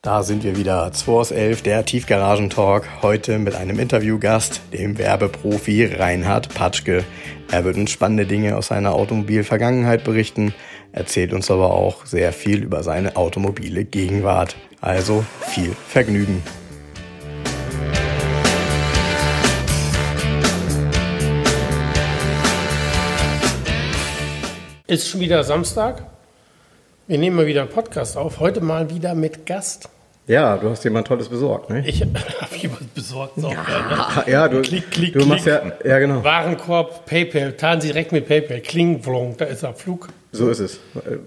Da sind wir wieder, 2 aus 11, der Tiefgaragentalk. Heute mit einem Interviewgast, dem Werbeprofi Reinhard Patschke. Er wird uns spannende Dinge aus seiner Automobilvergangenheit berichten, erzählt uns aber auch sehr viel über seine automobile Gegenwart. Also viel Vergnügen. Ist schon wieder Samstag. Wir nehmen mal wieder einen Podcast auf. Heute mal wieder mit Gast. Ja, du hast jemand Tolles besorgt, ne? Ich habe jemand besorgt. Ja, ne? ja du, klick, klick, du machst klick. ja, ja genau. Warenkorb, PayPal, zahlen Sie direkt mit PayPal. Klingvlong, da ist er, Flug. So ist es.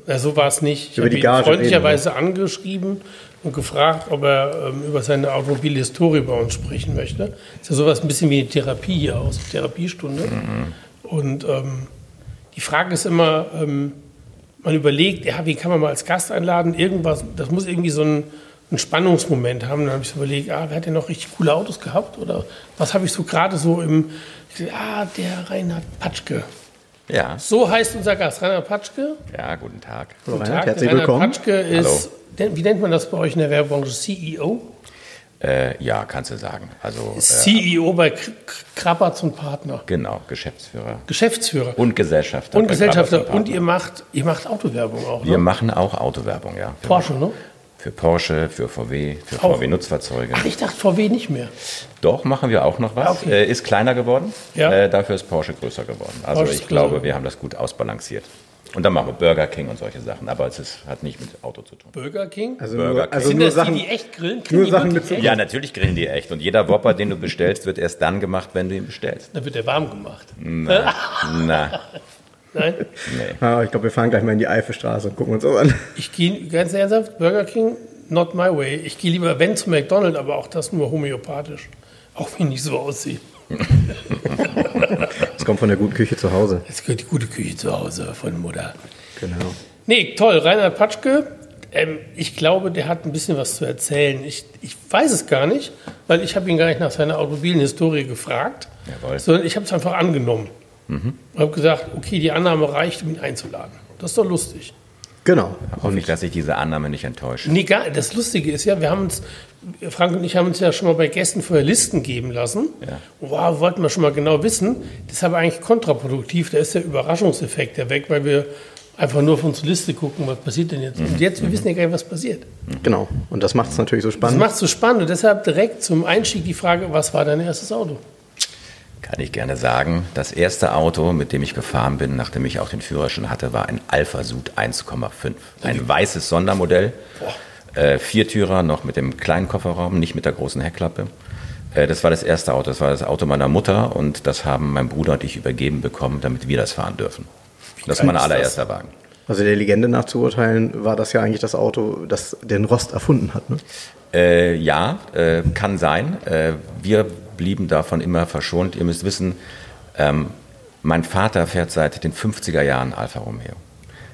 Ja, so war es nicht. Ich habe Gage freundlicherweise reden, angeschrieben und gefragt, ob er ähm, über seine Automobilhistorie bei uns sprechen möchte. Ist ja sowas ein bisschen wie eine Therapie hier aus, Therapiestunde. Mhm. Und ähm, die Frage ist immer, ähm, man überlegt, ja, wie kann man mal als Gast einladen? Irgendwas, das muss irgendwie so ein, ein Spannungsmoment haben. Dann habe ich so überlegt, ah, wer hat denn noch richtig coole Autos gehabt? Oder was habe ich so gerade so im, ah, der Reinhard Patschke. Ja. So heißt unser Gast, Reinhard Patschke. Ja, guten Tag. Guten Reinhard, Tag. herzlich Reinhard willkommen. Patschke ist, wie nennt man das bei euch in der Werbebranche? CEO? Äh, ja, kannst du sagen. Also, äh, CEO bei K- Krapperts und Partner. genau, Geschäftsführer. Geschäftsführer. Und Gesellschafter. Und Gesellschafter. Und ihr macht, ihr macht Autowerbung auch, Wir ne? machen auch Autowerbung, ja. Porsche, ne? Für Porsche, für VW, für. VW-Nutzfahrzeuge. Ach, ich dachte VW nicht mehr. Doch, machen wir auch noch was. Okay. Äh, ist kleiner geworden. Ja. Äh, dafür ist Porsche größer geworden. Also Porsche ich glaube, wir haben das gut ausbalanciert. Und dann machen wir Burger King und solche Sachen. Aber es ist, hat nicht mit Auto zu tun. Burger King? Also Burger nur, King. also Sind nur das Sachen, die, die echt grillen? nur die Sachen mit echt? Ja, natürlich grillen die echt. Und jeder Whopper, den du bestellst, wird erst dann gemacht, wenn du ihn bestellst. Dann wird der warm gemacht. Na, na, Nein? nee. Ah, ich glaube, wir fahren gleich mal in die Eifelstraße und gucken uns das an. Ich gehe ganz ernsthaft, Burger King, not my way. Ich gehe lieber, wenn zu McDonald's, aber auch das nur homöopathisch. Auch wenn ich nicht so aussehe. Das kommt von der guten Küche zu Hause. Jetzt gehört die gute Küche zu Hause von Mutter. Genau. Nee, toll. Reinhard Patschke, ähm, ich glaube, der hat ein bisschen was zu erzählen. Ich, ich weiß es gar nicht, weil ich habe ihn gar nicht nach seiner automobilen Historie gefragt, Jawohl. sondern ich habe es einfach angenommen. Und habe gesagt, okay, die Annahme reicht, um ihn einzuladen. Das ist doch lustig. Genau. Hoffe ich, dass ich diese Annahme nicht enttäusche. Nee, gar, das Lustige ist ja, wir haben uns, Frank und ich haben uns ja schon mal bei Gästen vorher Listen geben lassen. Ja. Wow, wollten wir schon mal genau wissen. Das ist aber eigentlich kontraproduktiv. Da ist der Überraschungseffekt ja weg, weil wir einfach nur auf unsere Liste gucken, was passiert denn jetzt. Und jetzt, wir wissen ja gar nicht, was passiert. Genau. Und das macht es natürlich so Das spannend. macht es so spannend. Und deshalb direkt zum Einstieg die Frage, was war dein erstes Auto? Kann ich gerne sagen. Das erste Auto, mit dem ich gefahren bin, nachdem ich auch den Führerschein hatte, war ein Alpha Sud 1,5. Ein weißes Sondermodell. Äh, Viertürer, noch mit dem kleinen Kofferraum, nicht mit der großen Heckklappe. Äh, das war das erste Auto. Das war das Auto meiner Mutter und das haben mein Bruder und ich übergeben bekommen, damit wir das fahren dürfen. Das mein ist das? allererster Wagen. Also der Legende nach zu urteilen, war das ja eigentlich das Auto, das den Rost erfunden hat. Ne? Äh, ja, äh, kann sein. Äh, wir blieben davon immer verschont. Ihr müsst wissen, ähm, mein Vater fährt seit den 50er Jahren Alfa Romeo.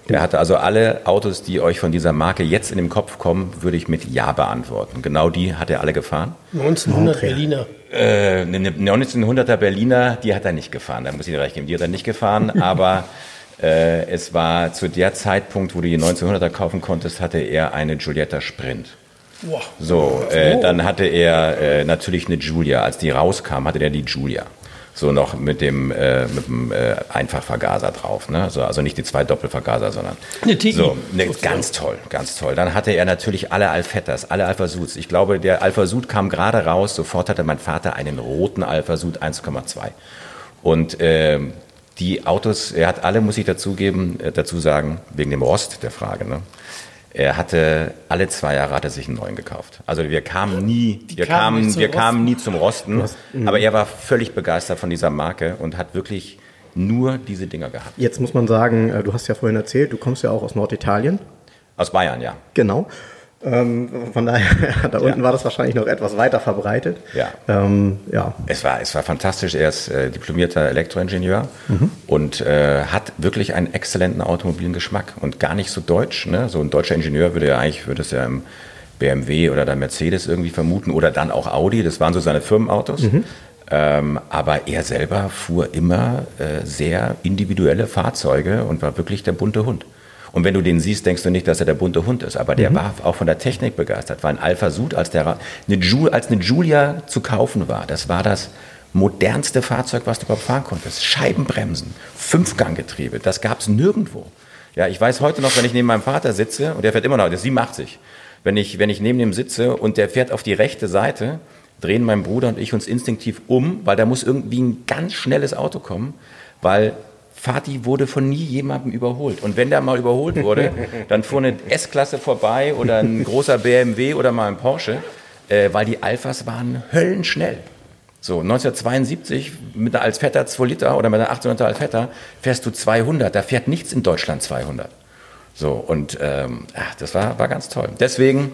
Der hatte also alle Autos, die euch von dieser Marke jetzt in den Kopf kommen, würde ich mit Ja beantworten. Genau die hat er alle gefahren. 1900 Montreal. Berliner. Äh, eine 1900er Berliner, die hat er nicht gefahren. Da muss ich dir recht geben, die hat er nicht gefahren. aber äh, es war zu der Zeitpunkt, wo du die 1900er kaufen konntest, hatte er eine Giulietta Sprint. So, äh, dann hatte er äh, natürlich eine Julia. Als die rauskam, hatte er die Julia. So noch mit dem, äh, mit dem äh, Einfachvergaser drauf. Ne? So, also nicht die zwei Doppelvergaser, sondern. Eine TI. So, ne, ganz toll, ganz toll. Dann hatte er natürlich alle Alfettas, alle Alpha Suds. Ich glaube, der Alpha Sud kam gerade raus. Sofort hatte mein Vater einen roten Alpha Sud 1,2. Und ähm, die Autos, er hat alle, muss ich dazugeben, äh, dazu sagen, wegen dem Rost der Frage. Ne? Er hatte alle zwei Jahre hat er sich einen neuen gekauft. Also wir kamen nie, wir kamen kamen, wir Rosten. kamen nie zum Rosten. Aber er war völlig begeistert von dieser Marke und hat wirklich nur diese Dinger gehabt. Jetzt muss man sagen, äh, du hast ja vorhin erzählt, du kommst ja auch aus Norditalien. Aus Bayern, ja. Genau. Ähm, von daher, da unten war das wahrscheinlich noch etwas weiter verbreitet. Ja. Ähm, ja. Es war, es war fantastisch. Er ist äh, diplomierter Elektroingenieur und äh, hat wirklich einen exzellenten automobilen Geschmack und gar nicht so deutsch. Ne? So ein deutscher Ingenieur würde ja eigentlich, würde es ja im BMW oder der Mercedes irgendwie vermuten oder dann auch Audi. Das waren so seine Firmenautos. Ähm, aber er selber fuhr immer äh, sehr individuelle Fahrzeuge und war wirklich der bunte Hund. Und wenn du den siehst, denkst du nicht, dass er der bunte Hund ist. Aber der mhm. war auch von der Technik begeistert. War ein Alpha Sud, als, der, eine Ju, als eine Julia zu kaufen war. Das war das modernste Fahrzeug, was du überhaupt fahren konntest. Scheibenbremsen, Fünfganggetriebe, das gab es nirgendwo. Ja, ich weiß heute noch, wenn ich neben meinem Vater sitze, und der fährt immer noch, der ist 87, wenn ich, wenn ich neben dem sitze und der fährt auf die rechte Seite, drehen mein Bruder und ich uns instinktiv um, weil da muss irgendwie ein ganz schnelles Auto kommen, weil Fatih wurde von nie jemandem überholt. Und wenn der mal überholt wurde, dann fuhr eine S-Klasse vorbei oder ein großer BMW oder mal ein Porsche, äh, weil die Alphas waren höllenschnell. So, 1972 mit einer Alfetta 2 Liter oder mit einer 1800er Alfetta fährst du 200. Da fährt nichts in Deutschland 200. So, und ähm, ach, das war, war ganz toll. Deswegen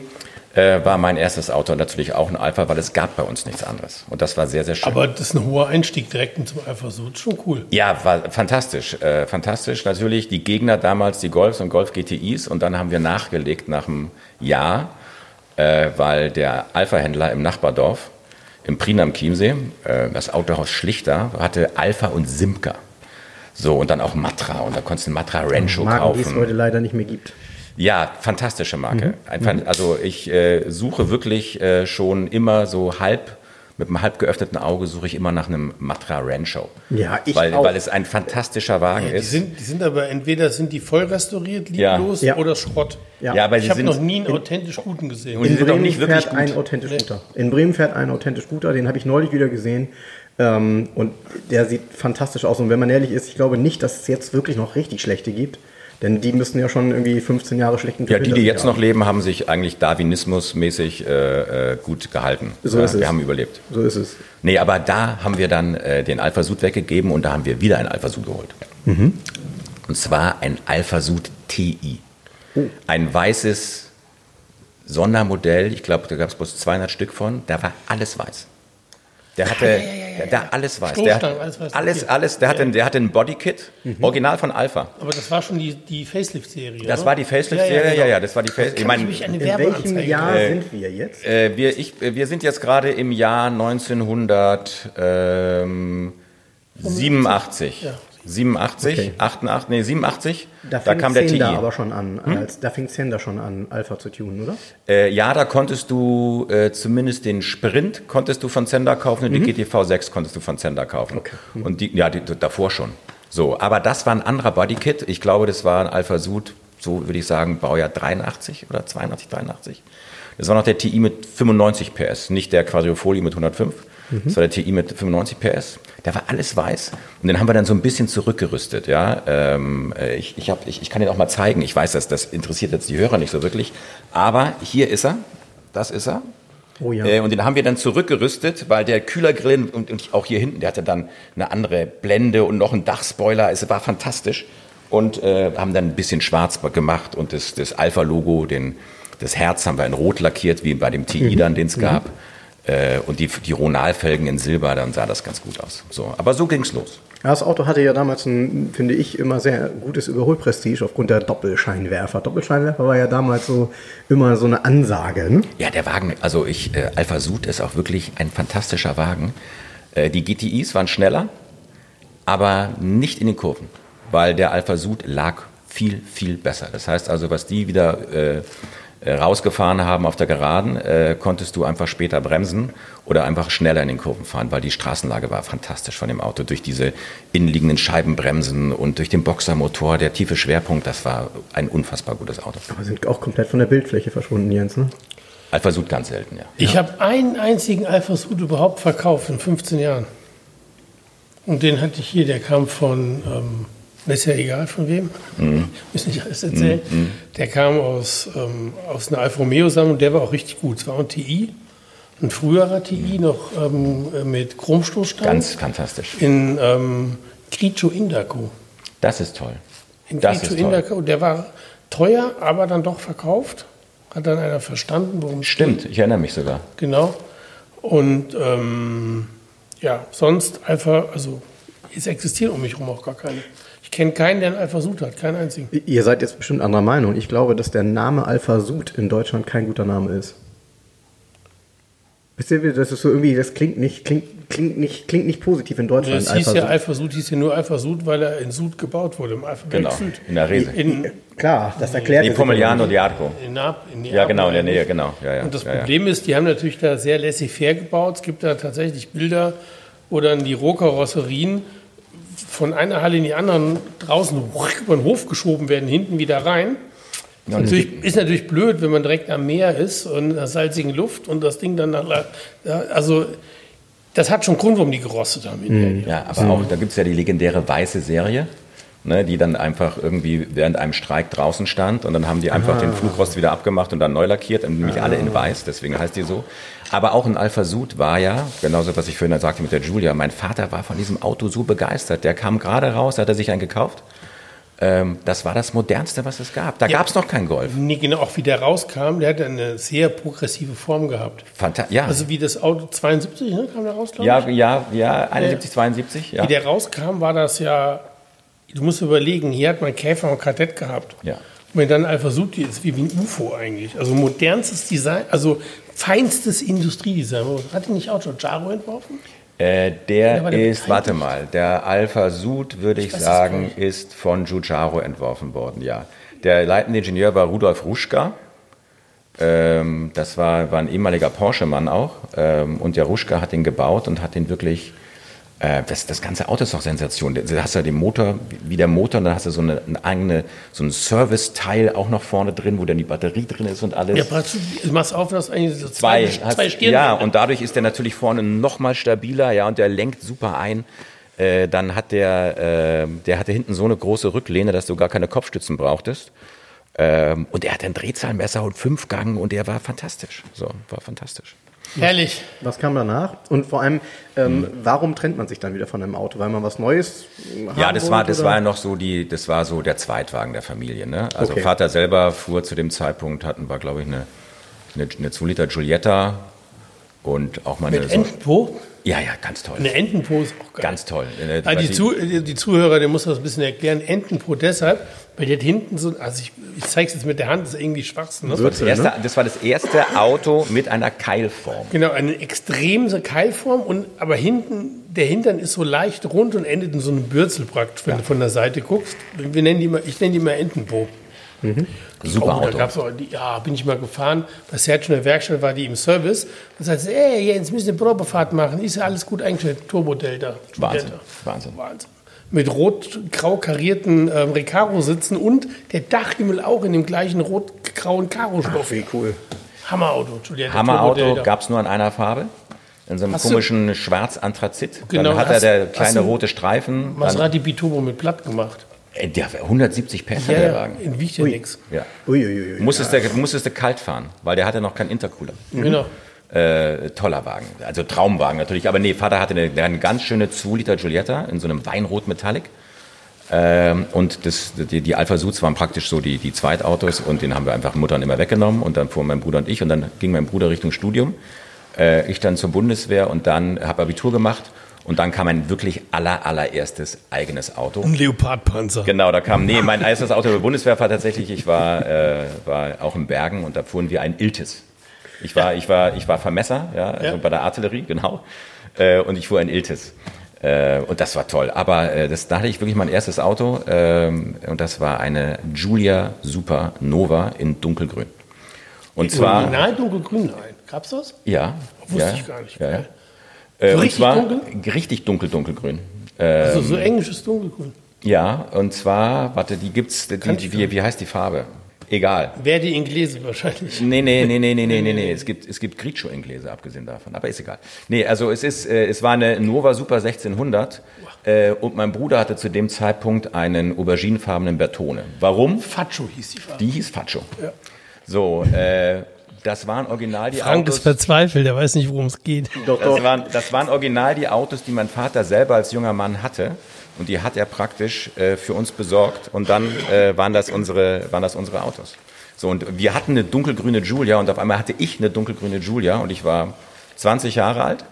äh, war mein erstes Auto natürlich auch ein Alpha, weil es gab bei uns nichts anderes. Und das war sehr, sehr schön. Aber das ist ein hoher Einstieg direkt zum Alpha, so ist schon cool. Ja, war fantastisch. Äh, fantastisch. Natürlich die Gegner damals, die Golfs und Golf GTIs. Und dann haben wir nachgelegt nach einem Jahr, äh, weil der Alpha-Händler im Nachbardorf, im Prien am Chiemsee, äh, das Autohaus Schlichter, hatte Alpha und Simca. So, und dann auch Matra. Und da konntest du einen Matra Rancho Marken, kaufen. Die es heute leider nicht mehr gibt. Ja, fantastische Marke. Mhm. Ein, also ich äh, suche wirklich äh, schon immer so halb mit einem halb geöffneten Auge suche ich immer nach einem Matra Rancho. Ja, ich weil, auch. weil es ein fantastischer Wagen ja, ist. Die sind, die sind aber entweder sind die voll restauriert, lieblos ja. oder Schrott. Ja, ja aber ich habe noch nie einen authentisch guten gesehen. Und in Bremen nicht wirklich fährt gut. ein authentisch guter. In Bremen fährt ein authentisch guter, den habe ich neulich wieder gesehen. Ähm, und der sieht fantastisch aus. Und wenn man ehrlich ist, ich glaube nicht, dass es jetzt wirklich noch richtig schlechte gibt. Denn die müssten ja schon irgendwie 15 Jahre schlechten Ja, die, die jetzt noch leben, haben sich eigentlich Darwinismus-mäßig äh, äh, gut gehalten. So ist ja, es. Wir haben überlebt. So ist es. Nee, aber da haben wir dann äh, den Alpha Sud weggegeben und da haben wir wieder ein Alpha Sud geholt. Mhm. Und zwar ein Alpha Sud TI. Oh. Ein weißes Sondermodell, ich glaube, da gab es bloß 200 Stück von, da war alles weiß. Der hatte, ja, ja, ja, da alles weiß. Der hat, alles, weiß alles, alles, der hatte, der hatte ein Bodykit, mhm. original von Alpha. Aber das war schon die, die Facelift-Serie. Das oder? war die Facelift-Serie, ja, ja, ja, das war die Facelift. Ich meine, in welchem Jahr äh, sind wir jetzt? Äh, wir, ich, wir sind jetzt gerade im Jahr 1987. Ja. 87, okay. 88, nee, 87, da, da kam der TI. Da aber schon an, hm? als, da fing Zender schon an, Alpha zu tunen, oder? Äh, ja, da konntest du äh, zumindest den Sprint konntest du von Zender kaufen und mhm. die GTV 6 konntest du von Zender kaufen. Okay. Mhm. Und die, ja, die, davor schon. So, aber das war ein anderer Bodykit. Ich glaube, das war ein Alpha Sud, so würde ich sagen, Baujahr 83 oder 82, 83. Das war noch der TI mit 95 PS, nicht der Quadrifolie mit 105. Mhm. Das war der TI mit 95 PS. Der war alles weiß. Und den haben wir dann so ein bisschen zurückgerüstet. Ja? Ähm, äh, ich, ich, hab, ich, ich kann den auch mal zeigen. Ich weiß, dass das interessiert jetzt die Hörer nicht so wirklich. Aber hier ist er. Das ist er. Oh ja. Äh, und den haben wir dann zurückgerüstet, weil der Kühlergrill und, und auch hier hinten, der hatte dann eine andere Blende und noch einen Dachspoiler. Es war fantastisch. Und äh, haben dann ein bisschen schwarz gemacht und das, das Alpha-Logo, das Herz haben wir in Rot lackiert, wie bei dem TI mhm. dann, den es gab. Mhm. Äh, und die, die Ronalfelgen in Silber, dann sah das ganz gut aus. So, aber so ging's los. Ja, das Auto hatte ja damals ein, finde ich, immer sehr gutes Überholprestige aufgrund der Doppelscheinwerfer. Doppelscheinwerfer war ja damals so immer so eine Ansage. Ne? Ja, der Wagen, also ich, äh, Alpha Sud ist auch wirklich ein fantastischer Wagen. Äh, die GTIs waren schneller, aber nicht in den Kurven, weil der Alpha Sud lag viel, viel besser. Das heißt also, was die wieder äh, äh, rausgefahren haben auf der Geraden, äh, konntest du einfach später bremsen oder einfach schneller in den Kurven fahren, weil die Straßenlage war fantastisch von dem Auto. Durch diese innenliegenden Scheibenbremsen und durch den Boxermotor, der tiefe Schwerpunkt, das war ein unfassbar gutes Auto. Aber sind auch komplett von der Bildfläche verschwunden, Jens, ne? Alpha Sud ganz selten, ja. Ich ja. habe einen einzigen Alpha Sud überhaupt verkauft in 15 Jahren. Und den hatte ich hier, der kam von ähm, ist ja egal von wem, mhm. muss nicht alles erzählen. Mhm. Der kam aus, ähm, aus einer Alfa Romeo-Sammlung, der war auch richtig gut. Es war ein TI, ein früherer TI, noch ähm, mit Chromstoßstangen. Ganz fantastisch. In ähm, Grigio Indaco. Das ist toll. In das Grigio Indaco, der war teuer, aber dann doch verkauft. Hat dann einer verstanden, worum es Stimmt, geht. ich erinnere mich sogar. Genau. Und ähm, ja, sonst einfach, also es existieren um mich herum auch gar keine kenne keinen, der einen Alpha-Sud hat, keinen einzigen. Ihr seid jetzt bestimmt anderer Meinung. Ich glaube, dass der Name Alpha-Sud in Deutschland kein guter Name ist. Wisst ihr, das ist so irgendwie, das klingt nicht, klingt, klingt nicht, klingt nicht positiv in Deutschland. Das hieß ja Alpha Sud, hieß ja nur Alpha Sud, weil er in Sud gebaut wurde, im Alpha Genau, Süd. in der Rese. In, Klar, das erklärt Die es. Pomigliano di Arco. in, Nap in Ja, genau, in der Nähe, genau. Ja, ja, Und das ja, ja. Problem ist, die haben natürlich da sehr laissez-faire gebaut. Es gibt da tatsächlich Bilder, wo dann die Rohkarosserien von einer Halle in die anderen draußen über den Hof geschoben werden, hinten wieder rein. Ja, natürlich, ist natürlich blöd, wenn man direkt am Meer ist und in der salzigen Luft und das Ding dann nach. Ja, also, das hat schon Grund, warum die gerostet haben. hinterher. Ja, aber auch, da gibt es ja die legendäre weiße Serie, ne, die dann einfach irgendwie während einem Streik draußen stand und dann haben die einfach den Flugrost wieder abgemacht und dann neu lackiert, und nämlich alle in weiß, deswegen heißt die so. Aber auch in Alpha Sud war ja, genauso was ich vorhin sagte mit der Julia, mein Vater war von diesem Auto so begeistert, der kam gerade raus, hat er sich einen gekauft. Ähm, das war das modernste, was es gab. Da Ja. gab es noch keinen Golf. Nee, genau, auch wie der rauskam, der hatte eine sehr progressive Form gehabt. Fanta ja. Also wie das Auto 72, ne, kam der raus, glaube ja, ich? ja, ja, 71, 72, ja. Wie der rauskam, war das ja, du musst überlegen, hier hat man Käfer und Kadett gehabt. Ja. Und wenn dann Alpha Sudi ist, wie, wie ein UFO eigentlich. Also modernstes Design, also feinstes Industriedesign. Hat die nicht auch Giorgiaro entworfen? Äh, der der ist, warte mal, der Alpha Sud, würde ich, es sagen, ist von Giugiaro entworfen worden, ja. Der leitende Ingenieur war Rudolf Ruschka. Ähm, das war, war ein ehemaliger Porsche-Mann auch. Ähm, und der Ruschka hat den gebaut und hat den wirklich. Äh, das, das ganze Auto ist doch Sensation. Da hast du ja den Motor, wie der Motor, und dann hast du so eine, eine eigene, so ein Service-Teil auch noch vorne drin, wo dann die Batterie drin ist und alles. Ja, du machst auf, dass eigentlich so Zwei, zwei, hast, zwei Stirn ja, und dadurch ist der natürlich vorne noch mal stabiler, ja, und der lenkt super ein. Äh, dann hat der, äh, der hatte hinten so eine große Rücklehne, dass du gar keine Kopfstützen brauchtest. Ähm, und er hatte ein Drehzahlmesser und Fünfgang und der war fantastisch. So, war fantastisch. Herrlich. Was kam danach? Und vor allem, ähm, Hm. warum trennt man sich dann wieder von einem Auto? Weil man was Neues haben Ja, das war, das oder? war ja noch so die, das war so der Zweitwagen der Familie. Ne? Also Okay. Vater selber fuhr zu dem Zeitpunkt, hatten wir, glaube ich, eine, eine, eine 2 Liter Giulietta und auch mal eine. Mit So, Entenpo? ja, ja, ganz toll. Eine Entenpo ist auch geil. Ganz toll. Äh, Ah, die, die, die Zuhörer, der muss das ein bisschen erklären. Entenpo deshalb, weil die hat hinten so, also ich, ich zeige es jetzt mit der Hand, das ist irgendwie Schwachsinn. Ne? Das, erste, das war das erste Auto mit einer Keilform. Genau, eine extreme Keilform, und, aber hinten, der Hintern ist so leicht rund und endet in so einem Bürzel praktisch, wenn du von der Seite guckst. Wir nennen die mal, ich nenne die mal Entenpo. Super oh, da Auto. auch, die, ja, bin ich mal gefahren. Bei Sergio in der Werkstatt war die im Service. Und sagte, ey, Jens, müssen eine Probefahrt machen. Ist ja alles gut eingestellt. Turbo Delta. Wahnsinn, Delta. Wahnsinn. Wahnsinn. Mit rot-grau karierten ähm, Recaro sitzen und der Dachhimmel auch in dem gleichen rot-grauen Karo-Stoff. Wie cool. Hammerauto, Juliette. Hammerauto gab es nur in einer Farbe. In so einem Hast du- komischen Schwarz-Anthrazit. Genau, dann hat er hast- der hast kleine rote Streifen. Dann, Maserati Biturbo mit platt gemacht. äh, der 170 PS Ja, der ja, Wagen. in ja nichts. Ja. Uiuiui. Musstest, musstest du kalt fahren, weil der hatte noch keinen Intercooler. Genau. Äh, toller Wagen. Also Traumwagen natürlich. Aber nee, Vater hatte eine, eine ganz schöne 2 Liter Giulietta in so einem Weinrot Metallic. Ähm, und das, die, die Alpha Suits waren praktisch so die, die Zweitautos und den haben wir einfach Muttern immer weggenommen und dann fuhren mein Bruder und ich und dann ging mein Bruder Richtung Studium. Äh, ich dann zur Bundeswehr und dann habe Abitur gemacht und dann kam ein wirklich aller, allererstes eigenes Auto. Ein Leopardpanzer. Genau, da kam, nee, mein erstes Auto der Bundeswehr war tatsächlich, ich war, äh, war auch in Bergen und da fuhren wir ein Iltis. Ich war, ich war, ich war Vermesser, ja, also Ja. bei der Artillerie, genau. Äh, und ich fuhr ein Iltis. Äh, und das war toll. Aber äh, das, da hatte ich wirklich mein erstes Auto ähm, und das war eine Giulia Super Nova in dunkelgrün. Und zwar, Original dunkelgrün, nein. Gab's das? ja, Wusste ja, ich gar nicht. Ja, ja. Okay. Äh, So und richtig zwar dunkel? richtig dunkel, dunkelgrün. Also Ähm. so englisches dunkelgrün. Ja, und zwar, warte, die gibt's, die, die, wie, wie heißt die Farbe? Egal. Wer die Inglese wahrscheinlich. Nee, nee, nee, nee, nee, nee, nee, nee. Es gibt, es gibt Grigio-Inglese, abgesehen davon. Aber ist egal. Nee, also es ist, äh, es war eine Nova Super 1600 äh, und mein Bruder hatte zu dem Zeitpunkt einen auberginefarbenen Bertone. Warum? Faccio hieß die Farbe. Die hieß Faccio. Ja. So, äh, das waren original die Frank ist Autos. verzweifelt, er weiß nicht, worum es geht. Doch, Das doch. waren, das waren original die Autos, die mein Vater selber als junger Mann hatte. Und die hat er praktisch äh, für uns besorgt. Und dann äh, waren, das unsere, waren das unsere Autos. So, und wir hatten eine dunkelgrüne Giulia und auf einmal hatte ich eine dunkelgrüne Giulia und ich war 20 Jahre alt.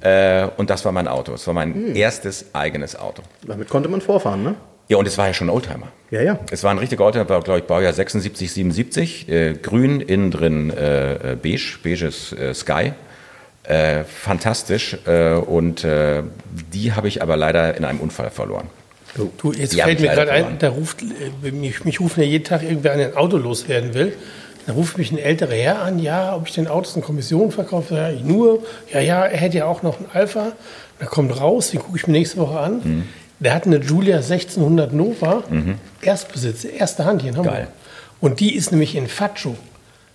Äh, und das war mein Auto. Es war mein erstes eigenes Auto. Damit konnte man vorfahren, ne? Ja, und es war ja schon Oldtimer. Ja, ja. Es war ein richtiger Oldtimer, war, glaube ich, Baujahr 76, 77. Äh, grün, innen drin äh, äh, beige, beiges äh, Sky. Äh, fantastisch. Äh, und äh, die habe ich aber leider in einem Unfall verloren. Du, jetzt Die fällt mir gerade ein, da ruft, äh, mich, mich rufen ja jeden Tag irgendwer an, der ein Auto loswerden will. Da ruft mich ein älterer Herr an, ja, ob ich den Autos in Kommission verkaufe. Ja, ich nur. Ja, ja, er hätte ja auch noch einen Alpha. Da kommt raus, den gucke ich mir nächste Woche an. Mhm. Der hat eine Giulia 1600 Nova, Erstbesitz, erste Hand hier in Hamburg. Geil. Und die ist nämlich in Faccio.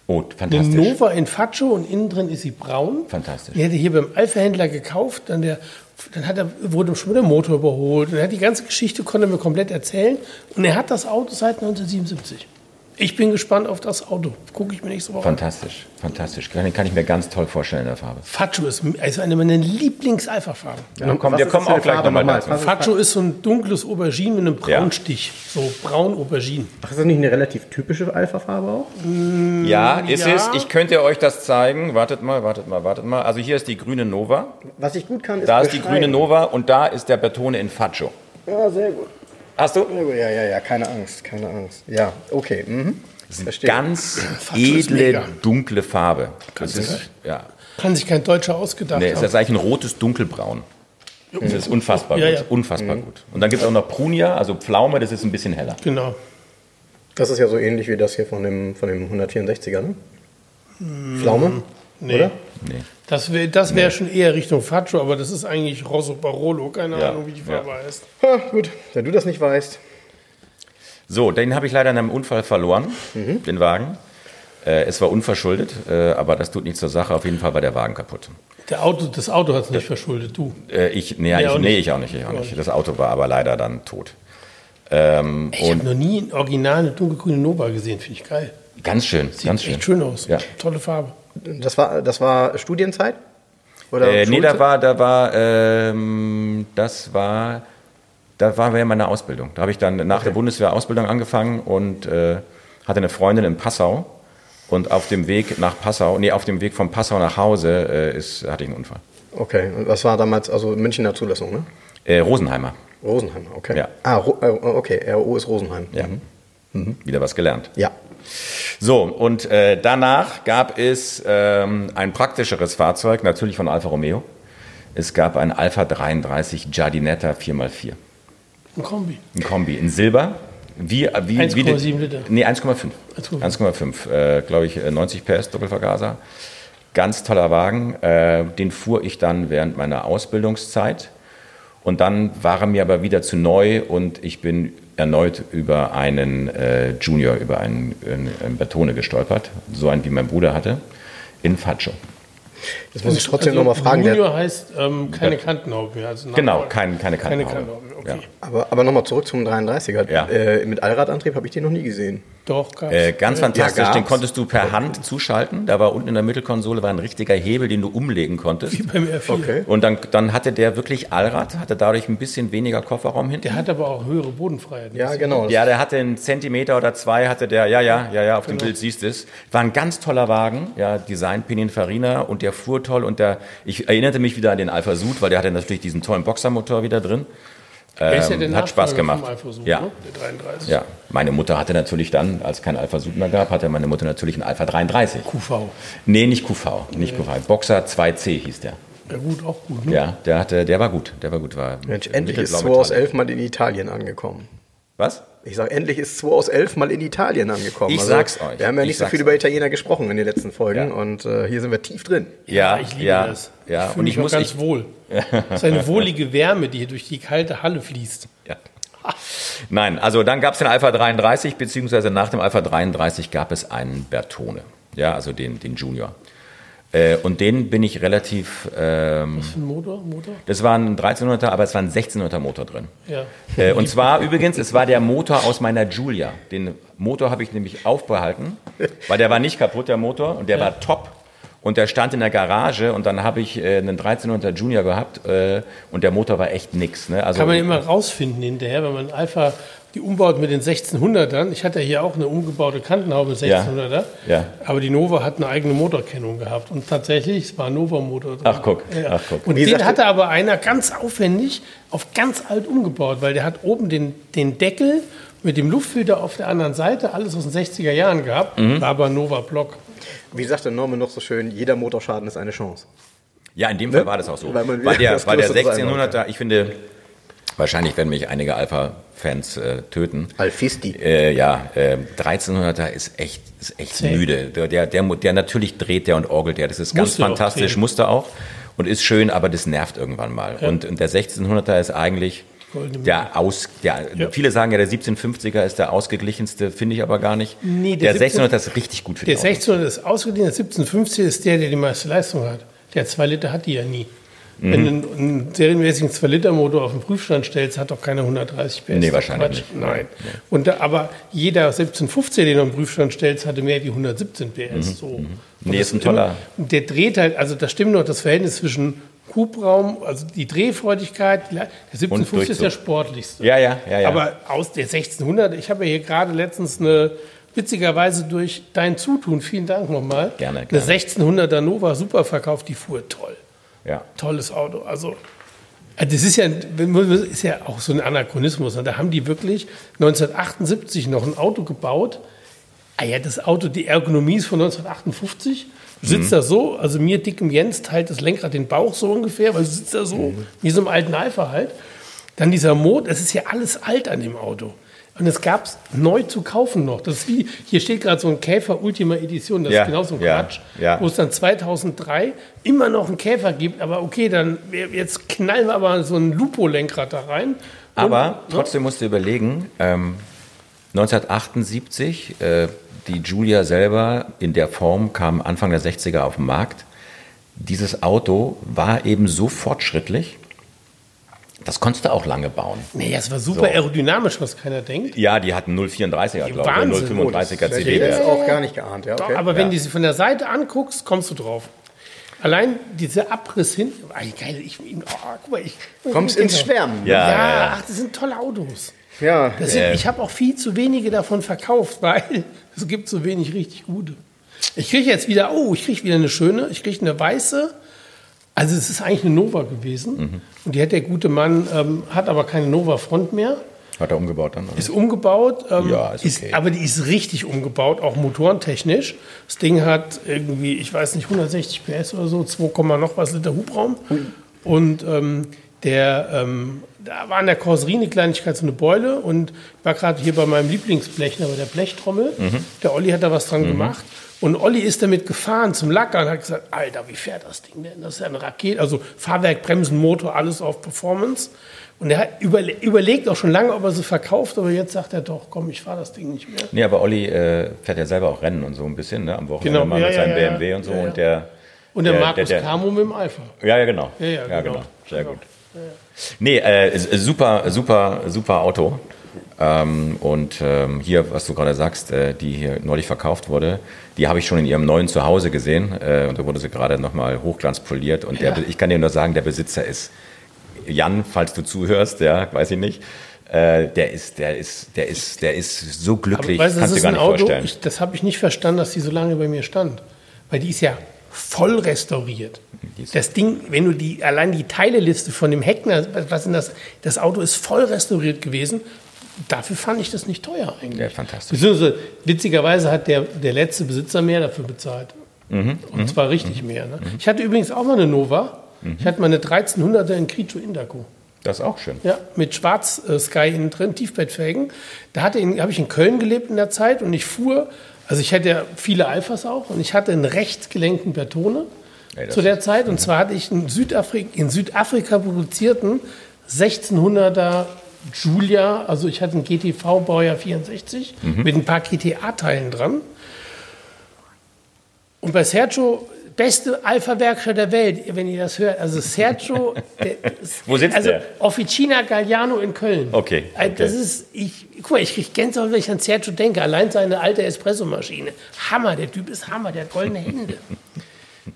Oh, Eine fantastisch. Nova in Faccio und innen drin ist sie braun. Fantastisch. Die hat er hier beim Alpha-Händler gekauft, dann, der, dann hat er, wurde schon der Motor überholt. Und er hat die ganze Geschichte, konnte er mir komplett erzählen. Und er hat das Auto seit 1977. Ich bin gespannt auf das Auto. Gucke ich mir nächste Woche an. Fantastisch, fantastisch. Den kann ich mir ganz toll vorstellen in der Farbe. Faccio ist also eine meiner Lieblings-Alpha-Farben. komm, Was wir kommen auch gleich nochmal dazu. Faccio ist so ein dunkles Aubergine mit einem Ja. Braunstich. So braun Aubergine. Ach, ist das nicht eine relativ typische Alpha-Farbe auch? Ja, ist ja. es. Ich könnte euch das zeigen. Wartet mal, wartet mal, wartet mal. Also hier ist die grüne Nova. Was ich gut kann, ist Da ist die grüne Nova und da ist der Bertone in Faccio. Ja, sehr gut. Hast du? Ja, ja, ja, keine Angst, keine Angst. Ja, okay. Mhm. Verstehe. Ganz ist edle, mega. dunkle Farbe. Das ist, ja. Kann sich kein Deutscher ausgedacht Nee, ist haben. das eigentlich ein rotes Dunkelbraun. Das ist unfassbar Ja, gut. ja. Unfassbar gut. Und dann gibt es auch noch Prunia, also Pflaume, das ist ein bisschen heller. Genau. Das ist ja so ähnlich wie das hier von dem, von dem 164er, ne? Pflaume? Nee. Oder? Nee. Das wäre das wär schon eher Richtung Faccio, aber das ist eigentlich Rosso Barolo. Keine Ja, Ahnung, wie die Farbe heißt. Ha, gut, wenn du das nicht weißt. So, den habe ich leider in einem Unfall verloren, Mhm. den Wagen. Äh, es war unverschuldet, äh, aber das tut nichts zur Sache. Auf jeden Fall war der Wagen kaputt. Der Auto, das Auto hat es nicht verschuldet, du. Äh, ich, nee, Nee, ich, auch nee, nicht. ich auch nicht, ich auch nicht. Das Auto war aber leider dann tot. Ähm, Ich habe und noch nie ein Original eine dunkelgrüne Nova gesehen, finde ich geil. ganz schön, Sieht ganz echt schön. schön aus. Ja. Tolle Farbe. Das war, das war Studienzeit? Oder Äh, nee, da war, da war, ähm, das war, da war während meiner Ausbildung. Da habe ich dann nach der Bundeswehr Ausbildung angefangen und äh, hatte eine Freundin in Passau. Und auf dem Weg nach Passau, nee, auf dem Weg von Passau nach Hause äh, ist, hatte ich einen Unfall. Okay, und was war damals, also Münchner Zulassung, ne? Äh, Rosenheimer, Rosenheim, okay. Ja. Ah, äh, okay, RO ist Rosenheim. ja. Mhm. Wieder was gelernt. Ja. So, und äh, danach gab es ähm, ein praktischeres Fahrzeug, natürlich von Alfa Romeo. Es gab ein Alpha 33 Giardinetta 4x4. Ein Kombi. Ein Kombi in Silber. Wie, wie, 1,7 wie, Liter. Nee, 1,5. 1,5. 1,5. Äh, Glaube ich, äh, 90 PS Doppelvergaser. Ganz toller Wagen. Äh, den fuhr ich dann während meiner Ausbildungszeit. Und dann war er mir aber wieder zu neu und ich bin erneut über einen äh, Junior, über einen, einen, Bertone gestolpert. So einen, wie mein Bruder hatte. In Faccio. Jetzt muss ich trotzdem also noch mal fragen, der, Junior heißt ähm, keine Kantenhaube mehr. Also Genau, kein, keine keine Kantenhaube. Kantenhaube. Okay. Ja. aber, aber nochmal zurück zum 33er. Ja. Äh, mit Allradantrieb habe ich den noch nie gesehen. Doch, gab's. Äh, ganz fantastisch, Ja, den konntest du per Hand zuschalten. Da war unten in der Mittelkonsole war ein richtiger Hebel, den du umlegen konntest. Wie beim R4. Okay. Und dann, dann hatte der wirklich Allrad, hatte dadurch ein bisschen weniger Kofferraum hinten. Der hat aber auch höhere Bodenfreiheit. Ja, genau. Ja, der hatte einen Zentimeter oder zwei, hatte der, ja, ja, ja, ja, auf dem Bild siehst du es. War ein ganz toller Wagen, ja, Design Pininfarina und der fuhr toll und der, ich erinnerte mich wieder an den Alpha Sud, weil der hatte natürlich diesen tollen Boxermotor wieder drin. Ähm, hat Spaß gemacht. Ja. ne? Der 33. Ja, meine Mutter hatte natürlich dann, als es kein Alpha Sud mehr gab, hatte meine Mutter natürlich einen Alpha 33. QV. Nee, nicht QV, nicht QV. Boxer 2C hieß der. Ja gut, auch gut. Ne? Ja, der hatte, der war gut, der war gut, war Mensch, endlich ist mittelblau 2 aus Metall. 11 mal in Italien angekommen. Was? Ich sage, endlich ist 2 aus 11 mal in Italien angekommen. Ich sag's euch. Wir haben ja Ich nicht so viel über Italiener gesprochen in den letzten Folgen Ja. und äh, hier sind wir tief drin. Ja, ich liebe ja, das. Ja, ich fühle und mich ich auch muss, ganz ich, wohl. Das ist eine wohlige Wärme, die hier durch die kalte Halle fließt. Ja. Nein, also dann gab es den Alpha 33, beziehungsweise nach dem Alpha 33 gab es einen Bertone, ja, also den, den Junior. Äh, und den bin ich relativ, ähm, Was für ein Motor? Motor? das war ein 1300er, aber es war ein 1600er Motor drin. Ja. Äh, und zwar übrigens, es war der Motor aus meiner Giulia. Den Motor habe ich nämlich aufbehalten, weil der war nicht kaputt, der Motor, und der Ja. war top. Und der stand in der Garage und dann habe ich äh, einen 1300er Junior gehabt äh, und der Motor war echt nix. Ne? Also, Kann man immer rausfinden hinterher, wenn man Alpha die umbaut mit den 1600ern. Ich hatte ja hier auch eine umgebaute Kantenhaube mit Ja. 1600er. Ja. Aber die Nova hat eine eigene Motorkennung gehabt. Und tatsächlich, es war ein Nova-Motor drin. Ach, guck. Ja. Ach, guck. Und Wie den hatte aber einer ganz aufwendig auf ganz alt umgebaut, weil der hat oben den, den Deckel mit dem Luftfilter auf der anderen Seite, alles aus den 60er Jahren gehabt, Mhm. war aber ein Nova-Block. Wie sagt der Norman noch so schön, jeder Motorschaden ist eine Chance. Ja, in dem Fall war das auch so. Weil man Weil der, weil der Größeres 1600er, ich finde, wahrscheinlich werden mich einige Alpha-Fans äh, töten. Alfisti. Äh, ja, äh, 1300er ist echt, ist echt Zäh. müde. Der, der, der, der natürlich dreht der und orgelt der. Das ist ganz Musste auch fantastisch, drehen. musste auch und ist schön, aber das nervt irgendwann mal. Und, und der 1600er ist eigentlich der aus, der, Ja. viele sagen ja, der 1750er ist der ausgeglichenste, finde ich aber gar nicht. Nee, der der 1600er ist richtig gut für Der die Autos. 1600 ist ausgedient, der 1750 ist der, der die meiste Leistung hat. Der 2 Liter hat die ja nie. Wenn du einen, einen serienmäßigen 2-Liter-Motor auf den Prüfstand stellst, hat doch keine 130 PS. Nee, wahrscheinlich nicht. Nein. Und da, aber jeder 1750, den du auf den Prüfstand stellst, hatte mehr wie 117 PS. So. Und Mhm, Nee, ist ein toller- immer- Der dreht halt, also da stimmt noch das Verhältnis zwischen Hubraum, also die Drehfreudigkeit. Der 1750 ist der sportlichste. Ja, ja, ja, ja. Aber aus der 1600, ich habe ja hier gerade letztens eine, witzigerweise durch dein Zutun, vielen Dank nochmal, Gerne, eine gerne. 1600er Nova super verkauft, die fuhr toll. Ja. Tolles Auto. Also, also das ist ja, ist ja auch so ein Anachronismus. Und da haben die wirklich 1978 noch ein Auto gebaut. Ah ja, das Auto, die Ergonomie ist von 1958. Du sitzt da so, also mir dickem Jens teilt das Lenkrad den Bauch so ungefähr, weil du sitzt da so wie so im alten Alpha halt. Dann dieser Mod, das ist ja alles alt an dem Auto. Und es gab es neu zu kaufen noch. Das ist wie, hier steht gerade so ein Käfer Ultima Edition, das Ja, ist genau so ein ja, Quatsch, ja. wo es dann 2003 immer noch einen Käfer gibt. Aber okay, dann jetzt knallen wir aber so ein Lupo-Lenkrad da rein. Und- Aber trotzdem musst du überlegen, ähm, 1978, äh, die Julia selber in der Form kam Anfang der 60er auf den Markt. Dieses Auto war eben so fortschrittlich, das konntest du auch lange bauen. Nee, das war super So. aerodynamisch, was keiner denkt. Ja, die hatten 0,34er, glaube ich, Wahnsinn. 0,35er Hätte ich CD. jetzt ja, auch ja. gar nicht geahnt. Ja, okay. Aber wenn du sie von der Seite anguckst, kommst du drauf. Allein dieser Abriss hin, geil, ich, oh, guck mal, ich Kommst ins Schwärmen. Ja, Ja, ja, ja. ach, das sind tolle Autos. Ja, Das sind, ich habe auch viel zu wenige davon verkauft, weil es gibt so wenig richtig gute. Ich kriege jetzt wieder, oh, ich kriege wieder eine schöne, ich kriege eine weiße. Also es ist eigentlich eine Nova gewesen. Und die hat der gute Mann, ähm, hat aber keine Nova Front mehr. Hat er umgebaut dann? Oder? Ist umgebaut. Ähm, Ja, ist okay. aber die ist richtig umgebaut, auch motorentechnisch. Das Ding hat irgendwie, ich weiß nicht, 160 PS oder so, 2, Komma noch was Liter Hubraum. Und ähm, der, ähm, da war an der Karosserie eine Kleinigkeit, so eine Beule. Und ich war gerade hier bei meinem Lieblingsblechner, bei der Blechtrommel. Mhm. Der Olli hat da was dran gemacht. Und Olli ist damit gefahren zum Lacker und hat gesagt, Alter, wie fährt das Ding denn? Das ist ja eine Rakete, also Fahrwerk, Bremsen, Motor, alles auf Performance. Und er hat überle überlegt auch schon lange, ob er sie verkauft, aber jetzt sagt er doch, komm, ich fahre das Ding nicht mehr. Nee, aber Olli äh, fährt ja selber auch Rennen und so ein bisschen, ne? Am Wochenende Genau, mal ja, mit ja, seinem ja. BMW und so. Und der. Und der, der- Markus der- der- Camo mit dem Alpha. Ja, ja, genau. Ja, ja, genau. Sehr Genau. gut. Nee, äh, super, super, super Auto. Ähm, und ähm, hier, was du gerade sagst, äh, die hier neulich verkauft wurde, die habe ich schon in ihrem neuen Zuhause gesehen. Äh, und da wurde sie gerade nochmal hochglanzpoliert. Und der, Ja. ich kann dir nur sagen, der Besitzer ist Jan, falls du zuhörst, ja, weiß ich nicht. Äh, der ist, der ist, der ist, der ist so glücklich, weißt kannst du gar nicht Auto, vorstellen. ich, das habe ich nicht verstanden, dass die so lange bei mir stand. Weil die ist ja voll restauriert. Das Ding, wenn du die, allein die Teileliste von dem Heckner, was sind das? Das Auto ist voll restauriert gewesen. Dafür fand ich das nicht teuer eigentlich. Ja, fantastisch. Beziehungsweise, witzigerweise hat der, der letzte Besitzer mehr dafür bezahlt. Mhm, Und zwar richtig mehr. Ne? Ich hatte übrigens auch mal eine Nova. Mhm. Ich hatte mal eine 1300er in Crito Indaco. Das ist auch schön. Ja, mit Schwarz äh, Sky innen drin, Tiefbettfelgen. Da hatte habe ich in Köln gelebt in der Zeit und ich fuhr, also ich hatte ja viele Alphas auch und ich hatte einen rechtsgelenkten Bertone Ey, das- zu der Zeit und zwar hatte ich einen Südafrika, in Südafrika produzierten 1600er Julia, also ich hatte einen GTV Baujahr 64 mit ein paar GTA-Teilen dran. Und bei Sergio, beste Alpha-Werkstatt der Welt, wenn ihr das hört. Also Sergio, der, Wo sitzt also der? Officina Galliano in Köln. Okay, Das okay. ist, ich, guck mal, ich kriege Gänsehaut, wenn ich an Sergio denke. Allein seine alte Espressomaschine. Hammer, der Typ ist Hammer, der hat goldene Hände.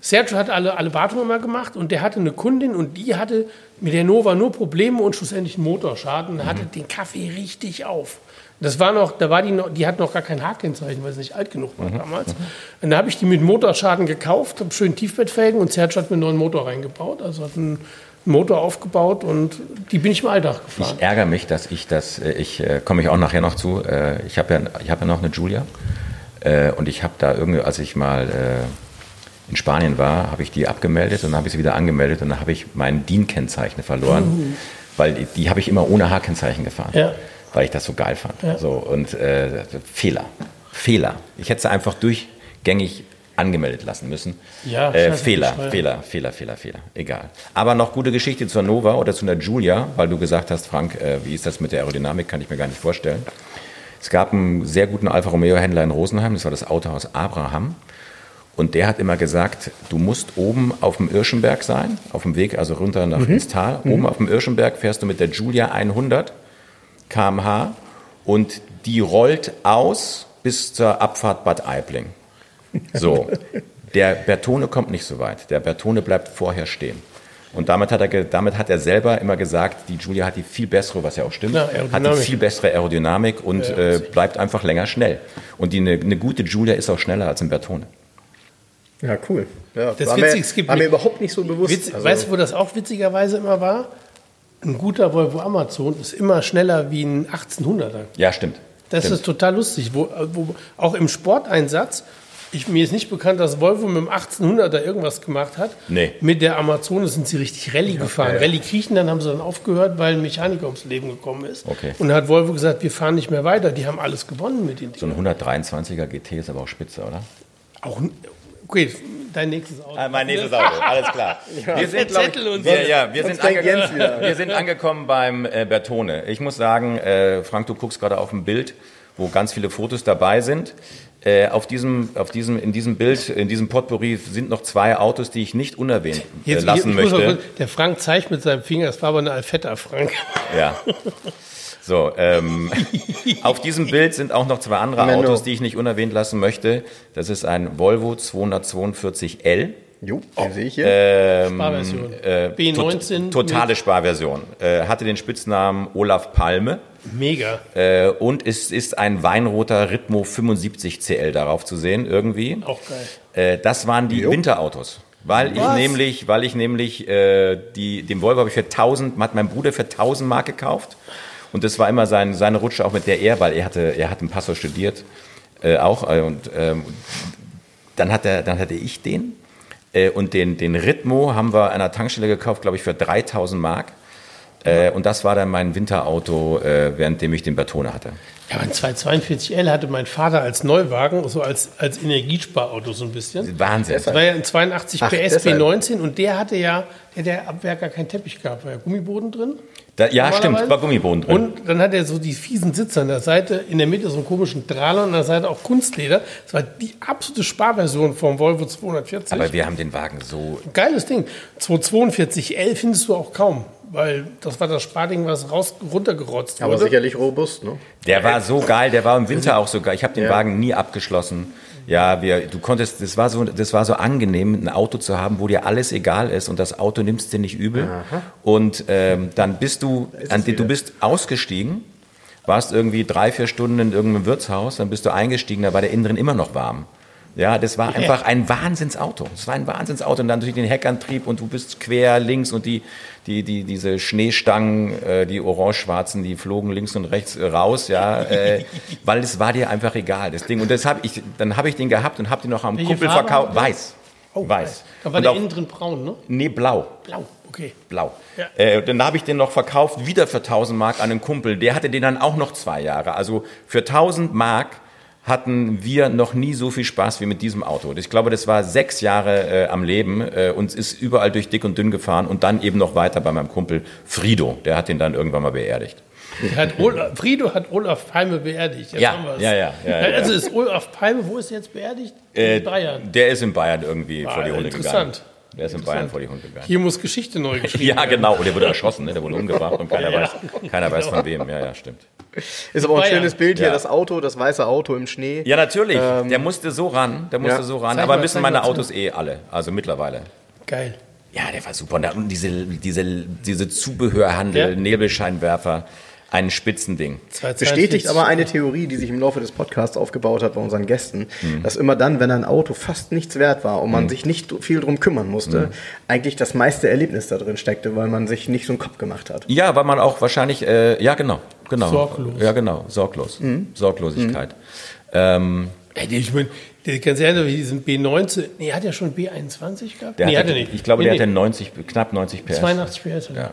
Sergio hat alle, alle Wartungen mal gemacht und der hatte eine Kundin und die hatte mit der Nova nur Probleme und schlussendlich einen Motorschaden. und hatte den Kaffee richtig auf. Das war noch, da war die noch, die hat noch gar kein H-Kennzeichen, weil sie nicht alt genug war damals. Und da habe ich die mit Motorschaden gekauft, habe schön Tiefbettfelgen und Sergio hat mir einen neuen Motor reingebaut. Also hat einen Motor aufgebaut und die bin ich im Alltag gefahren. Ich ärgere mich, dass ich das, äh, ich äh, komme ich auch nachher noch zu. Äh, ich habe ja, ich habe ja noch eine Julia äh, und ich habe da irgendwie, als ich mal in Spanien war, habe ich die abgemeldet und dann habe ich sie wieder angemeldet und dann habe ich mein DIN-Kennzeichen verloren, weil die, die habe ich immer ohne H-Kennzeichen gefahren, Ja. weil ich das so geil fand. Ja. So, und äh, Fehler, Fehler. Ich hätte sie einfach durchgängig angemeldet lassen müssen. Ja, äh, Fehler. Fehler, Fehler, Fehler, Fehler. Egal. Aber noch gute Geschichte zur Nova oder zu der Giulia, weil du gesagt hast, Frank, äh, wie ist das mit der Aerodynamik, kann ich mir gar nicht vorstellen. Es gab einen sehr guten Alfa Romeo-Händler in Rosenheim, das war das Autohaus Abraham. Und der hat immer gesagt, du musst oben auf dem Irschenberg sein, auf dem Weg also runter nach ins Tal. Oben auf dem Irschenberg fährst du mit der Giulia 100 km/h und die rollt aus bis zur Abfahrt Bad Aibling. So, der Bertone kommt nicht so weit. Der Bertone bleibt vorher stehen. Und damit hat, er, damit hat er selber immer gesagt, die Giulia hat die viel bessere, was ja auch stimmt, Ja, hat die viel bessere Aerodynamik und äh, bleibt einfach länger schnell. Und die, eine, eine gute Giulia ist auch schneller als ein Bertone. Ja, cool. Ja, Das war, Witzige, mir, es gibt war mir überhaupt nicht so bewusst. Witz, Also- weißt du, wo das auch witzigerweise immer war? Ein guter Volvo Amazon ist immer schneller wie ein 1800er. Ja, stimmt. Das stimmt. ist total lustig. Wo, wo, auch im Sporteinsatz, ich, mir ist nicht bekannt, dass Volvo mit dem 1800er irgendwas gemacht hat. Nee. Mit der Amazone sind sie richtig Rallye gefahren. Rallye kriechen, dann haben sie dann aufgehört, weil ein Mechaniker ums Leben gekommen ist. Okay. Und hat Volvo gesagt, wir fahren nicht mehr weiter. Die haben alles gewonnen mit den So Dingen. ein 123er GT ist aber auch spitze, oder? Auch, okay, dein nächstes Auto. Ah, mein nächstes Auto, alles klar. Wir sind, Zettel und wir, ja, wir, sind ange wir sind angekommen beim äh, Bertone. Ich muss sagen, äh, Frank, du guckst gerade auf ein Bild, wo ganz viele Fotos dabei sind. Äh, auf diesem, auf diesem, in diesem Bild, in diesem Potpourri sind noch zwei Autos, die ich nicht unerwähnt äh, Jetzt, lassen ich muss mal möchte. kurz- der Frank zeigt mit seinem Finger, das war aber eine Alfetta, Frank. Ja. So, ähm, auf diesem Bild sind auch noch zwei andere Menno. Autos, die ich nicht unerwähnt lassen möchte. Das ist ein Volvo 242L. Jo, den sehe ich hier. Ähm, Sparversion. äh, B19 tot- totale Sparversion. Äh, hatte den Spitznamen Olaf Palme Mega. äh, und es ist ein weinroter Ritmo 75 CL darauf zu sehen irgendwie. Auch geil. Äh, das waren die Jo. Winterautos. Weil ich nämlich, weil ich nämlich äh, die, den Volvo habe ich für 1000, hat mein Bruder für 1000 Mark gekauft. Und das war immer sein, seine Rutsche auch mit der er, weil er hatte, er hat in Passau studiert, äh, auch. Äh, und ähm, dann, hat er, dann hatte ich den. Äh, und den, den Ritmo haben wir an einer Tankstelle gekauft, glaube ich, für 3000 Mark. Äh, und das war dann mein Winterauto, äh, währenddem ich den Bertone hatte. Ja, aber ein 242L hatte mein Vater als Neuwagen, so als, als Energiesparauto so ein bisschen. Wahnsinn. Das war ja ein 82 Ach, PS deshalb. B19 und der hatte ja, der, der Abwerk gar keinen Teppich gehabt, war ja Gummiboden drin. Da, ja, stimmt, war Gummiboden drin. Und dann hat er so die fiesen Sitze an der Seite, in der Mitte so einen komischen Drahler und an der Seite auch Kunstleder. Das war die absolute Sparversion vom Volvo 240. Aber wir haben den Wagen so Geiles Ding. 242L findest du auch kaum, weil das war das Sparding, was raus, runtergerotzt Aber wurde. sicherlich robust, ne? Der war so geil, der war im Winter auch so geil. Ich habe den Ja. Wagen nie abgeschlossen. Ja, wir, du konntest, das war so, das war so angenehm, ein Auto zu haben, wo dir alles egal ist und das Auto nimmst dir nicht übel. Und ähm, dann bist du, an, du bist ausgestiegen, warst irgendwie drei, vier Stunden in irgendeinem Wirtshaus, dann bist du eingestiegen, da war der innen drin immer noch warm. Ja, das war einfach ein Wahnsinnsauto. Es war ein Wahnsinnsauto und dann durch den Heckantrieb und du bist quer links und die, die, die, diese Schneestangen, äh, die orange-schwarzen, die flogen links und rechts äh, raus, ja, äh, weil es war dir einfach egal, das Ding. Und das hab ich, dann habe ich den gehabt und habe den noch am Welche Kumpel verkauft. Weiß. Oh, Weiß. Da war Und der auch- innen drin braun, ne? Nee, blau. Blau, okay. Blau. Ja. Äh, dann habe ich den noch verkauft, wieder für 1000 Mark an einen Kumpel. Der hatte den dann auch noch zwei Jahre. Also für 1000 Mark hatten wir noch nie so viel Spaß wie mit diesem Auto. Ich glaube, das war sechs Jahre äh, am Leben äh, und ist überall durch dick und dünn gefahren und dann eben noch weiter bei meinem Kumpel Frido. Der hat den dann irgendwann mal beerdigt. Hat Olaf, Friedo hat Olaf Palme beerdigt. Jetzt Ja, ja, ja, ja, ja. Also ist Olaf Palme, wo ist er jetzt beerdigt? Äh, In Bayern. Der ist in Bayern irgendwie Ah, vor die Hunde gegangen. interessant. Der ist in Bayern vor die Hunde gegangen. Hier muss Geschichte neu geschrieben Ja, werden. genau. Und der wurde erschossen, ne? der wurde umgebracht und keiner, Ja, weiß, keiner weiß genau. von wem. Ja, ja, stimmt. Ist aber auch ein Bayern. schönes Bild hier, Ja. das Auto, das weiße Auto im Schnee. Ja, natürlich. der musste so ran. Der musste Ja. so ran. Zeig Aber mal, müssen meine. Autos eh alle. Also mittlerweile. Geil. Ja, der war super. Und da unten diese, diese, diese Zubehörhandel, Ja. Nebelscheinwerfer, ein Spitzending. 242. Bestätigt aber eine Theorie, die sich im Laufe des Podcasts aufgebaut hat bei unseren Gästen, dass immer dann, wenn ein Auto fast nichts wert war und man sich nicht viel drum kümmern musste, eigentlich das meiste Erlebnis da drin steckte, weil man sich nicht so einen Kopf gemacht hat. Ja, weil man auch wahrscheinlich, äh, ja genau, genau. Sorglos. Ja genau, sorglos. Sorglosigkeit. Ähm, Ey, Ich meine, Der ganz ehrlich, wie diesen B19, nee, er hat ja schon B21 gehabt? Der nee, hatte, hat er nicht. Ich glaube, nee, der hatte nee. 90, knapp 90 PS. 82 PS. Ja.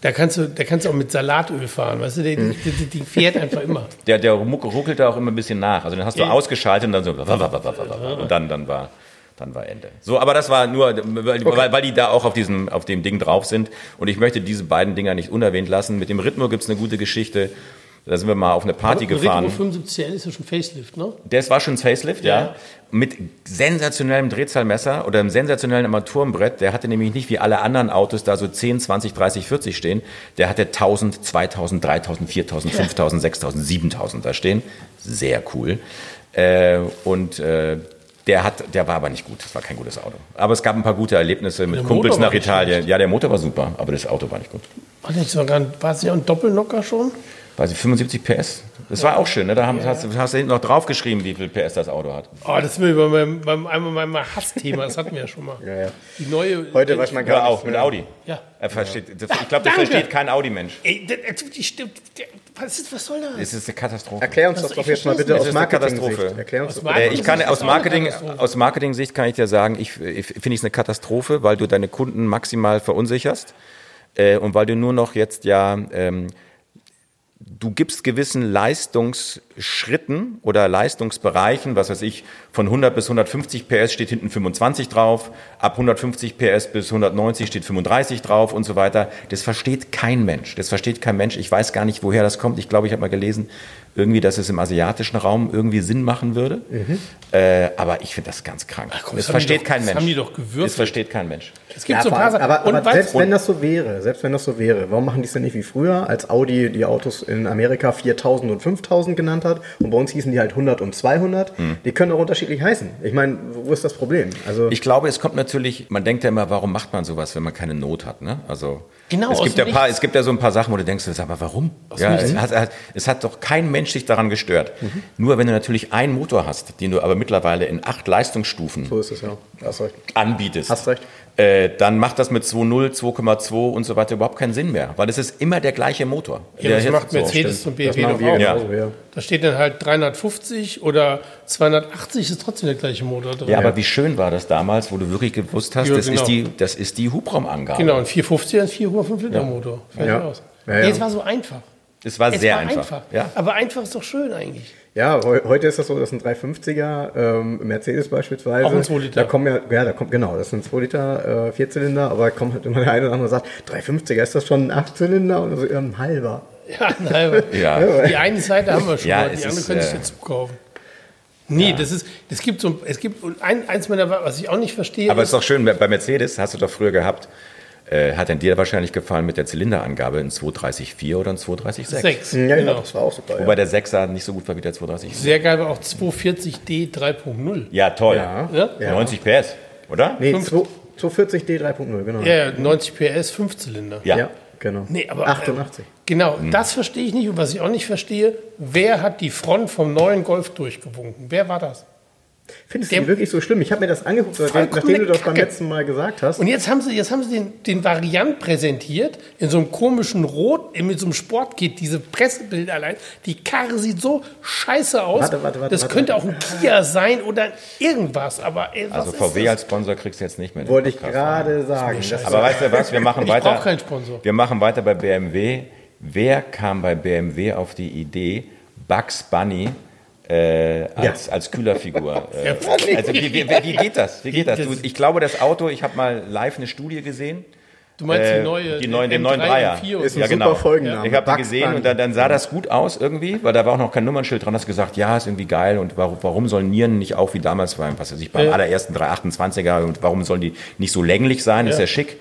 Da kannst du, da kannst du auch mit Salatöl fahren, weißt du, der, Hm. die, die, die fährt einfach immer. Der, der ruck- ruckelte auch immer ein bisschen nach. Also den hast du Ja. ausgeschaltet und dann so und dann, dann war dann war Ende. So, aber das war nur, weil, weil, weil die da auch auf diesem, auf dem Ding drauf sind. Und ich möchte diese beiden Dinger nicht unerwähnt lassen. Mit dem Rhythmo gibt's eine gute Geschichte. Da sind wir mal auf eine Party gefahren. Ritmo 75L ist ja schon Facelift, ne? Das war schon ein Facelift, ja. Ja. Mit sensationellem Drehzahlmesser oder einem sensationellen Armaturenbrett. Der hatte nämlich nicht wie alle anderen Autos da so 10, 20, 30, 40 stehen. Der hatte 1000, 2000, 3000, 4000, 5000, 6000, 7000 da stehen. Sehr cool. Äh, und äh, der, hat, der war aber nicht gut. Das war kein gutes Auto. Aber es gab ein paar gute Erlebnisse mit Der Kumpels nach Italien. Ja, der Motor war super, aber das Auto war nicht gut. War nicht sogar ein, war es ja ein Doppelnocker schon? Weiß ich, 75 PS. Das war auch schön, ne? Da haben, hast, du- hast du hinten noch draufgeschrieben, wie viel PS das Auto hat. Oh, das sind wir bei meinem, beim, einmal meinem Hassthema, das hatten wir ja schon mal. Ja, ja. Die neue. Heute weiß man Hör gar auf, nicht mit. Audi. Ja. Er versteht, ich glaube, das Danke. versteht kein Audi-Mensch. Das, das, Was, ist, was soll das? Es ist eine Katastrophe. Erklär uns das doch jetzt mal bitte aus ist Marketing-Sicht. Katastrophe. Erklär uns Aus das. Äh, ich kann Das ist aus auch Marketing, Katastrophe. aus Marketing-Sicht kann ich dir sagen, ich, ich finde es eine Katastrophe, weil du deine Kunden maximal verunsicherst äh, und weil du nur noch jetzt ja ähm, du gibst gewissen Leistungsschritten oder Leistungsbereichen, was weiß ich, von 100 bis 150 PS steht hinten 25 drauf, ab 150 PS bis 190 steht 35 drauf und so weiter. Das versteht kein Mensch. Das versteht kein Mensch. Ich weiß gar nicht, woher das kommt. Ich glaube, ich habe mal gelesen, irgendwie, dass es im asiatischen Raum irgendwie Sinn machen würde. Äh, aber ich finde das ganz krank. komm, das das versteht doch- kein das Mensch. haben die doch gewürfelt. Das versteht kein Mensch. Es gibt Ja, so ein paar allem- aber, Und aber selbst wenn das so wäre, selbst wenn das so wäre, warum machen die es denn nicht wie früher, als Audi die Autos in Amerika 4000 und 5000 genannt hat und bei uns hießen die halt 100 und 200? Die können auch unterschiedlich heißen. Ich meine, wo ist das Problem? Also Ich glaube, es kommt natürlich, man denkt ja immer, warum macht man sowas, wenn man keine Not hat, ne? Also Genau, es gibt ja paar, es gibt ja so ein paar Sachen, wo du denkst, sag mal, warum? Ja, es hat, es hat doch kein Mensch sich daran gestört. Nur wenn du natürlich einen Motor hast, den du aber mittlerweile in acht Leistungsstufen so ist es ja. Hast recht. anbietest, Hast recht. Äh, dann macht das mit 2.0, 2,2 und so weiter überhaupt keinen Sinn mehr, weil es ist immer der gleiche Motor. Ja, Der das jetzt macht so Mercedes stimmt. und Das BMW doch auch. Ja. Da steht dann halt 350 oder 280, ist trotzdem der gleiche Motor drin. Ja, aber wie schön war das damals, wo du wirklich gewusst hast, Ja, das, genau. ist die, das ist die Hubraumangabe. Genau, ein 450er ist 4,5 Liter Motor. Fertig Ja. aus. Ja, ja. Nee, es war so einfach. Es war Es sehr war einfach. Ja. Aber einfach ist doch schön eigentlich. Ja, heu- heute ist das so, dass ein 350er ähm, Mercedes beispielsweise. Auch ein 2 Liter. Da kommen ja, ja, da kommt, genau, das ein 2 Liter äh, Vierzylinder, aber kommt halt immer der eine oder andere und sagt, 350er, ist das schon ein Achtzylinder? Und so, ja, ein halber. Ja, nein, Ja. Die eine Seite haben wir schon Ja, die andere ist, könnte ich äh, dazu kaufen. Nee, das ist, es gibt so, es gibt und ein, eins meiner, was ich auch nicht verstehe, Aber es ist doch schön, bei Mercedes hast du doch früher gehabt, äh, hat denn dir wahrscheinlich gefallen mit der Zylinderangabe ein 230,4 oder ein 230,6? 6. Ja, ja, genau. das war auch super. Wobei Ja. der 6er nicht so gut war wie der 230. Sehr geil war auch 240D 3.0 Ja, toll. Ja. Ja? Ja. 90 PS, oder? Nee, Fünf- 2- 240D 3.0, genau. Ja, ja, 90 PS, 5 Zylinder. Ja. Ja, genau. Nee, aber, 88. Genau, das verstehe ich nicht. Und was ich auch nicht verstehe, wer hat die Front vom neuen Golf durchgewunken? Wer war das? Findest du Der- die wirklich so schlimm? Ich habe mir das angeguckt, nachdem, du das beim Kacke. letzten Mal gesagt hast. Und jetzt haben sie, jetzt haben sie den, den Variant präsentiert, in so einem komischen Rot, mit so einem Sportkit, diese Pressebilder allein. Die Karre sieht so scheiße aus. Warte, warte, warte, das warte, könnte warte. auch ein Kia sein oder irgendwas. Aber ey, Also VW das? als Sponsor kriegst du jetzt nicht mehr. Wollte ich gerade sagen. Das Aber weißt du was, wir machen Ich weiter. brauche keinen Sponsor. Wir machen weiter bei BMW. Wer kam bei BMW auf die Idee, Bugs Bunny äh, als, als Kühlerfigur? Äh, also wie, wie, wie geht das? Wie geht das? Du, ich glaube, das Auto, ich habe mal live eine Studie gesehen. Du meinst Äh, die neue, die neuen, den M3 neuen Dreier. 4 und Ist ein super Folgenname. Ich habe die gesehen und dann, dann sah das gut aus irgendwie, weil da war auch noch kein Nummernschild dran. Hast gesagt, ja, ist irgendwie geil und warum, warum sollen Nieren nicht auch wie damals beim, was weiß ich, beim Ja. allerersten 328er und warum sollen die nicht so länglich sein? Ist Ja. ja schick.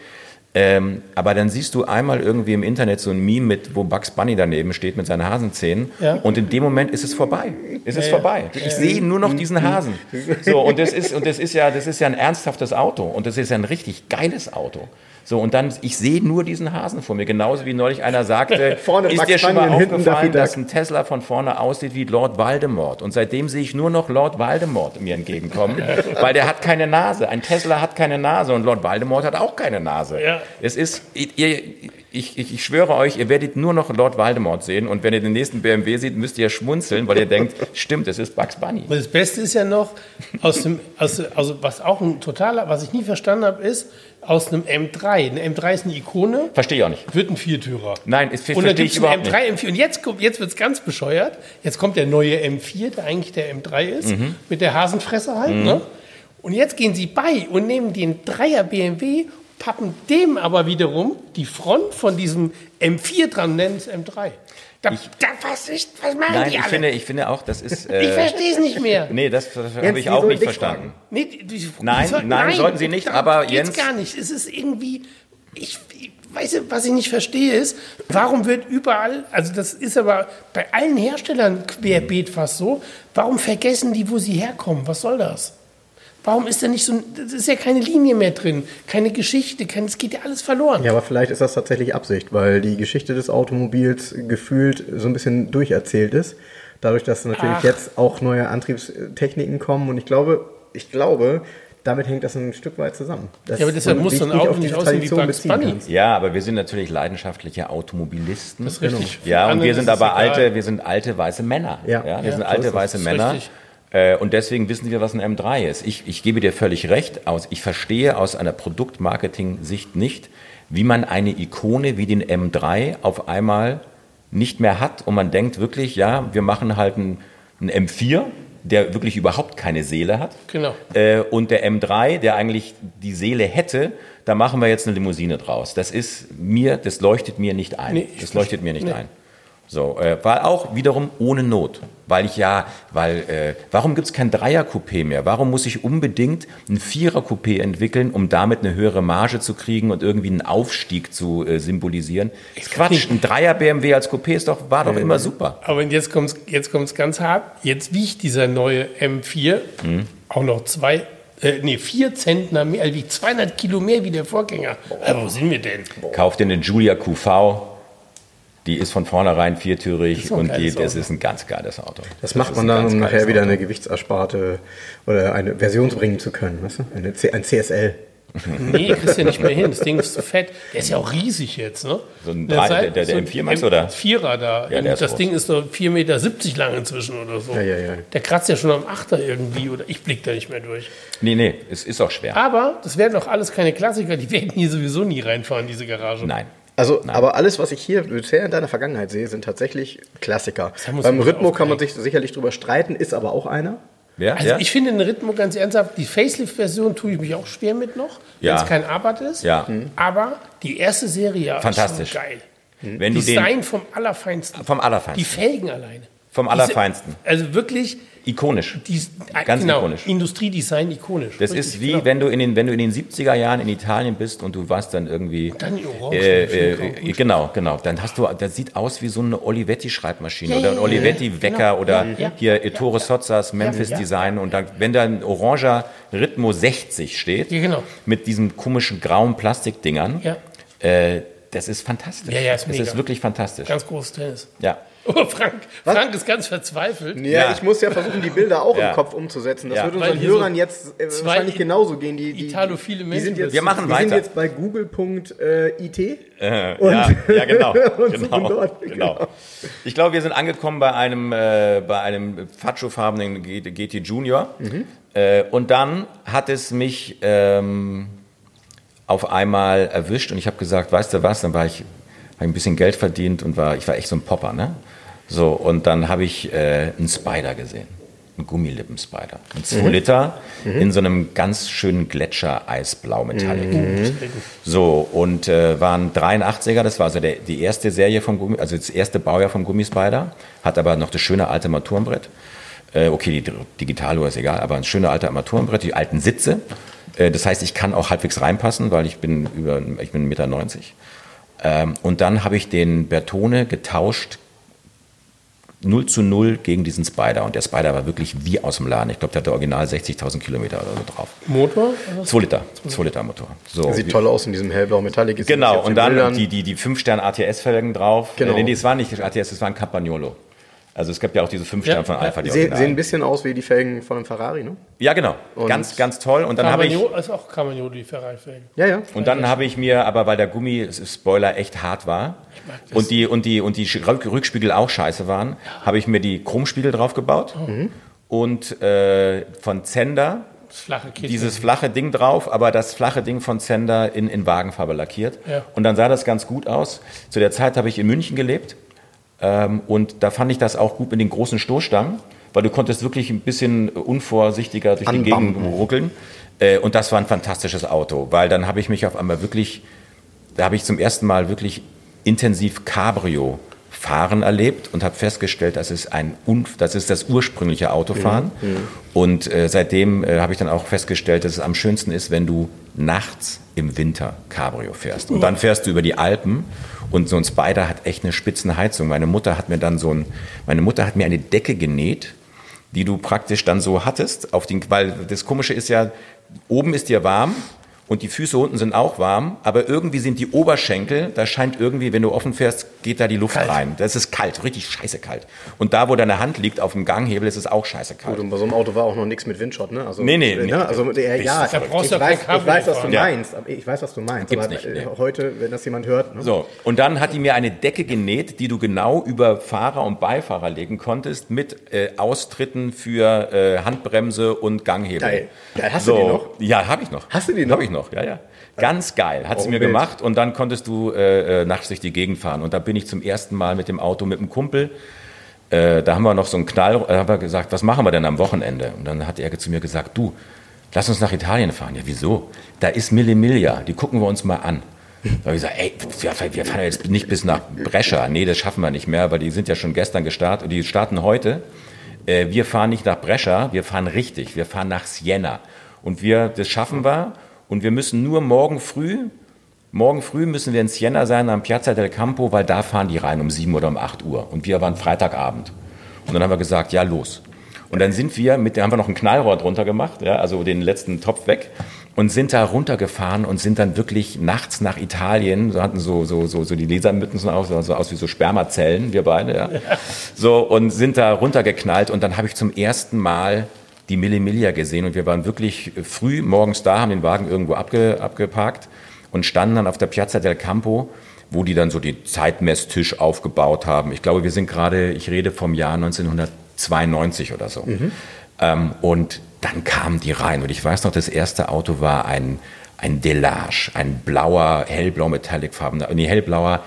Ähm, aber dann siehst du einmal irgendwie im Internet so ein Meme mit, wo Bugs Bunny daneben steht mit seinen Hasenzähnen Ja. und in dem Moment ist es vorbei. Es ist Ja, ja. vorbei. Ich sehe nur noch diesen Hasen. So und das ist und das ist ja das ist ja ein ernsthaftes Auto und das ist ja ein richtig geiles Auto. So und dann ich sehe nur diesen Hasen vor mir, genauso wie neulich einer sagte, Vorne ist Bugs dir schon mal aufgefallen, dass Duck. ein Tesla von vorne aussieht wie Lord Voldemort und seitdem sehe ich nur noch Lord Voldemort mir entgegenkommen, weil der hat keine Nase. Ein Tesla hat keine Nase und Lord Voldemort hat auch keine Nase. Ja. Es ist ihr, ich, ich, ich schwöre euch, ihr werdet nur noch Lord Voldemort sehen und wenn ihr den nächsten BMW seht, müsst ihr schmunzeln, weil ihr denkt, stimmt, es ist Bugs Bunny. Und das Beste ist ja noch, aus dem, aus, also was auch ein totaler, was ich nie verstanden habe, ist, aus einem M3. Ein M3 ist eine Ikone, Verstehe ich auch nicht. wird ein Viertürer. Nein, es verstehe ich überhaupt M3, nicht. M4. Und jetzt, kommt- jetzt wird es ganz bescheuert. Jetzt kommt der neue M4, der eigentlich der M3 ist, Mhm. mit der Hasenfresse halt. Ne? Und jetzt gehen sie bei und nehmen den Dreier BMW, pappen dem aber wiederum die Front von diesem M4 dran, nennen es M3. Da, da, was, ist, was machen Nein, die ich alle? finde, ich finde auch, das ist. ich Äh, verstehe es nicht mehr. nee, das, das habe ich auch nicht verstanden. Nee, die, die, Nein, soll- nein, sollten sie nicht, aber geht's Jens- gar nicht. Es ist irgendwie, ich, ich weiß, was ich nicht verstehe ist, warum wird überall, also das ist aber bei allen Herstellern querbeet fast so, warum vergessen die, wo sie herkommen? Was soll das? Warum ist da nicht so, ein- das ist ja keine Linie mehr drin, keine Geschichte, kein, es geht ja alles verloren. Ja, aber vielleicht ist das tatsächlich Absicht, weil die Geschichte des Automobils gefühlt so ein bisschen durcherzählt ist. Dadurch, dass natürlich Ach. jetzt auch neue Antriebstechniken kommen und ich glaube, ich glaube, damit hängt das ein Stück weit zusammen. Dass Ja, aber deshalb muss so ein nicht aussehen wie Tradition Bugs Bunny. Ja, aber wir sind natürlich leidenschaftliche Automobilisten. Das ist richtig. Ja, und wir sind aber egal. alte, wir sind alte weiße Männer. Ja. wir Ja, sind alte weiße Das ist Männer. richtig. Äh, Und deswegen wissen wir, was ein M3 ist. Ich, ich gebe dir völlig recht. Aus, ich verstehe aus einer Produktmarketing-Sicht nicht, wie man eine Ikone wie den M3 auf einmal nicht mehr hat und man denkt wirklich, ja, wir machen halt einen, einen M4, der wirklich überhaupt keine Seele hat. Genau. Äh, und der M3, der eigentlich die Seele hätte, da machen wir jetzt eine Limousine draus. Das ist mir, das leuchtet mir nicht ein. Nee, das leuchtet mir nicht nee. ein. So, äh, war auch wiederum ohne Not. Weil ich ja, weil, äh, warum gibt es kein Dreier-Coupé mehr? Warum muss ich unbedingt ein Vierer-Coupé entwickeln, um damit eine höhere Marge zu kriegen und irgendwie einen Aufstieg zu äh, symbolisieren? Ist Quatsch, ein Dreier-BMW als Coupé ist doch, war doch immer super. Aber jetzt kommt es jetzt kommt's ganz hart. Jetzt wiegt dieser neue M4 Mhm. auch noch zwei, äh, nee, vier Zentner mehr, also wiegt 200 Kilo mehr wie der Vorgänger. Äh, wo sind wir denn? Kauf dir eine Julia QV, die ist von vornherein viertürig so und die, geiles das ist ein ganz geiles Auto. Das macht ist man dann, um nachher wieder Auto. eine gewichtsersparte oder eine Version bringen zu können. Weißt du? eine C ein CSL. Nee, kriegst ja nicht mehr hin. Das Ding ist zu fett. Der ist ja auch riesig jetzt, ne? So ein Der drei- der- der- der ein M4 meinst du, oder? Vierer da. Ja, der ist das groß. Ding ist doch 4,70 Meter lang inzwischen oder so. Ja, ja, ja. Der kratzt ja schon am Achter irgendwie oder ich blick da nicht mehr durch. Nee, nee, es ist auch schwer. Aber das werden doch alles keine Klassiker. Die werden hier sowieso nie reinfahren, diese Garage. Nein. Also, aber alles, was ich hier bisher in deiner Vergangenheit sehe, sind tatsächlich Klassiker. Beim nicht Rhythmo kann man sich sicherlich drüber streiten, ist aber auch einer. Ja, Also ja? ich finde den Rhythmo ganz ernsthaft, die Facelift-Version tue ich mich auch schwer mit noch, Ja. wenn es kein Arbeit ist. Ja. Aber die erste Serie Fantastisch. ist schon geil. Wenn du den Design vom Allerfeinsten. vom Die Allerfeinsten, Felgen alleine. vom Diese- Allerfeinsten, Also wirklich, ikonisch. die, äh, Ganz genau, ikonisch. Industriedesign ikonisch. Das Richtig, ist wie genau. wenn du in den wenn du in den 70er Jahren in Italien bist und du warst dann irgendwie Dann die Orangen, äh, äh, grau. genau genau dann hast du das sieht aus wie so eine Olivetti Schreibmaschine Ja, oder ein ja, Olivetti ja, Wecker genau. oder Ja, hier Ettore ja. Sozzas Memphis. Design und dann wenn da ein oranger Ritmo 60 steht genau. mit diesen komischen grauen Plastikdingern äh, das ist fantastisch Ja, ja, ist das mega. ist wirklich fantastisch Ganz großes Tennis. ja Oh, Frank, Frank ist ganz verzweifelt. Ja, Ja. ich muss ja versuchen, die Bilder auch Ja. im Kopf umzusetzen. Das Ja. wird unseren hier so Hörern jetzt äh, wahrscheinlich genauso gehen. Die, die, Italophile die Menschen sind jetzt, Wir machen die sind weiter. jetzt bei google.it. Äh, Und- ja, ja, genau. und genau, suchen dort, genau. Ich glaube, wir sind angekommen bei einem, äh, bei einem Faccio-farbenen GT, GT Junior. Mhm. Äh, und dann hat es mich ähm, auf einmal erwischt und ich habe gesagt, weißt du was, dann war ich, habe ein bisschen Geld verdient und war, ich war echt so ein Popper, ne? So, und dann habe ich äh, einen Spider gesehen. Einen Gummilippen-Spider. Ein 2 Mhm. Liter in so einem ganz schönen Gletscher-Eisblau-Metallic. So, und äh, waren 83er, das war also der, die erste Serie vom Gummi, also das erste Baujahr vom Gummispider, hat aber noch das schöne alte Armaturenbrett. Äh, okay, die Digitaluhr ist egal, aber ein schöner alter Armaturenbrett, die alten Sitze. Äh, das heißt, ich kann auch halbwegs reinpassen, weil ich bin über, ich bin 1,90 Meter. Ähm, und dann habe ich den Bertone getauscht 0 zu 0 gegen diesen Spider. Und der Spider war wirklich wie aus dem Laden. Ich glaube, der hatte original 60.000 Kilometer oder so drauf. Motor? oder was? 2 Liter, 2 Liter Motor. So, Sieht toll aus in diesem hellblau Metallic. Genau, und dann Bildern. die, die, die 5-Stern-ATS-Felgen drauf. Genau. Äh, nee, das war nicht ATS, das war ein Campagnolo. Also es gibt ja auch diese fünf Sterne Ja, von. Alpha, die Sie, sehen Originalen. ein bisschen aus wie die Felgen von einem Ferrari, ne? Ja, genau. Und- ganz, ganz toll. Und dann habe ich, ist auch Carmagno, die Ferrari-Felgen. Ja, ja. und dann habe ich mir, aber weil der Gummispoiler echt hart war und die, und die, und die Rück- Rückspiegel auch scheiße waren, habe ich mir die Chromspiegel drauf gebaut und äh, von Zender flache dieses flache Ding drauf, aber das flache Ding von Zender in, in Wagenfarbe lackiert. Ja. Und dann sah das ganz gut aus. Zu der Zeit habe ich in München gelebt und da fand ich das auch gut mit den großen Stoßstangen, weil du konntest wirklich ein bisschen unvorsichtiger durch die Anbampen. Gegend ruckeln. Äh, und das war ein fantastisches Auto, weil dann habe ich mich auf einmal wirklich, da habe ich zum ersten Mal wirklich intensiv Cabrio fahren erlebt und habe festgestellt, das ist ein Unf das ist das ursprüngliche Autofahren. Und äh, seitdem äh, habe ich dann auch festgestellt, dass es am schönsten ist, wenn du nachts im Winter Cabrio fährst. Und dann fährst du über die Alpen und so ein Spider hat echt eine Spitzenheizung. Meine Mutter hat mir dann so ein, meine Mutter hat mir eine Decke genäht, die du praktisch dann so hattest, auf den, weil das Komische ist ja, oben ist dir warm und die Füße unten sind auch warm, aber irgendwie sind die Oberschenkel, da scheint irgendwie, wenn du offen fährst, geht da die Luft rein. Das ist kalt, richtig scheiße kalt. Und da, wo deine Hand liegt auf dem Ganghebel, ist es auch scheiße kalt. Gut, und bei so einem Auto war auch noch nichts mit Windshot, ne? Also, Nee, nee, äh, nee. Ne? Also, der, ja, Da brauchst ich, du ja weiß, ich weiß, was du meinst. aber Ich weiß, was du meinst. Gibt's aber nicht, äh, nee. heute, wenn das jemand hört, ne? So, und dann hat die mir eine Decke genäht, die du genau über Fahrer und Beifahrer legen konntest, mit äh, Austritten für äh, Handbremse und Ganghebel. Geil. Geil, hast du so, die noch? Ja, habe ich noch. Hast du die noch? Habe ich noch, ja, ja. Ganz geil, hat sie Oh, mir wild. gemacht und dann konntest du äh, äh, nachts durch die Gegend fahren. Und da bin ich zum ersten Mal mit dem Auto mit einem Kumpel. Äh, da haben wir noch so einen Knall, da haben wir gesagt, was machen wir denn am Wochenende? Und dann hat er zu mir gesagt, du, lass uns nach Italien fahren. Ja, wieso? Da ist Mille Miglia, die gucken wir uns mal an. Da habe ich gesagt, ey, wir, fahren jetzt nicht bis nach Brescia. Nee, das schaffen wir nicht mehr, weil die sind ja schon gestern gestartet und die starten heute. Äh, wir fahren nicht nach Brescia, wir fahren richtig, wir fahren nach Siena. Und wir, das schaffen wir und wir müssen nur morgen früh, morgen früh müssen wir in Siena sein am Piazza del Campo, weil da fahren die rein um 7 oder um 8 Uhr. Und wir waren Freitagabend. Und dann haben wir gesagt, ja, los. Und dann sind wir mit, da haben wir noch ein Knallrohr drunter gemacht, ja, also den letzten Topf weg und sind da runtergefahren und sind dann wirklich nachts nach Italien, so hatten so, so, so, so die Lasermützen so aus, so aus wie so Spermazellen, wir beide, ja. So, und sind da runtergeknallt und dann habe ich zum ersten Mal die Mille Miglia gesehen und wir waren wirklich früh morgens da, haben den Wagen irgendwo abge, abgeparkt und standen dann auf der Piazza del Campo, wo die dann so die Zeitmesstisch aufgebaut haben. Ich glaube, wir sind gerade, ich rede vom Jahr 1992 oder so. Ähm, und dann kamen die rein und ich weiß noch, das erste Auto war ein, ein Delage, ein blauer, hellblau metallicfarbener, nee, hellblauer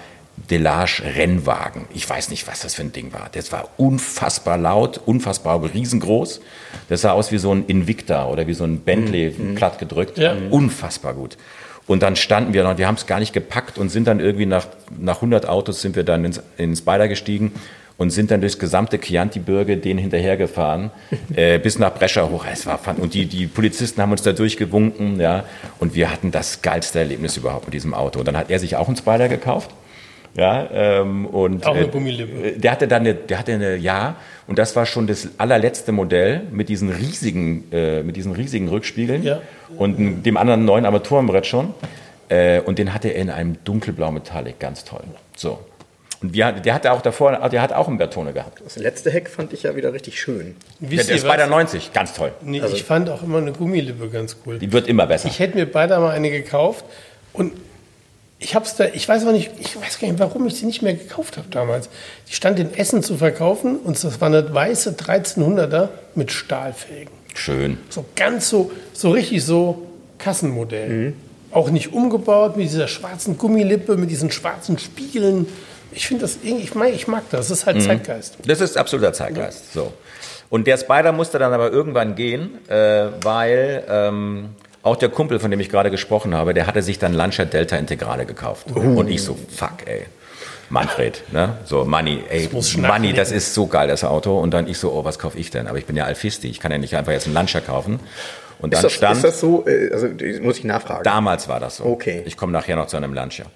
Delage-Rennwagen. Ich weiß nicht, was das für ein Ding war. Das war unfassbar laut, unfassbar riesengroß. Das sah aus wie so ein Invicta oder wie so ein Bentley platt gedrückt. Ja. Unfassbar gut. Und dann standen wir noch, wir haben es gar nicht gepackt und sind dann irgendwie nach, nach 100 Autos sind wir dann ins, ins Spider gestiegen und sind dann durchs gesamte Chianti-Bürge denen hinterhergefahren, äh, bis nach Brescia hoch. Es war fun. Und die, die Polizisten haben uns da durchgewunken, ja. Und wir hatten das geilste Erlebnis überhaupt mit diesem Auto. Und dann hat er sich auch einen Spider gekauft. Ja, ähm, und Auch eine äh, Gummilippe. äh, Der hatte dann eine, der hatte eine, ja, und das war schon das allerletzte Modell mit diesen riesigen, äh, mit diesen riesigen Rückspiegeln Ja. und dem anderen neuen Armaturenbrett schon. Äh, und den hatte er in einem dunkelblau Metallic, ganz toll. So. Und wir, der hatte auch davor, der hat auch einen Bertone gehabt. Das letzte Heck fand ich ja wieder richtig schön. Der, Wisst der Spider was? 90, ganz toll. Nee, ich fand auch immer eine Gummilippe ganz cool. Die wird immer besser. Ich hätte mir beide mal eine gekauft und ich hab's da, ich weiß auch nicht, ich weiß gar nicht, warum ich sie nicht mehr gekauft habe damals. Die stand in Essen zu verkaufen und das war eine weiße 1300er mit Stahlfelgen. Schön. So ganz so, so richtig so Kassenmodell. Mhm. Auch nicht umgebaut mit dieser schwarzen Gummilippe, mit diesen schwarzen Spiegeln. Ich finde das irgendwie, ich, mein, ich mag das, das ist Mhm. halt Zeitgeist. Das ist absoluter Zeitgeist. So. Und der Spider musste dann aber irgendwann gehen, äh, weil ähm, auch der Kumpel, von dem ich gerade gesprochen habe, der hatte sich dann Lancia Delta Integrale gekauft. Und ich so, fuck, ey. Manfred, ne? So, Money, ey, schnacken. Money, das ist so geil, das Auto. Und dann ich so, oh, was kaufe ich denn? Aber ich bin ja Alfisti, ich kann ja nicht einfach jetzt einen Lancia kaufen. Und dann ist, das, stand. ist das so, äh, also muss ich nachfragen. Damals war das so. Okay. Ich komme nachher noch zu einem Lancia.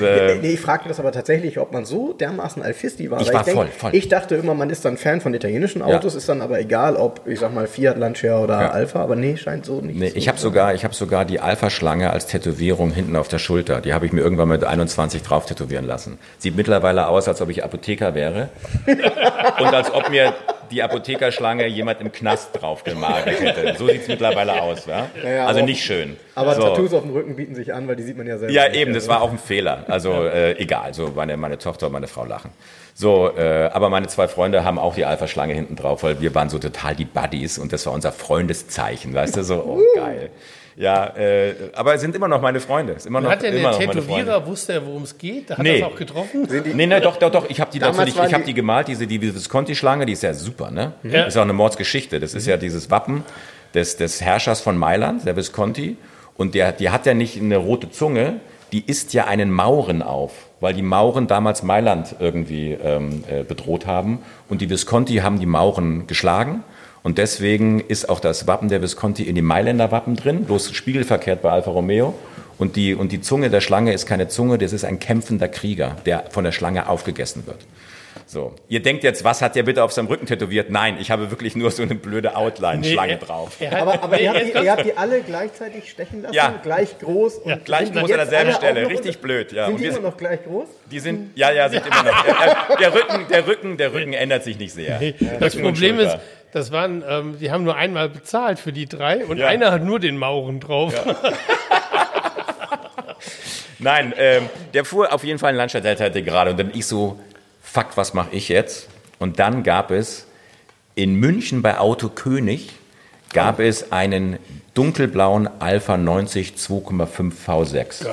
Äh, nee, ich fragte das aber tatsächlich, ob man so dermaßen Alfisti war. Ich war denk, voll, voll. Ich dachte immer, man ist dann Fan von italienischen Autos, Ja. ist dann aber egal, ob, ich sag mal, Fiat, Lancia oder Ja. Alfa, aber nee, scheint so nicht Nee, so ich habe zu sein. sogar, ich hab sogar die Alpha-Schlange als Tätowierung hinten auf der Schulter. Die habe ich mir irgendwann mit 21 drauf tätowieren lassen. Sieht mittlerweile aus, als ob ich Apotheker wäre. Und als ob mir die Apothekerschlange jemand im Knast drauf gemagert hätte. So sieht's mittlerweile aus. Ja? ja, also nicht schön. Aber so. Tattoos auf dem Rücken bieten sich an, weil die sieht man ja selber. Ja, eben, das war auch ein Fehler. Also äh, egal, so meine, meine Tochter und meine Frau lachen. So, äh, aber meine zwei Freunde haben auch die Alpha-Schlange hinten drauf, weil wir waren so total die Buddies und das war unser Freundeszeichen, weißt du, so, oh geil. Ja, äh, aber es sind immer noch meine Freunde. Ist immer noch, Hat denn immer der noch meine Freunde. Tätowierer, wusste er, worum es geht? Hat Nee. er es auch getroffen? Nee, nee, doch, doch, doch. Ich habe die Damals natürlich, ich habe die- die gemalt, diese die Visconti-Schlange, die ist ja super, ne? Ja. Ist auch eine Mordsgeschichte. Das ist ja dieses Wappen des, des Herrschers von Mailand, der Visconti. Und der, die hat ja nicht eine rote Zunge, die isst ja einen Mauren auf, weil die Mauren damals Mailand irgendwie ähm, äh, bedroht haben. Und die Visconti haben die Mauren geschlagen. Und deswegen ist auch das Wappen der Visconti in dem Mailänder Wappen drin, bloß spiegelverkehrt bei Alfa Romeo. Und die, und die Zunge der Schlange ist keine Zunge, das ist ein kämpfender Krieger, der von der Schlange aufgegessen wird. So. Ihr denkt jetzt, was hat der bitte auf seinem Rücken tätowiert? Nein, ich habe wirklich nur so eine blöde Outline-Schlange Nee, drauf. Er hat, Aber, aber Nee, ihr, habt ihr habt die alle gleichzeitig stechen lassen? Ja. Gleich groß? Und Gleich sind die groß an derselben Stelle. Richtig blöd, ja. Sind Und die wir immer sind- noch gleich groß? Die sind, ja, ja, sind immer noch. Der, der, Rücken, der Rücken, der Rücken ändert sich nicht sehr. Das Rücken und Problem ist. Das waren, ähm, die haben nur einmal bezahlt für die drei und Ja. einer hat nur den Mauren drauf. Nein, ähm, der fuhr auf jeden Fall in Lancia Delta gerade und dann ich so, fuck, was mache ich jetzt? Und dann gab es in München bei Auto König gab es einen dunkelblauen Alpha 90 2,5 V6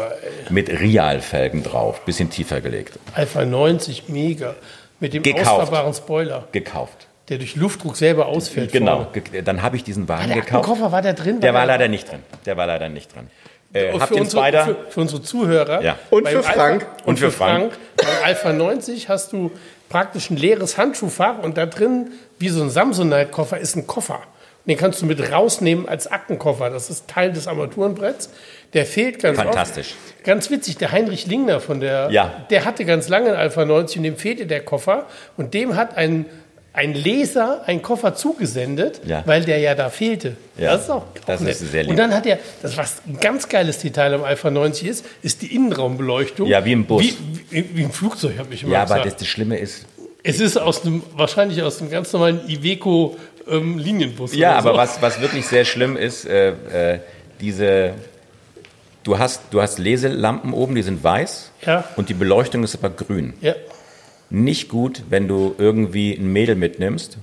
mit Rial-Felgen drauf, bisschen tiefer gelegt, Alpha 90, mega. Mit dem Gekauft. ausfahrbaren Spoiler, gekauft. Der durch Luftdruck selber ausfällt. Genau, vorne. dann habe ich diesen Wagen Der gekauft. Aktenkoffer war der drin? Der war leider nicht drin. Der war leider nicht drin. Äh, Und habt für, unsere, für, für unsere Zuhörer. Ja. Und für Frank. Alpha, und für Frank. Beim Alpha 90 hast du praktisch ein leeres Handschuhfach und da drin, wie so ein Samsonite-Koffer, ist ein Koffer. Und den kannst du mit rausnehmen als Aktenkoffer. Das ist Teil des Armaturenbretts. Der fehlt ganz Fantastisch. Oft. Ganz witzig, der Heinrich Lingner von der, Ja. der hatte ganz lange einen Alpha 90 und dem fehlte der Koffer. Und dem hat ein, ein Leser einen Koffer zugesendet, Ja. weil der ja da fehlte. Ja. Das ist auch, auch Das nett. ist sehr lieb. Und dann hat er, das was ein ganz geiles Detail am Alpha 90 ist, ist die Innenraumbeleuchtung. Ja, wie im Bus. Wie, wie, wie im Flugzeug, habe ich immer Ja, aber gesagt. das, das Schlimme ist, es ist aus dem, wahrscheinlich aus dem ganz normalen Iveco ähm, Linienbus. Ja, aber so. was, was wirklich sehr schlimm ist, äh, äh, diese, du hast, du hast Leselampen oben, die sind weiß Ja. und die Beleuchtung ist aber grün. Ja. Nicht gut, wenn du irgendwie ein Mädel mitnimmst,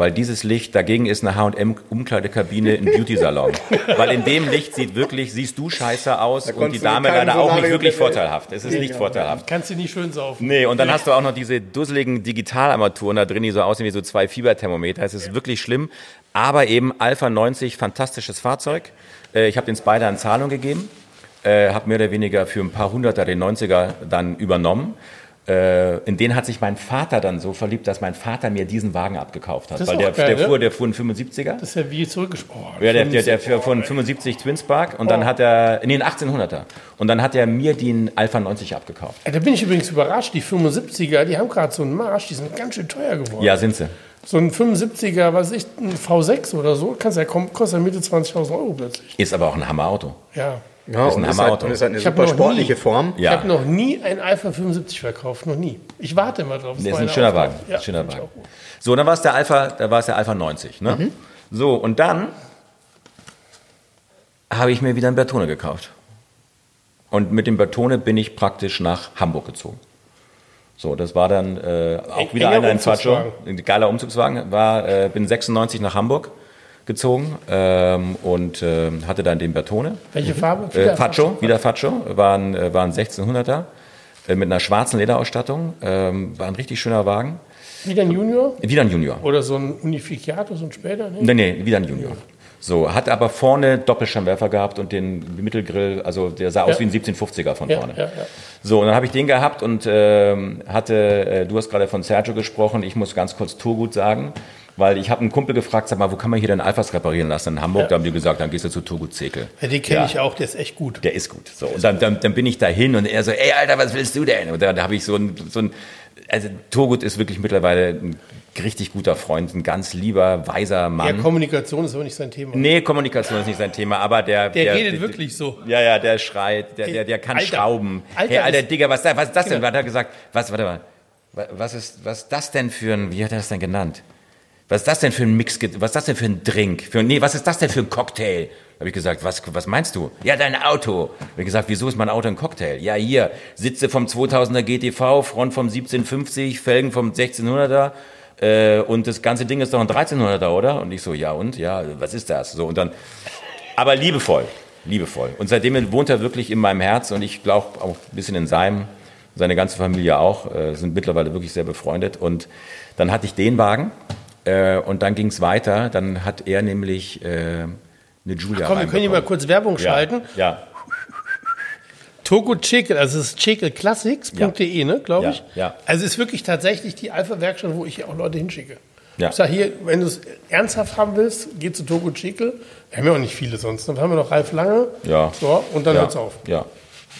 weil dieses Licht, dagegen ist eine H&M-Umkleidekabine ein Beauty-Salon. weil in dem Licht sieht wirklich, siehst du scheiße aus und die Dame leider auch nicht wirklich vorteilhaft. Es ist nicht ja. vorteilhaft. Kannst du nicht schön saufen. Nee, und dann hast du auch noch diese dusseligen Digitalarmaturen da drin, die so aussehen wie so zwei Fieberthermometer. Es ist wirklich schlimm. Aber eben Alpha 90, fantastisches Fahrzeug. Äh, Ich habe den Spider in Zahlung gegeben, äh, habe mehr oder weniger für ein paar Hunderter den 90er dann übernommen. Äh, In den hat sich mein Vater dann so verliebt, dass mein Vater mir diesen Wagen abgekauft hat. Das ist Weil auch der, geil, der, ne? fuhr, der fuhr einen 75er. Das ist ja wie zurückgesprochen. Ja, der, der, der fuhr von 75 Twinspark und dann hat er, nee, einen 1800er. Und dann hat er mir den Alpha 90 abgekauft. Ja, da bin ich übrigens überrascht. Die 75er, die haben gerade so einen Marsch, die sind ganz schön teuer geworden. Ja, sind sie. So ein 75er, was ich, ein V6 oder so, kannst ja kostet ja Mitte 20.000 Euro plötzlich. Ist aber auch ein Hammerauto. Ja. Ja, ist ein und ist, halt, und ist halt eine Ich super sportliche nie- Form. Ich Ja. habe noch nie ein Alpha 75 verkauft, noch nie. Ich warte immer drauf. Das ist ein schöner. Wagen. Ja, schöner ich Wagen. So, dann war es der Alpha, da war es der Alpha 90. Ne? Mhm. So, und dann habe ich mir wieder einen Bertone gekauft. Und mit dem Bertone bin ich praktisch nach Hamburg gezogen. So, das war dann äh, auch Eng- wieder enger einer in Faccio. Umzugswagen. Ein geiler Umzugswagen. War, äh, bin 96 nach Hamburg gezogen ähm, und äh, hatte dann den Bertone. Welche Farbe? Äh, Wieder Faccio, wieder Faccio, war ein, äh, war ein 1600er äh, mit einer schwarzen Lederausstattung. Ähm, war ein richtig schöner Wagen. Wieder ein Junior? Wieder ein Junior. Oder so ein Unificato, so ein später? Nee. Nee, nee, wieder ein Junior. So, hat aber vorne Doppelscheinwerfer gehabt und den Mittelgrill, also der sah aus Ja. wie ein 1750er von Ja, vorne. ja. So, und dann habe ich den gehabt und ähm, hatte, äh, du hast gerade von Sergio gesprochen, ich muss ganz kurz Turgut sagen. Weil ich habe einen Kumpel gefragt, sag mal, wo kann man hier denn Alphas reparieren lassen in Hamburg? Ja. Da haben die gesagt, dann gehst du zu Togo Zekel. Ja, den kenne Ja. ich auch, der ist echt gut. Der ist gut. So, und dann, dann, dann bin ich dahin und er so, ey Alter, was willst du denn? Und da, da habe ich so ein, so ein, also Turgut ist wirklich mittlerweile ein richtig guter Freund, ein ganz lieber, weiser Ja, Mann. Kommunikation ist aber nicht sein Thema. nee, Kommunikation ist nicht sein Thema, aber der, Der redet wirklich so. Ja, ja, der schreit, der, der, der kann Alter. schrauben. Alter hey, Alter, Digga, was, da- was ist das denn? Genau. Was hat er gesagt? Was, warte mal. Wa- Was ist, was ist das denn für ein, wie hat er das denn genannt? Was ist das denn für ein Mix, was ist das denn für ein Drink? Für, nee, was ist das denn für ein Cocktail? Habe ich gesagt, was, was meinst du? Ja, dein Auto. Habe ich gesagt, wieso ist mein Auto ein Cocktail? Ja, hier, Sitze vom 2000er GTV, Front vom 1750, Felgen vom 1600er, äh, und das ganze Ding ist doch ein 1300er, oder? Und ich so, ja und? Ja, was ist das? So, und dann, aber liebevoll, liebevoll. Und seitdem wohnt er wirklich in meinem Herz und ich glaube auch ein bisschen in seinem, seine ganze Familie auch, äh, sind mittlerweile wirklich sehr befreundet. Und dann hatte ich den Wagen äh, und dann ging es weiter. Dann hat er nämlich äh, eine Julia Komm, wir können hier mal kurz Werbung schalten. Ja, Togo Chekel, also es ist chekelclassics.de, ne, glaube Ja, ich. ja. Also es ist wirklich tatsächlich die Alpha-Werkstatt, wo ich hier auch Leute hinschicke. Ja. Ich sage hier, wenn du es ernsthaft haben willst, geh zu Togo Chekel. Wir haben ja auch nicht viele sonst. Dann haben wir noch Ralf Lange. Ja. So, und dann ja, hört's auf. Ja,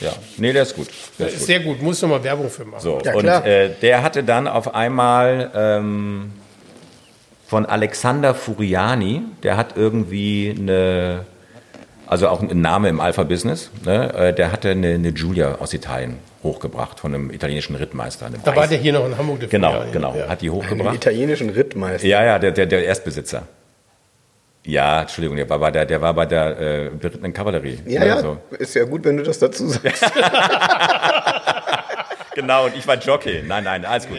ja. Nee, der ist gut. Der Das ist ist gut. sehr gut, muss ich noch mal Werbung für machen. So, Ja, und äh, der hatte dann auf einmal ähm, von Alexander Furiani, der hat irgendwie eine, also auch ein Name im Alpha-Business, ne? äh, der hatte eine, eine Giulia aus Italien hochgebracht von einem italienischen Rittmeister. Da war der hier noch in Hamburg. Der Genau, Filiale. genau, Ja. hat die Einen hochgebracht. italienischen Rittmeister. Ja, ja, der, der, der Erstbesitzer. Ja, Entschuldigung, der war bei der, der war bei der äh, berittenen Kavallerie. Ja, ja, so. ist ja gut, wenn du das dazu sagst. Genau, und ich war Jockey. Nein, nein, alles gut.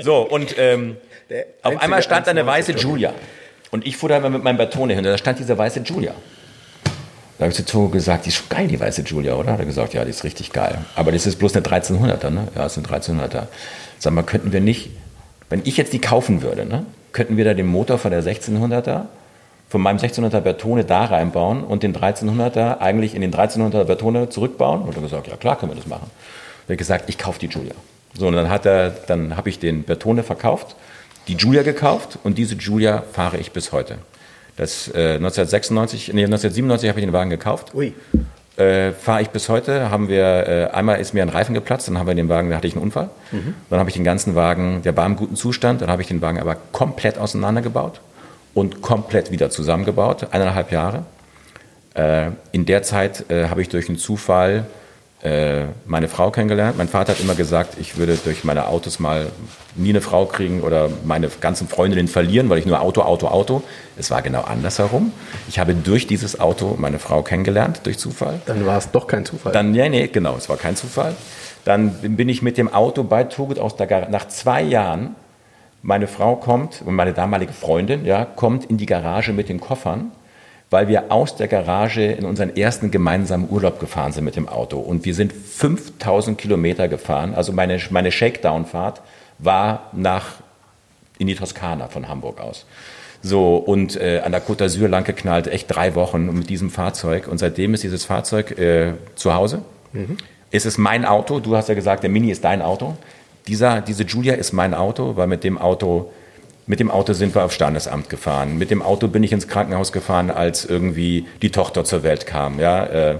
So, und ähm, Der auf einmal stand da eine 1,90 weiße. Julia. Und ich fuhr da immer mit meinem Bertone hin, und da stand diese weiße Julia. Da habe ich zu Togo gesagt, die ist schon geil, die weiße Julia, oder? Hat er gesagt, ja, die ist richtig geil. Aber das ist bloß eine 1300er, ne? Ja, das ist eine 1300er. Sag mal, könnten wir nicht, wenn ich jetzt die kaufen würde, ne? Könnten wir da den Motor von der 1600er, von meinem 1600er Bertone da reinbauen und den 1300er eigentlich in den 1300er Bertone zurückbauen? Und er gesagt, ja klar, können wir das machen. Er hat gesagt, ich kaufe die Julia. So, und dann hat er, dann habe ich den Bertone verkauft, die Julia gekauft und diese Julia fahre ich bis heute. Das äh, 1996, nee, 1997 habe ich den Wagen gekauft. Ui. Äh, fahre ich bis heute, haben wir, äh, einmal ist mir ein Reifen geplatzt, dann haben wir den Wagen, da hatte ich einen Unfall. Dann habe ich den ganzen Wagen, der war im guten Zustand, dann habe ich den Wagen aber komplett auseinandergebaut und komplett wieder zusammengebaut, eineinhalb Jahre. Äh, in der Zeit äh, habe ich durch einen Zufall meine Frau kennengelernt. Mein Vater hat immer gesagt, ich würde durch meine Autos mal nie eine Frau kriegen oder meine ganzen Freundinnen verlieren, weil ich nur Auto, Auto, Auto. Es war genau andersherum. Ich habe durch dieses Auto meine Frau kennengelernt, durch Zufall. Dann war es doch kein Zufall. Dann, nee, nee, genau, es war kein Zufall. Dann bin ich mit dem Auto bei Turgut aus der Garage. Nach zwei Jahren, meine Frau kommt und meine damalige Freundin, ja, kommt in die Garage mit den Koffern, weil wir aus der Garage in unseren ersten gemeinsamen Urlaub gefahren sind mit dem Auto. Und wir sind 5000 Kilometer gefahren. Also meine, meine Shakedown-Fahrt war nach in die Toskana von Hamburg aus. So, und äh, an der Côte d'Azur lang geknallt, echt drei Wochen mit diesem Fahrzeug. Und seitdem ist dieses Fahrzeug äh, zu Hause. Es ist mein Auto. Du hast ja gesagt, der Mini ist dein Auto. Dieser, diese Julia ist mein Auto, weil mit dem Auto, mit dem Auto sind wir aufs Standesamt gefahren. Mit dem Auto bin ich ins Krankenhaus gefahren, als irgendwie die Tochter zur Welt kam. Ja, äh,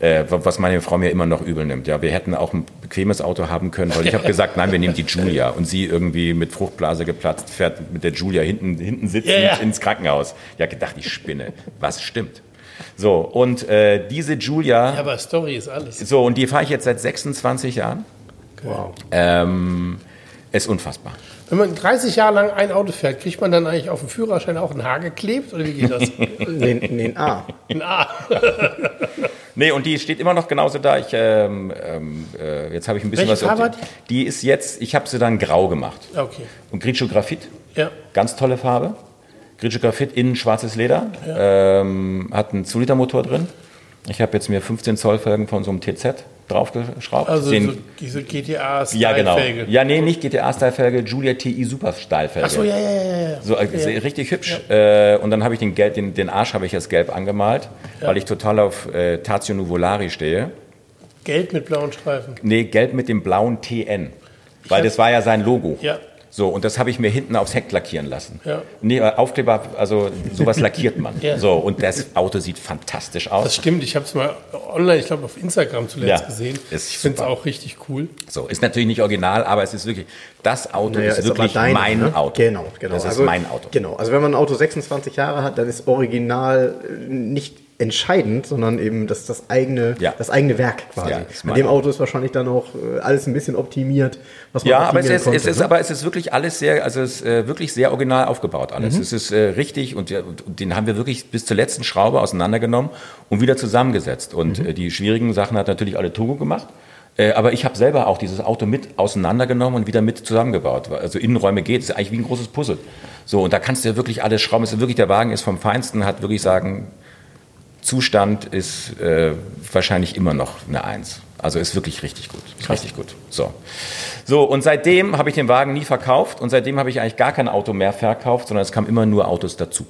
äh, was meine Frau mir immer noch übel nimmt. Ja, wir hätten auch ein bequemes Auto haben können, weil ich habe gesagt, nein, wir nehmen die Julia und sie irgendwie mit Fruchtblase geplatzt fährt mit der Julia hinten hinten sitzend ja. ins Krankenhaus. Ja, gedacht, ich spinne. Was stimmt? So und äh, diese Julia, Ja, aber Story ist alles. so und die fahre ich jetzt seit 26 Jahren. wow. Ähm, ist unfassbar. Wenn man 30 Jahre lang ein Auto fährt, kriegt man dann eigentlich auf dem Führerschein auch ein Haar geklebt? Oder wie geht das? Nee, nee, ah. ein A. Nee, und die steht immer noch genauso da. Ich, ähm, ähm, äh, jetzt habe ich ein bisschen Welche was. Farbe hat die ist jetzt, ich habe sie dann grau gemacht. Okay. Und Grigio Graphit, Ja. ganz tolle Farbe. Grigio Graphit, innen schwarzes Leder, ähm, hat einen 2-Liter-Motor drin. Ich habe jetzt mir 15 Zoll Felgen von so einem TZ draufgeschraubt. Also Den- so diese GTA ja, genau. Ja, nee, nicht GTA-Style-Felge, Julia TI Super-Style-Felge. Ach so, ja, ja, ja, ja. So, äh, sehr- richtig hübsch. Äh, und dann habe ich den, Gelb, den, den Arsch habe ich jetzt gelb angemalt, weil ich total auf äh, Tazio Nuvolari stehe. Gelb mit blauen Streifen. Nee, gelb mit dem blauen TN. Weil hab- das war ja sein Logo. Ja. So, und das habe ich mir hinten aufs Heck lackieren lassen. Ja. Nee, äh, Aufkleber, also sowas lackiert man. Ja. So, und das Auto sieht fantastisch Das aus. stimmt, ich habe es mal online, ich glaube auf Instagram zuletzt Ja, gesehen. ist ich finde es auch richtig cool. So, ist natürlich nicht original, aber es ist wirklich, das Auto Naja, ist, aber wirklich dein, mein ne? Auto. Genau, genau. Das ist also, mein Auto. Genau. Also wenn man ein Auto 26 Jahre hat, dann ist Original äh, nicht entscheidend, sondern eben das, das, eigene, Ja. das eigene Werk quasi. Ja, mein dem Auto. Ist wahrscheinlich dann auch äh, alles ein bisschen optimiert, was man Ja, aber es ist, konnte, es ist, ne? aber es ist wirklich alles sehr, also es ist äh, wirklich sehr original aufgebaut alles. Mhm. Es ist äh, richtig und, der- und den haben wir wirklich bis zur letzten Schraube auseinandergenommen und wieder zusammengesetzt. Und Mhm. äh, die schwierigen Sachen hat natürlich alle Togo gemacht. Äh, aber ich habe selber auch dieses Auto mit auseinandergenommen und wieder mit zusammengebaut. Also Innenräume geht, es ist eigentlich wie ein großes Puzzle. So, und da kannst du ja wirklich alles schrauben. Es ist wirklich, der Wagen ist vom Feinsten, hat wirklich sagen, Zustand ist äh, wahrscheinlich immer noch eine Eins. Also ist wirklich richtig gut. Ist richtig gut. So. So, und seitdem habe ich den Wagen nie verkauft und seitdem habe ich eigentlich gar kein Auto mehr verkauft, sondern es kamen immer nur Autos dazu.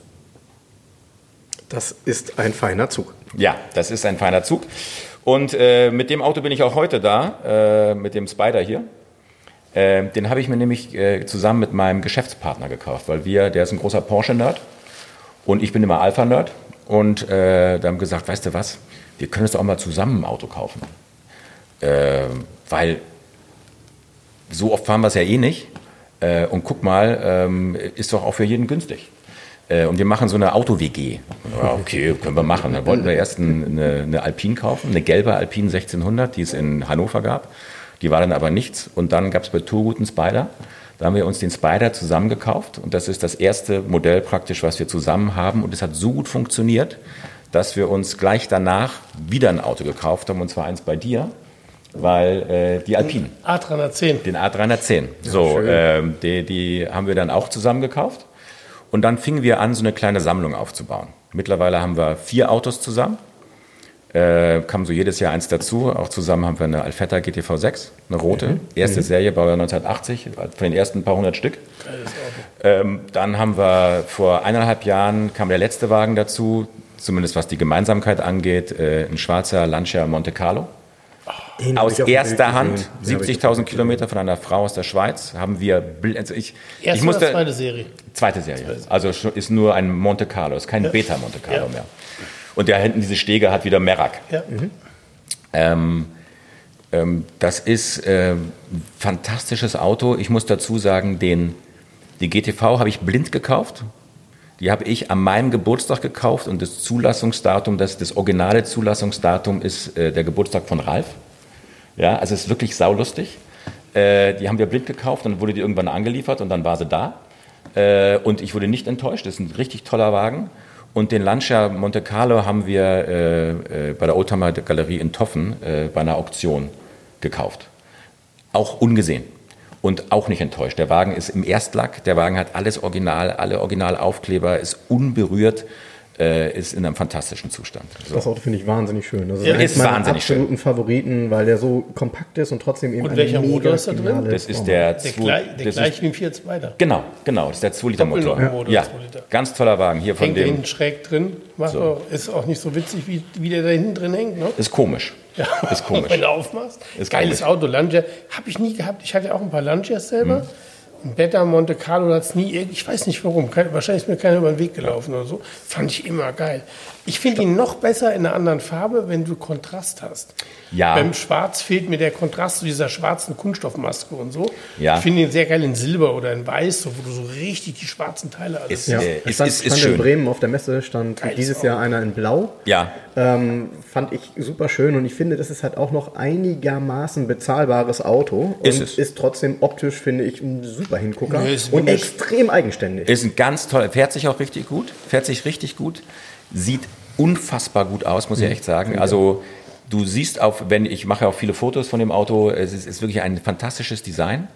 Das ist ein feiner Zug. Ja, das ist ein feiner Zug. Und äh, mit dem Auto bin ich auch heute da, äh, mit dem Spider hier. Äh, den habe ich mir nämlich äh, zusammen mit meinem Geschäftspartner gekauft, weil wir, der ist ein großer Porsche-Nerd und ich bin immer Alpha-Nerd. Und äh, da haben gesagt, weißt du was, wir können uns doch auch mal zusammen ein Auto kaufen. Äh, weil so oft fahren wir es ja eh nicht. Äh, und guck mal, ähm, ist doch auch für jeden günstig. Äh, und wir machen so eine Auto-WG. Ja, okay, können wir machen. Dann wollten wir erst ein- eine, eine Alpine kaufen, eine gelbe Alpine 1600, die es in Hannover gab. Die war dann aber nichts. Und dann gab es bei Tourgut einen Spider. Da haben wir uns den Spider zusammen gekauft. Und das ist das erste Modell praktisch, was wir zusammen haben. Und es hat so gut funktioniert, dass wir uns gleich danach wieder ein Auto gekauft haben. Und zwar eins bei dir, weil äh, die Alpine. A310. Den A310. so, ähm, die, die haben wir dann auch zusammen gekauft. Und dann fingen wir an, so eine kleine Sammlung aufzubauen. Mittlerweile haben wir vier Autos zusammen. Äh, kam so jedes Jahr eins dazu. Auch zusammen haben wir eine Alfetta GTV 6, eine rote. Erste Serie, Baujahr 1980, von den ersten paar hundert Stück. Ähm, dann haben wir vor eineinhalb Jahren kam der letzte Wagen dazu, zumindest was die Gemeinsamkeit angeht, äh, ein schwarzer Lancia Monte Carlo. Den Aus ich erster Hand, gesehen. Den hab ich auf dem 70.000 Bild Kilometer von einer Frau aus der Schweiz, haben wir, also ich, ich Erste musste, oder zweite Serie? zweite Serie, also ist nur ein Monte Carlo, ist kein Beta Monte Carlo Ja. mehr. Und der hinten diese Stege hat wieder Merak. Ja. Ähm, ähm, das ist äh, ein fantastisches Auto. Ich muss dazu sagen, den, die GTV habe ich blind gekauft. Die habe ich an meinem Geburtstag gekauft und das Zulassungsdatum, das, das originale Zulassungsdatum ist äh, der Geburtstag von Ralf. Ja, also es ist wirklich saulustig. Äh, die haben wir blind gekauft und dann wurde die irgendwann angeliefert und dann war sie da. Äh, und ich wurde nicht enttäuscht. Das ist ein richtig toller Wagen. Und den Lancia Monte Carlo haben wir äh, äh, bei der Oldtimer Galerie in Toffen äh, bei einer Auktion gekauft. Auch ungesehen. Und auch nicht enttäuscht. Der Wagen ist im Erstlack, der Wagen hat alles original, alle Originalaufkleber, ist unberührt, äh, ist in einem fantastischen Zustand. So. Das Auto finde ich wahnsinnig schön. Das ist Ja, ist meiner wahnsinnig schön. absoluten Favoriten, weil der so kompakt ist und trotzdem eben Und welcher Motor ist da drin? Das ist der, Der, zwei- gleich, der das gleiche wie ein 4 2 Genau, genau, das ist der 2-Liter-Motor. Doppelmotor, Ja, 2 Liter. ganz toller Wagen hier von Hängt dem. hinten schräg drin. Macht So. auch, ist auch nicht so witzig, wie, wie der da hinten drin hängt. Ne? Ist komisch. Ja. Ist komisch. Wenn du aufmachst. Ist Geiles komisch. Auto, Lancia. Habe ich nie gehabt. Ich hatte auch ein paar Lancias selber. Mhm. Ein Beta Monte Carlo hat es nie, ich weiß nicht warum, kein, wahrscheinlich ist mir keiner über den Weg gelaufen oder so. Fand ich immer geil. Ich finde ihn noch besser in einer anderen Farbe, wenn du Kontrast hast. Ja. Beim Schwarz fehlt mir der Kontrast zu dieser schwarzen Kunststoffmaske und so. Ja. Ich finde ihn sehr geil in Silber oder in Weiß, so, wo du so richtig die schwarzen Teile alles Ist, Ja, äh, es ist, stand, ist, stand ist in schön. Bremen auf der Messe, stand Geiles dieses Auto. Jahr einer in Blau. Ja, Ähm, fand ich super schön und ich finde, das ist halt auch noch einigermaßen bezahlbares Auto und Ist es. ist trotzdem optisch, finde ich, ein super Hingucker Nee, und extrem eigenständig. ist ein ganz toller, fährt sich auch richtig gut, fährt sich richtig gut, sieht unfassbar gut aus, muss ich Mhm. echt sagen. Also du siehst auf, wenn ich mache auch viele Fotos von dem Auto, es ist, ist wirklich ein fantastisches Design.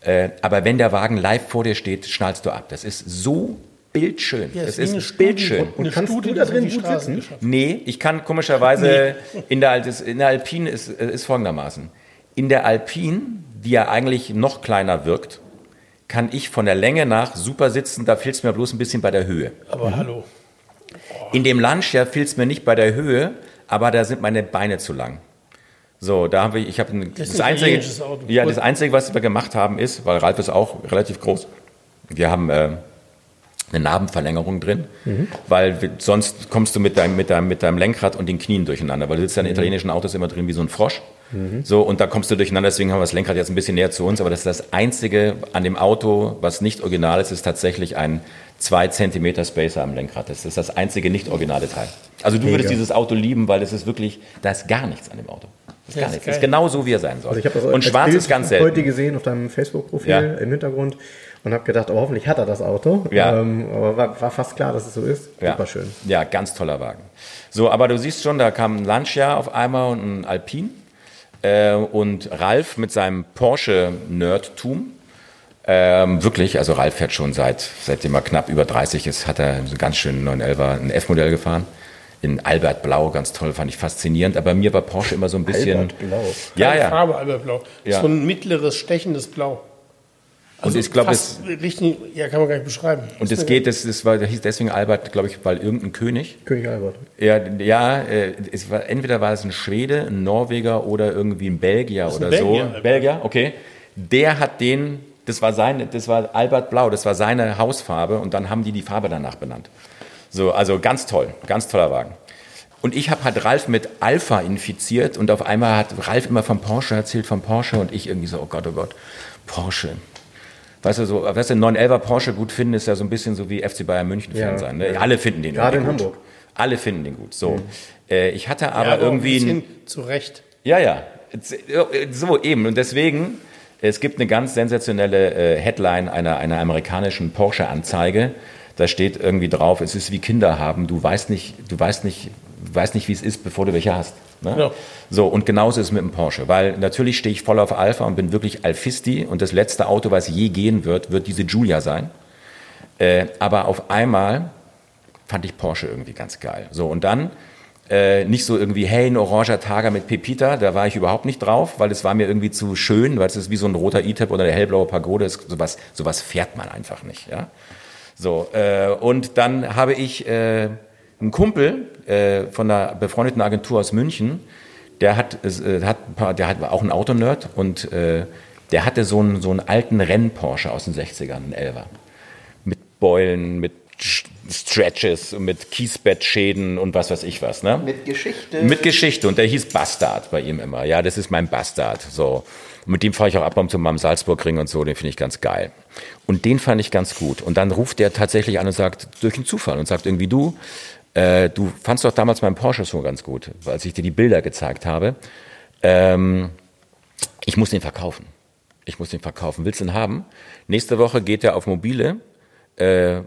Äh, aber wenn der Wagen live vor dir steht, schnallst du ab. Das ist so bildschön. Ja, eine ist Studie. bildschön. Und Eine kannst Studie, du da drin gut sitzen? Nee, ich kann komischerweise in der, in der Alpine ist, ist folgendermaßen. In der Alpine, die ja eigentlich noch kleiner wirkt, kann ich von der Länge nach super sitzen, da fehlt es mir bloß ein bisschen bei der Höhe. Aber hallo. In dem Lancia fehlt es mir nicht bei der Höhe, aber da sind meine Beine zu lang. So, da haben wir, ich habe ein, Das das, ein einzige, ja, das einzige, was wir gemacht haben, ist, weil Ralf ist auch relativ groß. Wir haben äh, eine Narbenverlängerung drin, weil wir, sonst kommst du mit deinem, mit, deinem, mit deinem Lenkrad und den Knien durcheinander, weil du sitzt ja in italienischen Autos immer drin wie so ein Frosch. So, und da kommst du durcheinander, deswegen haben wir das Lenkrad jetzt ein bisschen näher zu uns, aber das ist das Einzige an dem Auto, was nicht original ist, ist tatsächlich ein 2 cm Spacer am Lenkrad. Das ist das einzige nicht originale Teil. Also du würdest Mega. dieses Auto lieben, weil es ist wirklich, da ist gar nichts an dem Auto. Das ist gar nichts. Das ist genau so, wie er sein soll. Also ich habe das und schwarz Bild ist ganz heute selten. gesehen auf deinem Facebook-Profil Ja. im Hintergrund und habe gedacht, oh, hoffentlich hat er das Auto. Ja. Ähm, aber war, war fast klar, dass es so ist. Ja. Super schön. Ja, ganz toller Wagen. So, aber du siehst schon, da kam ein Lancia auf einmal und ein Alpine. Äh, und Ralf mit seinem Porsche-Nerdtum. Ähm, wirklich, also Ralf fährt schon seit, seitdem er knapp über 30 ist, hat er so einen ganz schönen 911er, ein F-Modell gefahren. In Albert Blau, ganz toll, fand ich faszinierend. Aber mir war Porsche immer so ein bisschen. Albert Blau. Ja, Keine ja. Farbe, Alberblau. Ja. So ein mittleres, stechendes Blau. Also ich glaub, fast richtig, ja, kann man gar nicht beschreiben. Und es geht, das, das war, das hieß deswegen Albert, glaube ich, weil irgendein König König Albert. Ja, ja äh, es war, entweder war es ein Schwede, ein Norweger oder irgendwie ein Belgier oder ein so. Belgier, Albert. Belgier, okay. Der hat den, das war seine, das war Albert Blau, das war seine Hausfarbe und dann haben die die Farbe danach benannt. So, also ganz toll, ganz toller Wagen. Und ich habe halt Ralf mit Alpha infiziert und auf einmal hat Ralf immer von Porsche erzählt, von Porsche und ich irgendwie so, oh Gott, oh Gott, Porsche. Weißt du, so, weißt du, 911er Porsche gut finden, ist ja so ein bisschen so wie FC Bayern München Fan Ja, sein. Ne? ja. Alle finden den Gerade irgendwie in gut. Hamburg. Alle finden den gut. So. Äh, ich hatte aber, ja, aber irgendwie. ein ein- bisschen zu Recht. ja, ja. So eben. Und deswegen, es gibt eine ganz sensationelle äh, Headline einer, einer amerikanischen Porsche-Anzeige. Da steht irgendwie drauf, es ist wie Kinder haben. Du weißt nicht, du weißt nicht, weißt nicht, wie es ist, bevor du welche hast. Ne? Ja. So, und genauso ist es mit dem Porsche. Weil natürlich stehe ich voll auf Alpha und bin wirklich Alfisti. Und das letzte Auto, was je gehen wird, wird diese Giulia sein. Äh, aber auf einmal fand ich Porsche irgendwie ganz geil. So, und dann äh, nicht so irgendwie, hey, ein oranger Targa mit Pepita, da war ich überhaupt nicht drauf, weil es war mir irgendwie zu schön, weil es ist wie so ein roter E-Type oder der hellblaue Pagode, ist, sowas, sowas fährt man einfach nicht. Ja? So, äh, und dann habe ich äh, einen Kumpel äh, von einer befreundeten Agentur aus München, der hat, äh, hat, ein paar, der hat auch ein Autonerd und äh, der hatte so einen, so einen alten Renn-Porsche aus den 60ern, einen Elver mit Beulen, mit Stretches und mit Kiesbettschäden und was weiß ich was. Ne? Mit Geschichte. Mit Geschichte und der hieß Bastard bei ihm immer. Ja, das ist mein Bastard. So. Und mit dem fahre ich auch ab und zu mal am Salzburgring und so, den finde ich ganz geil. Und den fand ich ganz gut. Und dann ruft der tatsächlich an und sagt, durch einen Zufall, und sagt irgendwie, du, äh, du fandst doch damals meinen Porsche so ganz gut, als ich dir die Bilder gezeigt habe. Ähm, ich muss den verkaufen. Ich muss den verkaufen. Willst du ihn haben? Nächste Woche geht er auf Mobile. Äh,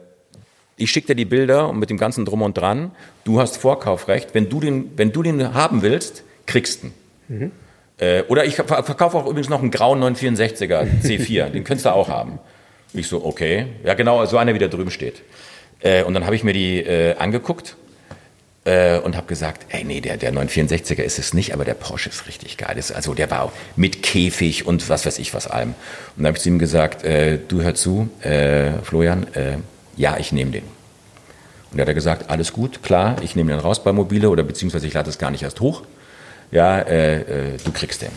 ich schicke dir die Bilder und mit dem ganzen Drum und Dran. Du hast Vorkaufrecht. Wenn du den, wenn du den haben willst, kriegst du ihn. Äh, oder ich ver- verkaufe auch übrigens noch einen grauen 964er C4. den könntest du auch haben. Ich so, okay. Ja, genau, so einer, wie der drüben steht. Äh, und dann habe ich mir die äh, angeguckt äh, und habe gesagt, ey, nee, der, der 964er ist es nicht, aber der Porsche ist richtig geil. Das, ist- also der war auch mit Käfig und was weiß ich was allem. Und dann habe ich zu ihm gesagt, äh, du hör zu, äh, Florian, äh, ja, ich nehme den. Und dann hat er gesagt, alles gut, klar, ich nehme den raus bei Mobile oder beziehungsweise ich lade es gar nicht erst hoch. Ja, äh, äh, du kriegst den.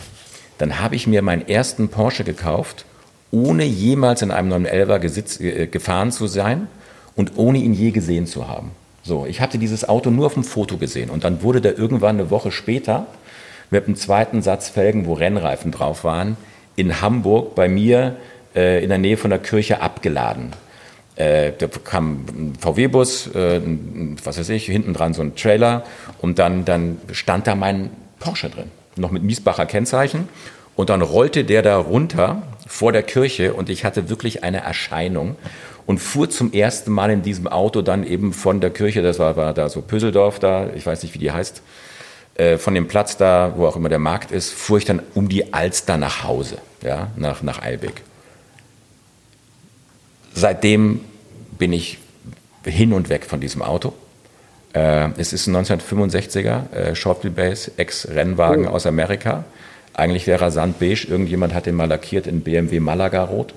Dann habe ich mir meinen ersten Porsche gekauft, ohne jemals in einem 911er gesitz, äh, gefahren zu sein und ohne ihn je gesehen zu haben. So, ich hatte dieses Auto nur auf dem Foto gesehen und dann wurde der irgendwann eine Woche später mit einem zweiten Satz Felgen, wo Rennreifen drauf waren, in Hamburg bei mir äh, in der Nähe von der Kirche abgeladen. Äh, da kam ein VW-Bus, äh, was weiß ich, hinten dran so ein Trailer und dann, dann stand da mein Porsche drin, noch mit Miesbacher Kennzeichen und dann rollte der da runter vor der Kirche und ich hatte wirklich eine Erscheinung und fuhr zum ersten Mal in diesem Auto dann eben von der Kirche, das war, war da so Pöseldorf da, ich weiß nicht, wie die heißt, äh, von dem Platz da, wo auch immer der Markt ist, fuhr ich dann um die Alster nach Hause, ja, nach, nach Eilbek seitdem bin ich hin und weg von diesem Auto. Äh, es ist ein 1965er äh, Short Wheelbase Ex-Rennwagen aus Amerika. Eigentlich wäre er sandbeige. Irgendjemand hat den mal lackiert in BMW Malaga Rot.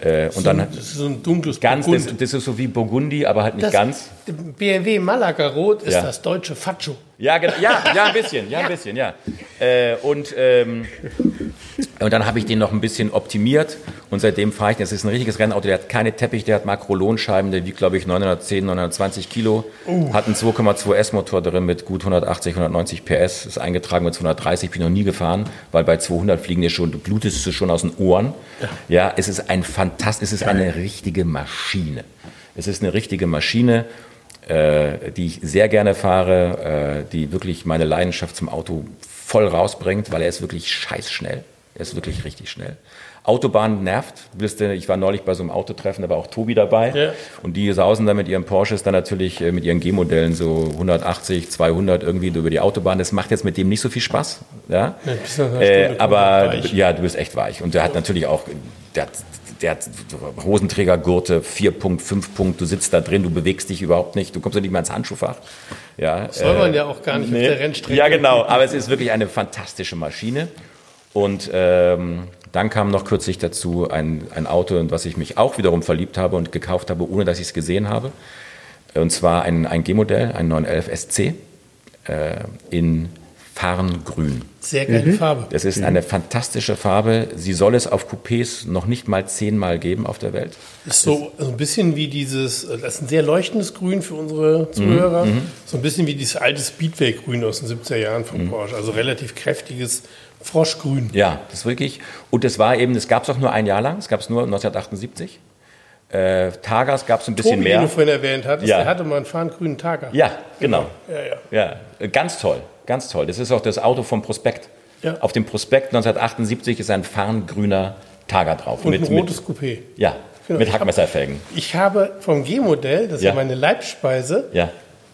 Äh, und dann das ist so ein dunkles ganz, das, das ist so wie Burgundi, aber halt nicht Das ganz. BMW Malaga Rot ist Ja. das deutsche Faccio. Ja, ja, ja, ein bisschen, ja, ein bisschen, ja. Äh, und, ähm, und dann habe ich den noch ein bisschen optimiert und seitdem fahre ich den. Das ist ein richtiges Rennauto, der hat keine Teppich, der hat Makrolonscheiben, der wiegt, glaube ich, 910, 920 Kilo, hat einen 2,2 S-Motor drin mit gut 180, 190 PS, ist eingetragen mit 230, bin noch nie gefahren, weil bei 200 fliegen dir schon, du blutest es schon aus den Ohren. Ja, es ist ein fantast, es ist eine richtige Maschine. Es ist eine richtige Maschine äh, die ich sehr gerne fahre, äh, die wirklich meine Leidenschaft zum Auto voll rausbringt, weil er ist wirklich scheißschnell. Er ist wirklich richtig schnell. Autobahn nervt. Wisst ihr, Ich war neulich bei so einem Autotreffen, da war auch Tobi dabei. Ja. Und die sausen dann mit ihren Porsches dann natürlich äh, mit ihren G-Modellen so 180, 200 irgendwie über die Autobahn. Das macht jetzt mit dem nicht so viel Spaß. Ja? Ja, Äh, aber ja, du bist echt weich. Und der hat natürlich auch, der hat, der hat Hosenträgergurte, 4 Punkt, 5 Punkt, du sitzt da drin, du bewegst dich überhaupt nicht, du kommst ja nicht mehr ins Handschuhfach. Ja, Soll man ja auch gar nicht auf der Rennstrecke. Ja, genau, aber es ist wirklich eine fantastische Maschine. Und ähm, dann kam noch kürzlich dazu ein, ein Auto, in was ich mich auch wiederum verliebt habe und gekauft habe, ohne dass ich es gesehen habe. Und zwar ein, ein G-Modell, ein 911 SC äh, in Farngrün. Sehr geile Farbe. Das ist eine fantastische Farbe. Sie soll es auf Coupés noch nicht mal zehnmal geben auf der Welt. Ist so, so ein bisschen wie dieses, äh, das ist ein sehr leuchtendes Grün für unsere Zuhörer, so ein bisschen wie dieses alte Speedway-Grün aus den 70er Jahren von Porsche, also relativ kräftiges Froschgrün. Ja, das ist wirklich. Und es war eben, es gab es auch nur ein Jahr lang, es gab es nur 1978. Äh, Targas gab es ein bisschen Tobi, den mehr. du vorhin erwähnt hattest, Ja. der hatte mal einen fahnengrünen Tager. Ja, genau. Ja, ja. Ja, ganz toll, ganz toll. Das ist auch das Auto vom Prospekt. Ja. Auf dem Prospekt 1978 ist ein farngrüner Targa drauf. Und ein mit, rotes Coupé. Mit, ja, Genau. mit Hackmesserfelgen. Ich habe vom G-Modell, das ist ja meine Leibspeise, Ja,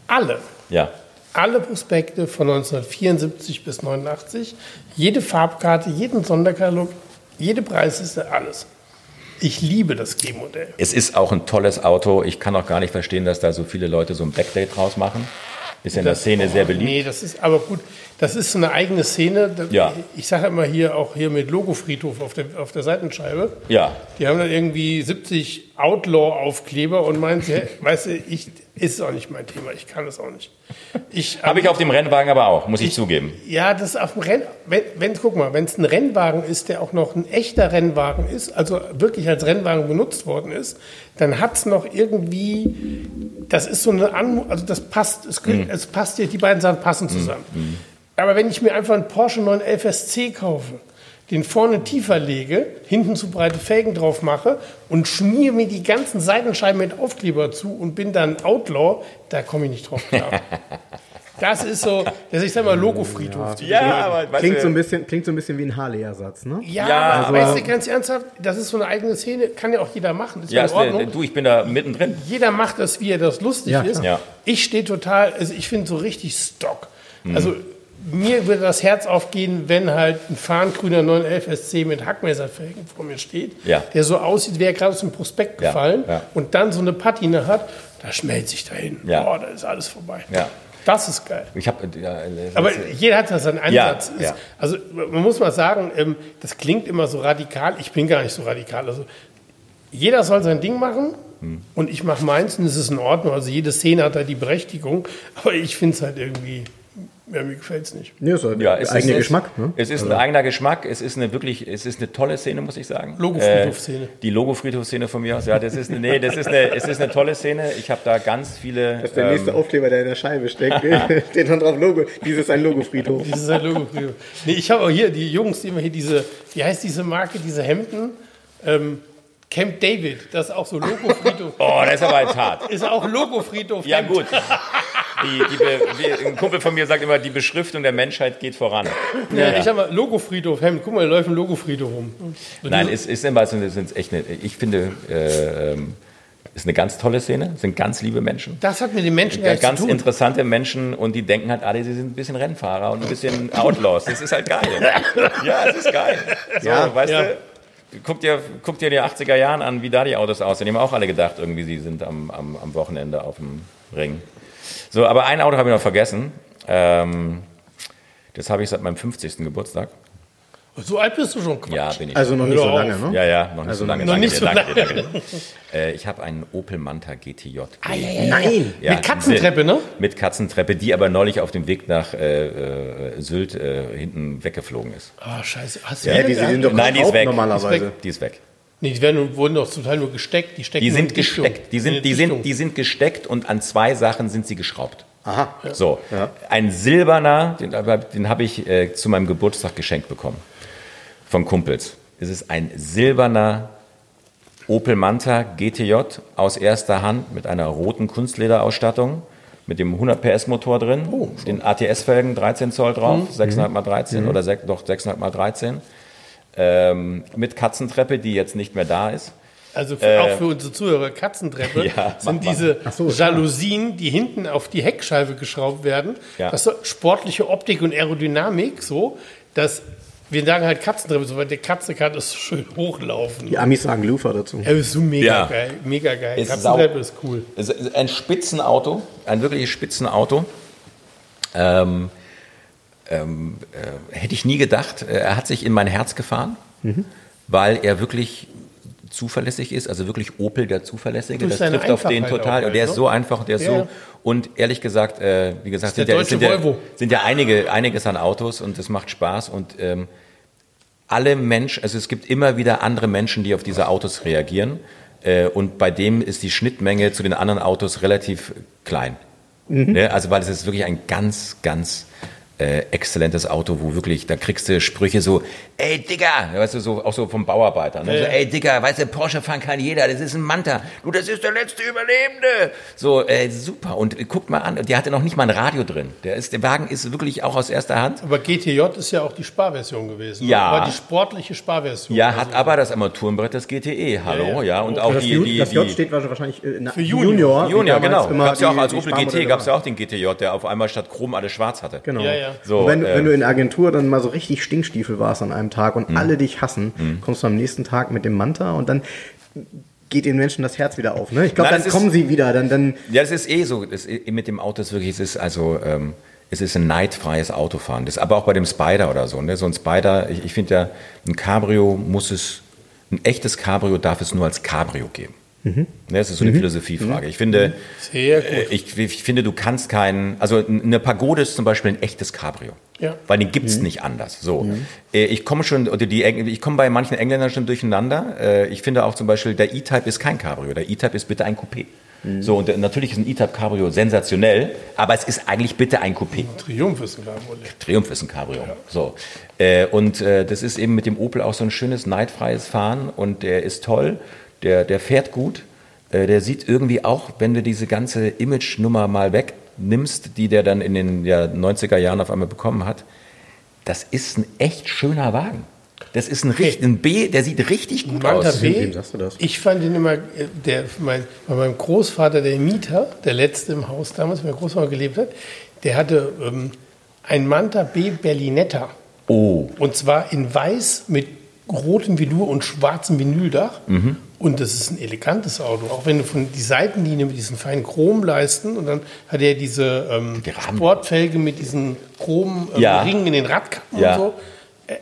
alle, ja. Alle Prospekte von 1974 bis 89, jede Farbkarte, jeden Sonderkatalog, jede Preisliste, alles. Ich liebe das G-Modell. Es ist auch ein tolles Auto. Ich kann auch gar nicht verstehen, dass da so viele Leute so ein Backdate draus machen. Ist in der Szene sehr beliebt. Nee, das ist aber gut. Das ist so eine eigene Szene. Ja. Ich sage immer hier auch hier mit Logofriedhof auf der, auf der Seitenscheibe. Ja, Die haben dann irgendwie 70 Outlaw-Aufkleber und meinen, sie, weißt du, ich, ist auch nicht mein Thema, ich kann es auch nicht. Ich, habe ich auf dem Rennwagen aber auch, muss ich, zugeben. Ja, das auf dem Renn, wenn, wenn, guck mal, wenn es ein Rennwagen ist, der auch noch ein echter Rennwagen ist, also wirklich als Rennwagen benutzt worden ist, dann hat es noch irgendwie, das ist so eine Anmu also das passt, es, Mhm. es passt, die beiden Sachen passen zusammen. Aber wenn ich mir einfach einen Porsche 911 SC kaufe, den vorne tiefer lege, hinten zu breite Felgen drauf mache und schmiere mir die ganzen Seitenscheiben mit Aufkleber zu und bin dann Outlaw, da komme ich nicht drauf klar. Das ist so, das ich sag mal Logofriedhof. Ja, aber weißt Klingt du, so, ein bisschen, klingt so ein bisschen wie ein Harley-Ersatz, ne? Ja, Ja, aber also- weißt du, ganz ernsthaft, das ist so eine eigene Szene, kann ja auch jeder machen. Ist ja, ja, ist in Ordnung. eine, du, ich bin da mittendrin. Jeder macht das, wie er das lustig Ja, ist. Ja. Ich stehe total, also ich finde so richtig Stock. Mhm. Also mir würde das Herz aufgehen, wenn halt ein fahnengrüner 911 SC mit Hackmesserfelgen vor mir steht, Ja. der so aussieht, wäre gerade aus dem Prospekt Ja, gefallen ja. und dann so eine Patina hat, da schmelzt sich dahin. Ja. Boah, da ist alles vorbei. Ja. Das ist geil. Ich habe ja, Aber jeder hat da seinen Ansatz. Ja, ja. Also man muss mal sagen, ähm, das klingt immer so radikal. Ich bin gar nicht so radikal. Also jeder soll sein Ding machen Hm. und ich mache meins und es ist in Ordnung. Also jede Szene hat da die Berechtigung. Aber ich finde es halt irgendwie, ja, mir gefällt es nicht. Ist halt Ja, es eigener ist, Geschmack, ne? Es ist ein eigener Geschmack. Es ist eine wirklich, es ist eine tolle Szene, muss ich sagen. Logo-Friedhof-Szene. Äh, die Logo-Friedhof-Szene von mir aus. Ja, das ist eine, nee, das ist eine, es ist eine tolle Szene. Ich habe da ganz viele. Das ist der nächste Aufkleber, der in der Scheibe steckt. Steht dann drauf Logo. Dieses ist ein Logofriedhof. Das ist halt Logo-Friedhof. Nee, ich habe auch hier die Jungs, die immer hier diese, wie heißt diese Marke, diese Hemden? Ähm, Camp David, das ist auch so Logo-Friedhof. Oh, das ist aber jetzt hart. Ist auch Logo-Friedhof. Ja, gut. Die, die, Be- ein Kumpel von mir sagt immer, die Beschriftung der Menschheit geht voran. Ja, ich habe mal Logo-Friedhof, Hemd. Guck mal, da läuft ein Logo-Friedhof rum. Nein, es ist immer so, es ist echt eine, ich finde, äh, ähm, ist eine ganz tolle Szene, sind ganz liebe Menschen. Das hat mit den Menschen Ja, ganz zu tun. interessante Menschen und die denken halt alle, sie sind ein bisschen Rennfahrer und ein bisschen Outlaws. Das ist halt geil. Ja, es ist geil. So, Ja, weißt ja. du, guck dir, guck dir die 80er Jahren an, wie da die Autos aussehen. Die haben auch alle gedacht, irgendwie, sie sind am, am, am Wochenende auf dem Ring. So, aber ein Auto habe ich noch vergessen. Ähm, das habe ich seit meinem 50. Geburtstag. So alt bist du schon, Quatsch. Ja, bin ich. Also noch nicht so lange, ne? ja, ja, noch nicht Also so lange. noch danke nicht dir, so danke dir, lange. danke dir. Äh, ich habe einen Opel Manta GTJ. Nein! Ja, Mit Katzentreppe, ne? Mit Katzentreppe, die aber neulich auf dem Weg nach äh, äh, Sylt äh, hinten weggeflogen ist. Ah, scheiße. Hast du Ja, die sind doch Nein, die ist weg. normalerweise. Die ist weg. Nee, die werden, wurden doch zum Teil nur gesteckt. Die, stecken Die sind gesteckt. Die In sind, die, sind, die sind gesteckt und an zwei Sachen sind sie geschraubt. Aha. So, Ja. ein silberner, den, den habe ich äh, zu meinem Geburtstag geschenkt bekommen. Von Kumpels. Es ist ein silberner Opel Manta GTJ aus erster Hand mit einer roten Kunstlederausstattung, mit dem 100 PS Motor drin, den ATS-Felgen 13 Zoll drauf, 6,5 mal 13 oder 6, doch 6,5 mal 13, ähm, mit Katzentreppe, die jetzt nicht mehr da ist. Also für, auch für unsere Zuhörer, Katzentreppe Äh. Ja, sind diese so, Jalousien, die hinten auf die Heckscheibe geschraubt werden. Ja. Das ist sportliche Optik und Aerodynamik, so, dass wir sagen halt Katzentreppe, so, weil der Katze kann das schön hochlaufen. Die Amis sagen Lufer dazu. Ja, ist so mega Ja. geil, mega geil. Ist Katzentreppe ist cool. Es ist ein Spitzenauto, ein wirkliches Spitzenauto. Ähm, ähm, äh, hätte ich nie gedacht. Äh, Er hat sich in mein Herz gefahren, weil er wirklich zuverlässig ist, also wirklich Opel der Zuverlässige. Das trifft auf den total. auch und der ist ne? so einfach, der ist ja. so. Und ehrlich gesagt, äh, wie gesagt, sind ja, sind, ja, sind ja einige, einiges an Autos und es macht Spaß und ähm, alle Menschen, also es gibt immer wieder andere Menschen, die auf diese Autos reagieren. Äh, und bei dem ist die Schnittmenge zu den anderen Autos relativ klein. Ne? Also weil es ist wirklich ein ganz, ganz äh, exzellentes Auto, wo wirklich, da kriegst du Sprüche so, ey Digga, weißt du, so, auch so vom Bauarbeiter. Ne? Ja, so, ja. ey Digga, weißt du, Porsche fahren kann jeder, das ist ein Manta. Du, das ist der letzte Überlebende. So, äh, super. Und äh, guck mal an, der hatte noch nicht mal ein Radio drin. Der, ist, der Wagen ist wirklich auch aus erster Hand. Aber GTJ ist ja auch die Sparversion gewesen. Ja. War die sportliche Sparversion. Ja, Also- hat aber das Armaturenbrett des GTE, hallo, ja, Ja, ja. und auch das, die, die, das J steht wahrscheinlich äh, na, Für Junior. Junior. genau. Gab's ja auch als Opel GT, gab's ja waren. auch den GTJ, der auf einmal statt Chrom alles schwarz hatte. Genau. Ja, ja. So, und wenn, äh, wenn du in der Agentur dann mal so richtig Stinkstiefel warst an einem Tag und alle dich hassen, kommst du am nächsten Tag mit dem Manta und dann geht den Menschen das Herz wieder auf. Ne? Ich glaube, dann ist- kommen sie wieder. Dann, dann Ja, das ist eh so. Das ist, mit dem Auto ist wirklich, es ist also, ähm, es ist ein neidfreies Autofahren. Das aber auch bei dem Spider oder so. Ne? So ein Spider, ich, ich finde ja, ein Cabrio muss es, ein echtes Cabrio darf es nur als Cabrio geben. Ne, das ist so eine Philosophiefrage. Ich finde, Sehr gut. äh, ich, ich finde, du kannst keinen, also eine Pagode ist zum Beispiel ein echtes Cabrio. Ja. Weil den gibt's nicht anders. So. Äh, Ich komme schon, oder die, ich komme bei manchen Engländern schon durcheinander. Äh, Ich finde auch zum Beispiel, der E-Type ist kein Cabrio. Der E-Type ist bitte ein Coupé. So, und natürlich ist ein E-Type Cabrio sensationell, aber es ist eigentlich bitte ein Coupé. Triumph ist ein Lamborghini. Triumph ist ein Cabrio. So. Äh, und das ist eben mit dem Opel auch so ein schönes, neidfreies Fahren und der ist toll, der, der fährt gut. Äh, der sieht irgendwie auch, wenn du diese ganze Image-Nummer mal wegnimmst, die der dann in den ja, 90er Jahren auf einmal bekommen hat, das ist ein echt schöner Wagen. Das ist ein, richtig, ein B, der sieht richtig gut Manta aus. B, Wem sagst du das? ich fand ihn immer, äh, der, mein, bei meinem Großvater, der Mieter, der letzte im Haus damals, wenn mein Großvater gelebt hat, der hatte ähm, ein Manta B Berlinetta. Oh, Und zwar in weiß mit rotem Velour und schwarzem Vinyldach. Mhm. Und das ist ein elegantes Auto. Auch wenn du von die Seitenlinie mit diesen feinen Chromleisten und dann hat er diese ähm. Sportfelge mit diesen Chrom ähm, Ja. Ringen in den Radkappen Ja. und so.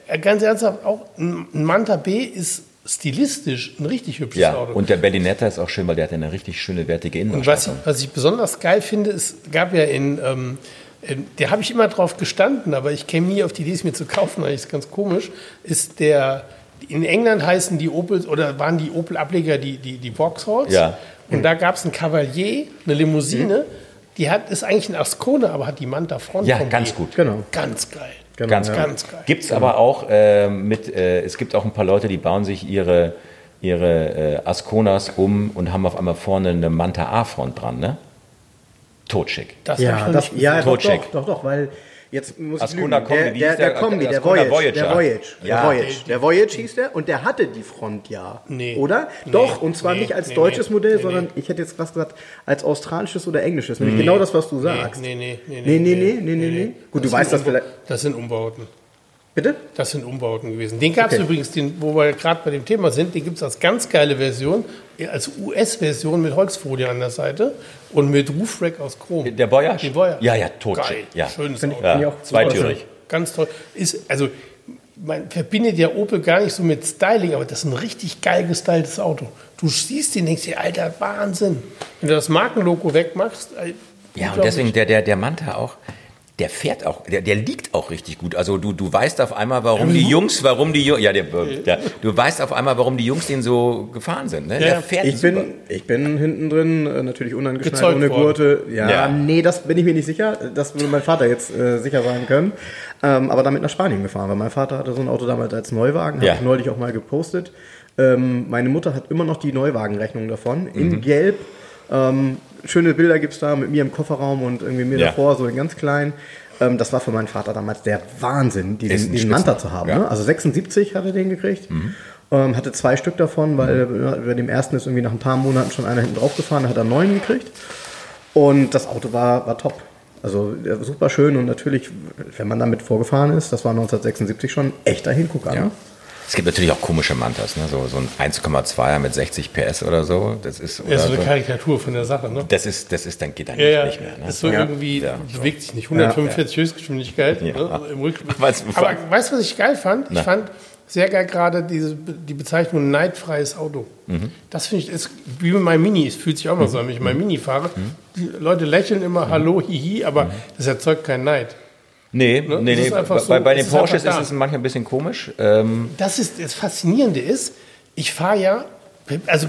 Äh, ganz ernsthaft, auch ein Manta B ist stilistisch ein richtig hübsches ja. Auto. Und der Berlinetta ist auch schön, weil der hat eine richtig schöne, wertige Und was ich, Innenausstattung. was ich besonders geil finde, es gab ja in, ähm, ähm, der habe ich immer drauf gestanden, aber ich käme nie auf die Idee, es mir zu kaufen, weil ich es ganz komisch, ist der, in England heißen die Opel, oder waren die Opel-Ableger die, die, die Vauxhalls. Ja. Und da gab es ein Cavalier, eine Limousine, die hat, ist eigentlich ein Ascona, aber hat die Manta Front. Ja, ganz B. gut. Genau. Ganz geil. Genau, Ganz, ja. Ganz geil. Gibt es aber auch äh, mit, äh, es gibt auch ein paar Leute, die bauen sich ihre, ihre äh, Asconas um und haben auf einmal vorne eine Manta A-Front dran, ne? Totschick. Das Ja, das, ja Totcheck. doch, doch, doch, weil jetzt muss ich lügen. Kombi, der, der, der der? Kombi, der Voyage, Voyager. der Voyage, Ja. der Voyage, der Voyage hieß der und der hatte die Front ja, Nee. oder? Nee. Doch, und zwar Nee. nicht als Nee, deutsches. Modell, Nee, sondern ich hätte jetzt was gesagt, als australisches oder englisches, nämlich genau das, was du Nee, sagst. nee, nee, nee, Nee, nee, nee, nee, nee, nee. Gut, du sind weißt das vielleicht. Das sind Umbauten. Bitte? Das sind Umbauten gewesen. Den gab es Okay. übrigens, den, wo wir gerade bei dem Thema sind, den gibt es als ganz geile Version, als US-Version mit Holzfolie an der Seite und mit Roofrack aus Chrom. Der Voyage? Den Voyage. Ja, ja, Totschick. Geil. Ja. Schönes Finde ich- Auto. Ja, auch zweitürig. Ganz toll. Ist, also, man verbindet ja Opel gar nicht so mit Styling, aber das ist ein richtig geil gestyltes Auto. Du siehst den, denkst dir, alter, Wahnsinn. Wenn du das Markenlogo wegmachst, ey, Ja, und deswegen der, der, der Manta auch, der fährt auch, der, der liegt auch richtig gut. Also du, du weißt auf einmal, warum die Jungs, warum die Jungs, ja, der, der, du weißt auf einmal, warum die Jungs den so gefahren sind. Ne? Der Ja. fährt Ich super. bin, ich bin hinten drin, äh, natürlich unangeschnallt, Gezeugt ohne worden. Gurte. Ja, Ja. nee, das bin ich mir nicht sicher. Das würde mein Vater jetzt äh, sicher sagen können. Ähm, aber damit nach Spanien gefahren, weil mein Vater hatte so ein Auto damals als Neuwagen, Ja. habe ich neulich auch mal gepostet. Ähm, meine Mutter hat immer noch die Neuwagenrechnung davon, in Gelb. Ähm, schöne Bilder gibt's da mit mir im Kofferraum und irgendwie mir Ja. davor, so in ganz klein. Ähm, das war für meinen Vater damals der Wahnsinn, diesen, diesen. Manta zu haben. Ja. Ne? Also 76 hat er den gekriegt. Ähm, hatte zwei Stück davon, weil äh, bei dem ersten ist irgendwie nach ein paar Monaten schon einer hinten drauf gefahren, da hat er einen neuen gekriegt. Und das Auto war, war top. Also super schön und natürlich, wenn man damit vorgefahren ist, das war 1976 schon ein echter Hingucker. Ja. Ne? Es gibt natürlich auch komische Mantas, ne? so, so ein 1,2er mit 60 PS oder so. Das ist, oder Ja, so eine so. Karikatur von der Sache, ne? das ist, das ist, dann geht dann Ja, ja, nicht mehr. Ne? das ist so Ja. irgendwie, Ja. bewegt sich nicht. 145 Höchstgeschwindigkeit ne? im. Weißt du, Aber weißt du, was ich geil fand? Na. Ich fand sehr geil gerade diese, die Bezeichnung neidfreies Auto. Mhm. Das finde ich, ist wie mit meinem Mini. Es fühlt sich auch mal so an, wenn ich mein Mini fahre. Mhm. Die Leute lächeln immer, hallo, hihi, aber das erzeugt keinen Neid. Nee, Ne? nee, nee. einfach so- bei, bei den Porsches ist es manchmal ein bisschen komisch. Ähm, Das ist das Faszinierende ist, ich fahre ja, also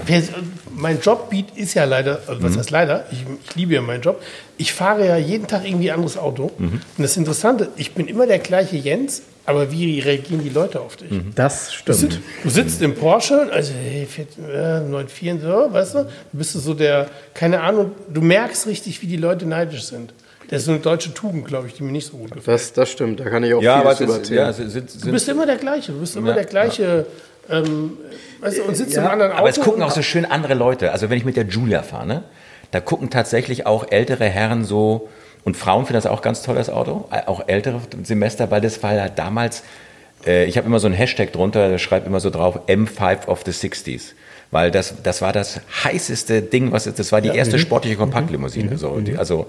mein Job bietet- ist ja leider, also Mhm. was heißt leider, ich, ich liebe ja meinen Job, ich fahre ja jeden Tag irgendwie ein anderes Auto. Mhm. Und das Interessante, ich bin immer der gleiche Jens, aber wie reagieren die Leute auf dich? Das stimmt. Du sitzt im Porsche, also hey, Fiat, äh, 94 und so, weißt du, du bist du so der, keine Ahnung, du merkst richtig, wie die Leute neidisch sind. Das ist eine deutsche Tugend, glaube ich, die mir nicht so gut gefällt. Das, das stimmt, da kann ich auch ja, aber vieles es drüber ist, ja, es sind, Du bist immer der gleiche, du bist immer Ja, der gleiche, ähm, weißt du, und sitzt Ja, im anderen Auto. aber es gucken auch so schön andere Leute. Also wenn ich mit der Julia fahre, ne, da gucken tatsächlich auch ältere Herren so, und Frauen finden das auch ganz toll, das Auto, äh, auch ältere Semester, weil das war ja damals, äh, ich habe immer so einen Hashtag drunter, der schreibt immer so drauf, M5 of the 60s. Weil das, das war das heißeste Ding, was das war die erste sportliche Kompaktlimousine. So, die, also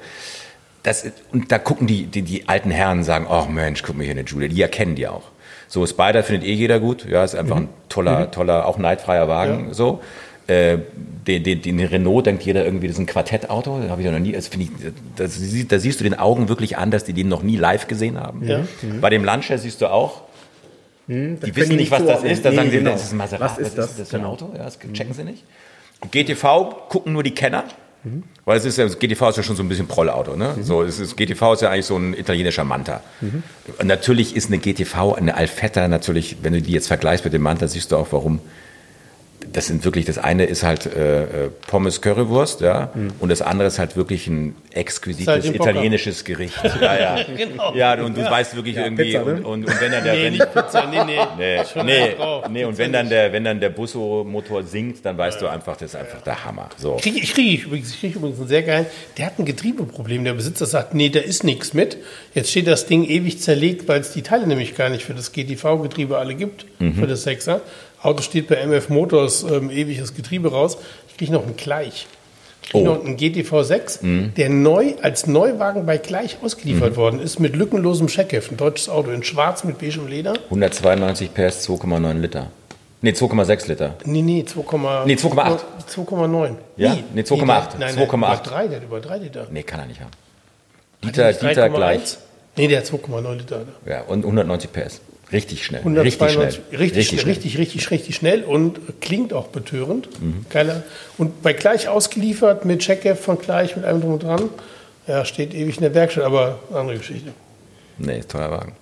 das, und da gucken die, die, die alten Herren und sagen, oh Mensch, guck mal hier eine Julia, die erkennen die auch. So, Spider findet eh jeder gut, ja, ist einfach ein toller, toller, auch neidfreier Wagen, so. Äh, den, den, den Renault denkt jeder irgendwie, das ist ein Quartettauto, da habe ich ja noch nie, das finde ich, das, da siehst du den Augen wirklich an, dass die den noch nie live gesehen haben. Ja. Bei dem Lancia siehst du auch, die können wissen die nicht, was das ist, da Nee, sagen sie, genau. das ist ein Maserati, Was ist das? für ein Genau. Auto, ja, das checken sie nicht. GTV gucken nur die Kenner, weil es ist ja, GTV ist ja schon so ein bisschen Prollauto, ne? So, es ist, GTV ist ja eigentlich so ein italienischer Manta. Und natürlich ist eine GTV, eine Alfetta natürlich, wenn du die jetzt vergleichst mit dem Manta, siehst du auch, warum. Das sind wirklich, das eine ist halt äh, äh, Pommes Currywurst, ja, und das andere ist halt wirklich ein exquisites Saltimbocca. italienisches Gericht. Ja, ja. Genau. Ja, und du weißt wirklich irgendwie, Pizza, ne? und, und, und wenn er der, Nee, wenn, nicht Pizza, nee, nee. Nee, nee, nee, und wenn dann der, wenn dann der Busso-Motor singt, dann weißt du einfach, das ist einfach der Hammer. So. Krieg, ich kriege übrigens, ich krieg übrigens einen sehr geilen, der hat ein Getriebeproblem. Der Besitzer sagt, nee, da ist nichts mit. Jetzt steht das Ding ewig zerlegt, weil es die Teile nämlich gar nicht für das GTV-Getriebe alle gibt, Mhm. für das 6er. Auto steht bei MF Motors ähm, ewig das Getriebe raus. Ich kriege noch einen Gleich. Ich kriege Oh. noch einen GTV 6, der neu als Neuwagen bei Gleich ausgeliefert worden ist, mit lückenlosem Scheckheft. Ein deutsches Auto in schwarz mit beigem Leder. 192 PS, 2,9 Liter. Nee, 2,6 Liter. Nee, nee, 2,8. Nee, 2,8. 2,9. Ja? Nee, 2,8. Nein, nein, 2,8. über 3, der hat über 3 Liter. Nee, kann er nicht haben. Dieter, Dieter 3,1? gleich. Nee, der hat 2,9 Liter. Ja, und 190 PS. Richtig schnell. 192, richtig schnell. richtig, schnell. richtig, richtig, richtig schnell und klingt auch betörend. Mhm. Geiler. Und bei gleich ausgeliefert mit Checkheft von gleich mit allem drum und dran. Ja, steht ewig in der Werkstatt, aber andere Geschichte. Nee, ist teuer Wagen.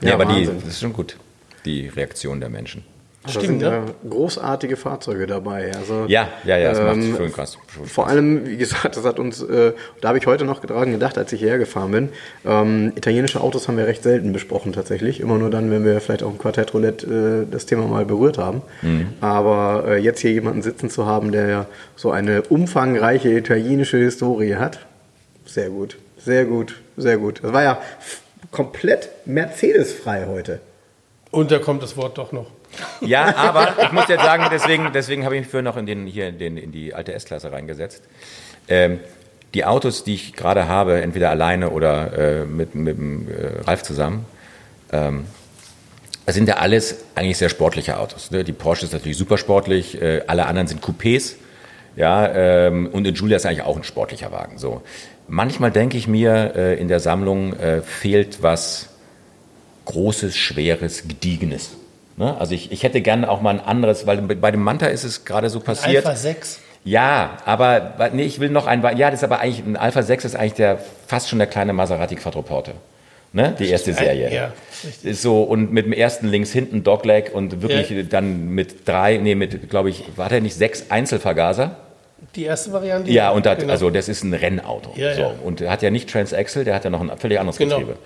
Ja, Ja, aber die, Wahnsinn. das ist schon gut. Die Reaktion der Menschen. Da Stimmt, sind ne? ja großartige Fahrzeuge dabei. Also, Ja, ja, ja, macht ähm, schon krass. Schon Vor krass. allem, wie gesagt, das hat uns, äh, da habe ich heute noch dran gedacht, als ich hierher gefahren bin. Ähm, italienische Autos haben wir recht selten besprochen tatsächlich. Immer nur dann, wenn wir vielleicht auch im Quartett Roulette äh, das Thema mal berührt haben. Mhm. Aber äh, jetzt hier jemanden sitzen zu haben, der ja so eine umfangreiche italienische Historie hat, sehr gut, sehr gut, sehr gut. Das war ja komplett Mercedes-frei heute. Und da kommt das Wort doch noch. Ja, aber ich muss jetzt sagen, deswegen, deswegen habe ich mich früher noch in, den, hier in, den, in die alte S-Klasse reingesetzt. Ähm, die Autos, die ich gerade habe, entweder alleine oder äh, mit, mit dem äh, Ralf zusammen, ähm, sind ja alles eigentlich sehr sportliche Autos. Ne? Die Porsche ist natürlich super sportlich, äh, alle anderen sind Coupés. Ja, ähm, und in Giulia ist eigentlich auch ein sportlicher Wagen. So. Manchmal denke ich mir, äh, in der Sammlung äh, fehlt was Großes, Schweres, Gediegenes. Ne? Also ich, ich hätte gerne auch mal ein anderes, weil bei dem Manta ist es gerade so passiert. Alpha 6. Ja, aber nee, ich will noch ein. Ja, das ist aber eigentlich ein Alpha 6 ist eigentlich der fast schon der kleine Maserati Quattroporte. Ne? Die erste Serie. Ja, ist so und mit dem ersten links hinten Dogleg und wirklich Ja. dann mit drei, nee, mit glaube ich, war der nicht sechs Einzelvergaser? Die erste Variante? Ja, und das, Genau. also das ist ein Rennauto. Ja, so. ja. Und hat ja nicht Transaxle, der hat ja noch ein völlig anderes Genau. Getriebe.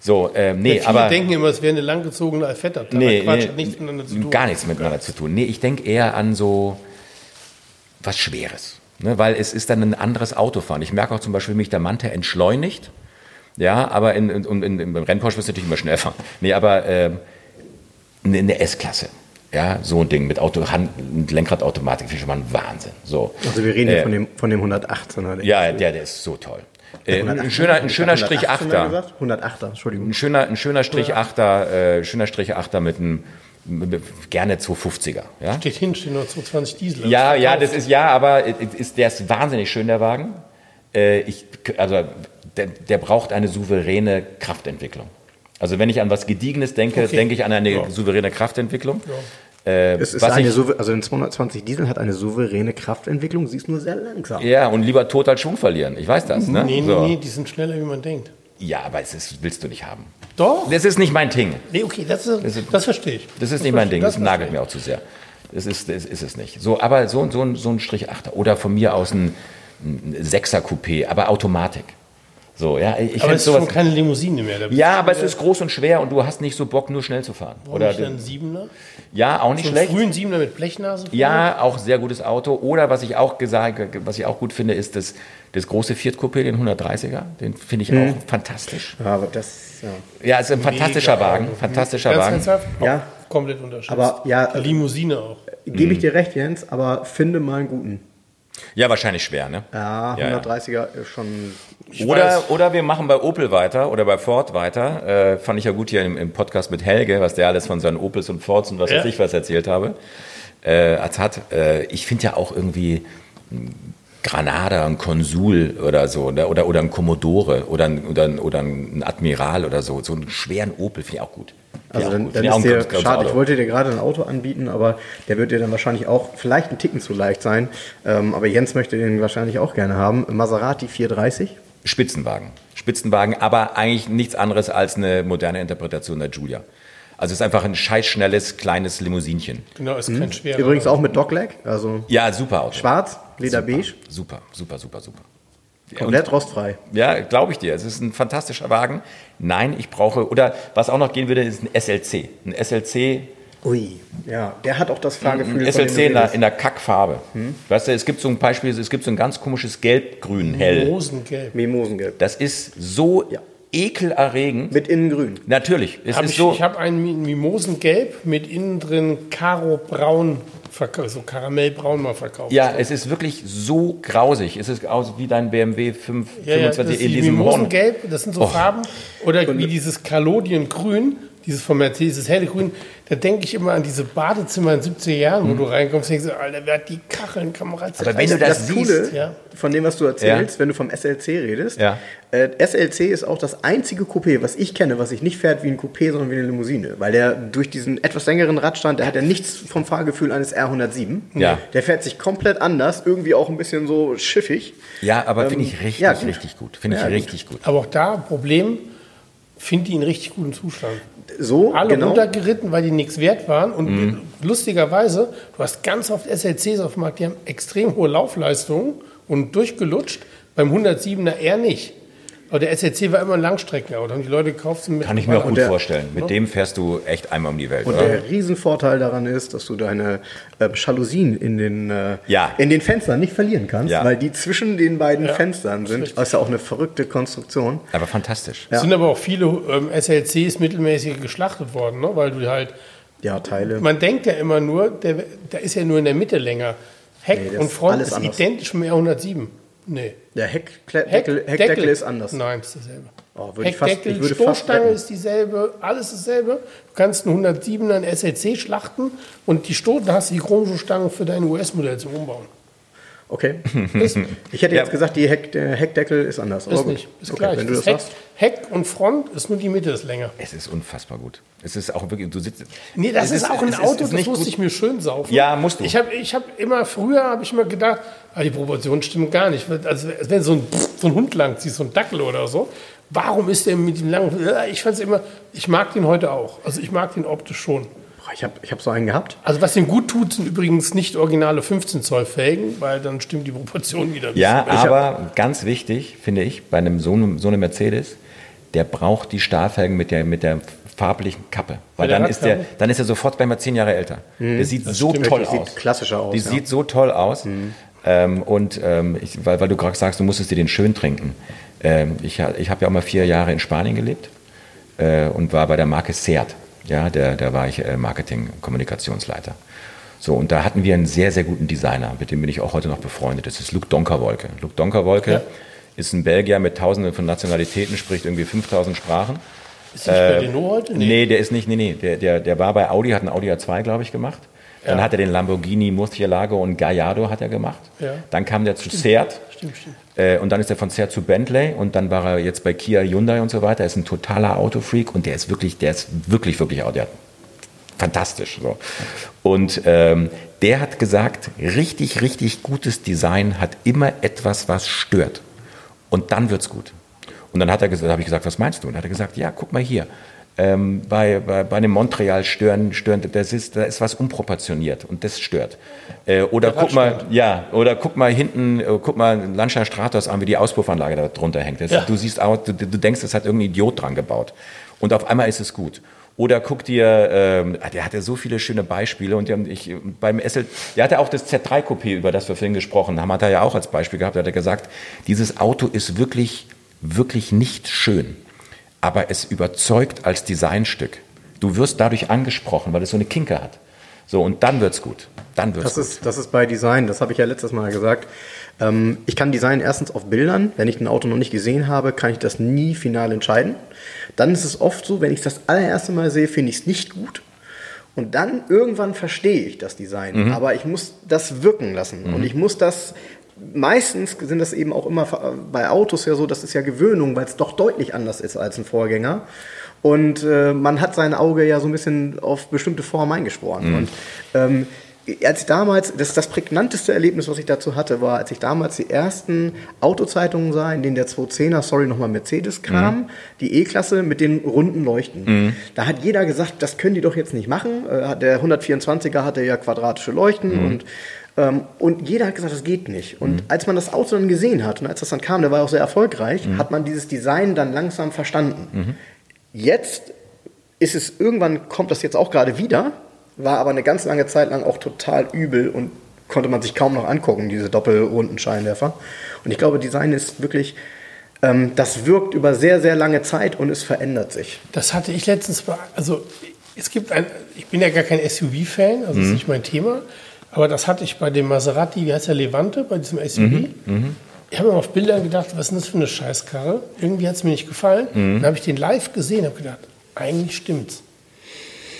So, ähm, nee, Viele aber denken immer, es wäre eine langgezogene Alfetta. Aber nee, Quatsch, nee, hat nichts miteinander zu tun. gar nichts miteinander zu tun. Nee, ich denke eher an so was Schweres. Ne? Weil es ist dann ein anderes Autofahren. Ich merke auch zum Beispiel, wie mich der Manta entschleunigt. Ja, aber in, in, in, in, beim Rennporsche wirst du natürlich immer schnell fahren. Nee, aber ähm, eine S-Klasse. Ja, so ein Ding mit Auto, Hand, mit Lenkradautomatik, finde ich schon mal ein Wahnsinn. So. Also wir reden hier Äh, von dem, von dem 118er. der- Ja, der, der ist so toll. Äh, ein schöner, ein schöner Strich 118er Achter. gesagt? 108er, Entschuldigung. Ein schöner, ein schöner Strich Achter, äh, schöner Strich Achter mit einem gerne 250er. Ja, Steht hin, steht noch 220 Diesel. ja, ja, das ist ja, aber ist, der ist wahnsinnig schön der Wagen. Äh, ich, also der, der braucht eine souveräne Kraftentwicklung. Also wenn ich an was Gediegenes denke, Okay. denke ich an eine Ja. souveräne Kraftentwicklung. Äh, Es ist was eine, ich, also ein 220 Diesel hat eine souveräne Kraftentwicklung, sie ist nur sehr langsam. ja, und lieber tot als Schwung verlieren. Ich weiß das. Ne? Nee, nee, so. nee, die sind schneller, wie man denkt. Ja, aber es ist, willst du nicht haben. Doch. Das ist nicht mein Ding. Nee, okay, das, ist, das, verstehe ich. Das ist nicht mein Ding, das, verstehe nagelt mir auch zu sehr. Das ist, das ist es nicht. So, aber so, so, ein- so ein Strich 8 oder von mir aus ein, ein 6er Coupé, aber Automatik. So, ja, ich Aber es ist schon keine Limousine mehr. Ja, aber es ist groß und schwer und du hast nicht so Bock, nur schnell zu fahren. Warum Oder nicht ein Siebener? ja, auch nicht So einen schlecht. frühen Siebener mit Blechnase? vorne? Ja, auch sehr gutes Auto. Oder was ich auch gesagt, was ich auch gut finde, ist das, das große Fiat Coupé, den 130er. Den finde ich auch fantastisch. Ja, aber das, ja. Ja, ist ein fantastischer Mega Wagen, Auto. fantastischer Ganz Wagen. ernsthaft? Ja. Komplett unterschätzt. Aber, ja, Die Limousine auch. Gebe ich dir recht, Jens, aber finde mal einen guten. Ja, wahrscheinlich schwer, ne? Ja, Ja, ja. 130er ist schon. Ich Oder, weiß, oder wir machen bei Opel weiter oder bei Ford weiter. Äh, fand ich ja gut hier im, im Podcast mit Helge, was der alles von seinen Opels und Fords und was Ja. weiß ich was erzählt habe. Äh, als hat. Äh, ich finde ja auch irgendwie ein Granada, ein Konsul oder so, ne? oder, oder ein Commodore oder ein, oder, ein, oder ein Admiral oder so. So einen schweren Opel finde ich auch gut. Find Also dann, dann ist ein dir, schade, ich wollte dir gerade ein Auto anbieten, aber der wird dir dann wahrscheinlich auch vielleicht einen Ticken zu leicht sein. Ähm, aber Jens möchte den wahrscheinlich auch gerne haben. Maserati 430. Spitzenwagen. Spitzenwagen, aber eigentlich nichts anderes als eine moderne Interpretation der Giulia. Also es ist einfach ein scheißschnelles, kleines Limousinchen. genau, ist kein schwerer. Übrigens auch mit Dogleg, also Ja, super Auto. schwarz, lederbeige, Super, super, super, super. komplett rostfrei. Ja, glaube ich dir. Es ist ein fantastischer Wagen. Nein, ich brauche, oder was auch noch gehen würde, ist ein SLC. Ein SLC, Ui, ja, der hat auch das Fahrgefühl. ein SLC in der, in der Kackfarbe. Weißt du, es gibt so ein Beispiel, es gibt so ein ganz komisches Gelb-Grün, hell. Rosengelb. Mimosengelb. Das ist so Ja. ekelerregend. Mit Innengrün. Natürlich, es Hab ist ich so. ich habe einen Mi- Mimosengelb mit innen drin Karo-Braun, so Karamellbraun mal verkauft. Ja, es ist wirklich so grausig. Es ist aus wie dein BMW 5, Ja, ja, das 25 in die diesem. Mimosengelb, das sind so Och. Farben. Oder wie dieses Kalodiengrün, dieses von Mercedes, dieses helle Grün. Da denke ich immer an diese Badezimmer in den 70er Jahren, wo du reinkommst und denkst, Alter, wer hat die Kacheln, Kamera Mhm. Aber wenn du das siehst, Coole ja. von dem, was du erzählst, wenn du vom SLC redest, Ja. äh, SLC ist auch das einzige Coupé, was ich kenne, was sich nicht fährt wie ein Coupé, sondern wie eine Limousine. Weil der durch diesen etwas längeren Radstand, der hat ja nichts vom Fahrgefühl eines R107. Ja. Der fährt sich komplett anders, irgendwie auch ein bisschen so schiffig. Ja, aber finde Ähm, ich richtig, ja, gut. richtig gut. Finde ich Ja, richtig gut. Aber auch da, Problem, finde die in richtig gutem Zustand. So, Alle genau. runtergeritten, weil die nichts wert waren. Und lustigerweise, du hast ganz oft SLCs auf dem Markt, die haben extrem hohe Laufleistungen und durchgelutscht. Beim 107er eher nicht. Aber der SLC war immer ein Langstreckenauto. Haben die Leute gekauft sind mit Kann ich mir auch gut der- vorstellen. Mit dem fährst du echt einmal um die Welt. Und oder? der Riesenvorteil daran ist, dass du deine äh, Jalousien in den, äh, Ja. in den Fenstern nicht verlieren kannst, Ja. weil die zwischen den beiden Ja, Fenstern ist sind. Das ist ja auch eine verrückte Konstruktion. aber fantastisch. Ja. Es sind aber auch viele ähm, SLCs mittelmäßig geschlachtet worden, ne? weil du halt, Ja, Teile. man denkt ja immer nur, der, der ist ja nur in der Mitte länger. Heck Nee, und ist Front ist anders. identisch mit R107. Nee. Der Heckdeckel, Heckdeckel ist anders. Nein, ist dasselbe. Oh, würde ich fast, Heckdeckel, ich fast Stoßstange wetten. ist dieselbe, alles dasselbe. Du kannst einen 107er einen SLC schlachten und die Stoßen da hast du die Chromschuhstangen für dein US-Modell zum Umbauen. Okay. Ist, Ich hätte Ja. jetzt gesagt, die Heck, der Heckdeckel ist anders. ist nicht, ist okay, gleich. Wenn du das Das Heck, sagst. Heck und Front ist nur die Mitte ist länger. Es ist unfassbar gut. Es ist auch wirklich, du sitzt. Nee, das es ist, auch ein ist- Auto, ist das musste gut. ich mir schön saufen. Ja, musst du. Ich habe ich hab immer, früher habe ich immer gedacht, ah, die Proportionen stimmen gar nicht. Also, als wenn so ein, so ein Hund lang zieht, so ein Dackel oder so. Warum ist der mit dem langen, ich fand es immer, ich mag den heute auch. Also ich mag den optisch schon. Boah, Ich habe ich hab so einen gehabt. Also was dem gut tut, sind übrigens nicht originale 15 Zoll Felgen, weil dann stimmt die Proportion wieder. Ja, aber ganz wichtig, finde ich, bei einem so, einem so einem Mercedes, der braucht die Stahlfelgen mit der, mit der farblichen Kappe. Weil der dann ist, der, dann ist er sofort gleich mal zehn Jahre älter. der sieht so stimmt. toll Das aus. sieht klassischer aus, Die ja. sieht so toll aus. Ähm, und ähm, ich, weil, weil du gerade sagst, du musstest dir den schön trinken. Ähm, ich ich habe ja auch mal vier Jahre in Spanien gelebt äh, und war bei der Marke Seat. Ja, der, da war ich äh, Marketing-Kommunikationsleiter. So, und da hatten wir einen sehr, sehr guten Designer, mit dem bin ich auch heute noch befreundet. Das ist Luc Donkerwolke. Luc Donkerwolke Ja. ist ein Belgier mit tausenden von Nationalitäten, spricht irgendwie 5000 Sprachen. Ist nicht bei Renault heute? Nee, der ist nicht, nee, nee. Der, der, der war bei Audi, hat einen Audi A2, glaube ich, gemacht. Dann Ja. hat er den Lamborghini Murcielago und Gallardo hat er gemacht. Ja. Dann kam der zu Seat. Stimmt, stimmt. Äh, und dann ist er von Seat zu Bentley und dann war er jetzt bei Kia, Hyundai und so weiter. Er ist ein totaler Autofreak und der ist wirklich, der ist wirklich, wirklich, hat fantastisch. So. Und ähm, der hat gesagt, richtig, richtig gutes Design hat immer etwas, was stört. Und dann wird's gut. Und dann hat er gesagt, habe ich gesagt, was meinst du? Und dann hat er gesagt, ja, guck mal hier. Ähm, bei, bei, bei einem Montreal stören, stören das ist, da ist was unproportioniert und das stört. Äh, oder guck mal, ja, oder guck mal hinten, äh, guck mal Lancia Stratos an, wie die Auspuffanlage da drunter hängt. Das, Ja. Du siehst auch, du, du denkst, das hat irgendein Idiot dran gebaut. Und auf einmal ist es gut. Oder guck dir, ähm, ah, der hatte so viele schöne Beispiele und der, ich, beim SL, der hatte auch das Z3 Coupé, über das wir vorhin gesprochen haben, hat er ja auch als Beispiel gehabt, da hat er gesagt, dieses Auto ist wirklich, wirklich nicht schön, aber es überzeugt als Designstück. Du wirst dadurch angesprochen, weil es so eine Kinke hat. So, und dann wird's gut. Dann wird's Das gut. ist, das ist bei Design, das habe ich ja letztes Mal gesagt. Ähm, ich kann Design erstens auf Bildern, wenn ich ein Auto noch nicht gesehen habe, kann ich das nie final entscheiden. Dann ist es oft so, wenn ich es das allererste Mal sehe, finde ich es nicht gut. Und dann irgendwann verstehe ich das Design. Mhm. Aber ich muss das wirken lassen. Und ich muss das, meistens sind das eben auch immer bei Autos ja so, das ist ja Gewöhnung, weil es doch deutlich anders ist als ein Vorgänger. Und äh, man hat sein Auge ja so ein bisschen auf bestimmte Formen eingeschworen. Und ähm, als ich damals, das, das prägnanteste Erlebnis, was ich dazu hatte, war, als ich damals die ersten Autozeitungen sah, in denen der 210er, sorry, nochmal Mercedes kam, die E-Klasse mit den runden Leuchten. Da hat jeder gesagt, das können die doch jetzt nicht machen. Äh, Der 124er hatte ja quadratische Leuchten und ähm, und jeder hat gesagt, das geht nicht. Und als man das Auto dann gesehen hat und als das dann kam, der war auch sehr erfolgreich, hat man dieses Design dann langsam verstanden. Jetzt ist es irgendwann kommt das jetzt auch gerade wieder, war aber eine ganz lange Zeit lang auch total übel und konnte man sich kaum noch angucken, diese doppelrunden Scheinwerfer. Und ich glaube, Design ist wirklich, ähm, das wirkt über sehr, sehr lange Zeit und es verändert sich. Das hatte ich letztens, also es gibt ein, ich bin ja gar kein SUV-Fan, also das ist nicht mein Thema, aber das hatte ich bei dem Maserati, wie heißt der, Levante, bei diesem SUV. Ich habe mir auf Bildern gedacht, was ist denn das für eine Scheißkarre? Irgendwie hat es mir nicht gefallen. Dann habe ich den live gesehen und habe gedacht, eigentlich stimmt's.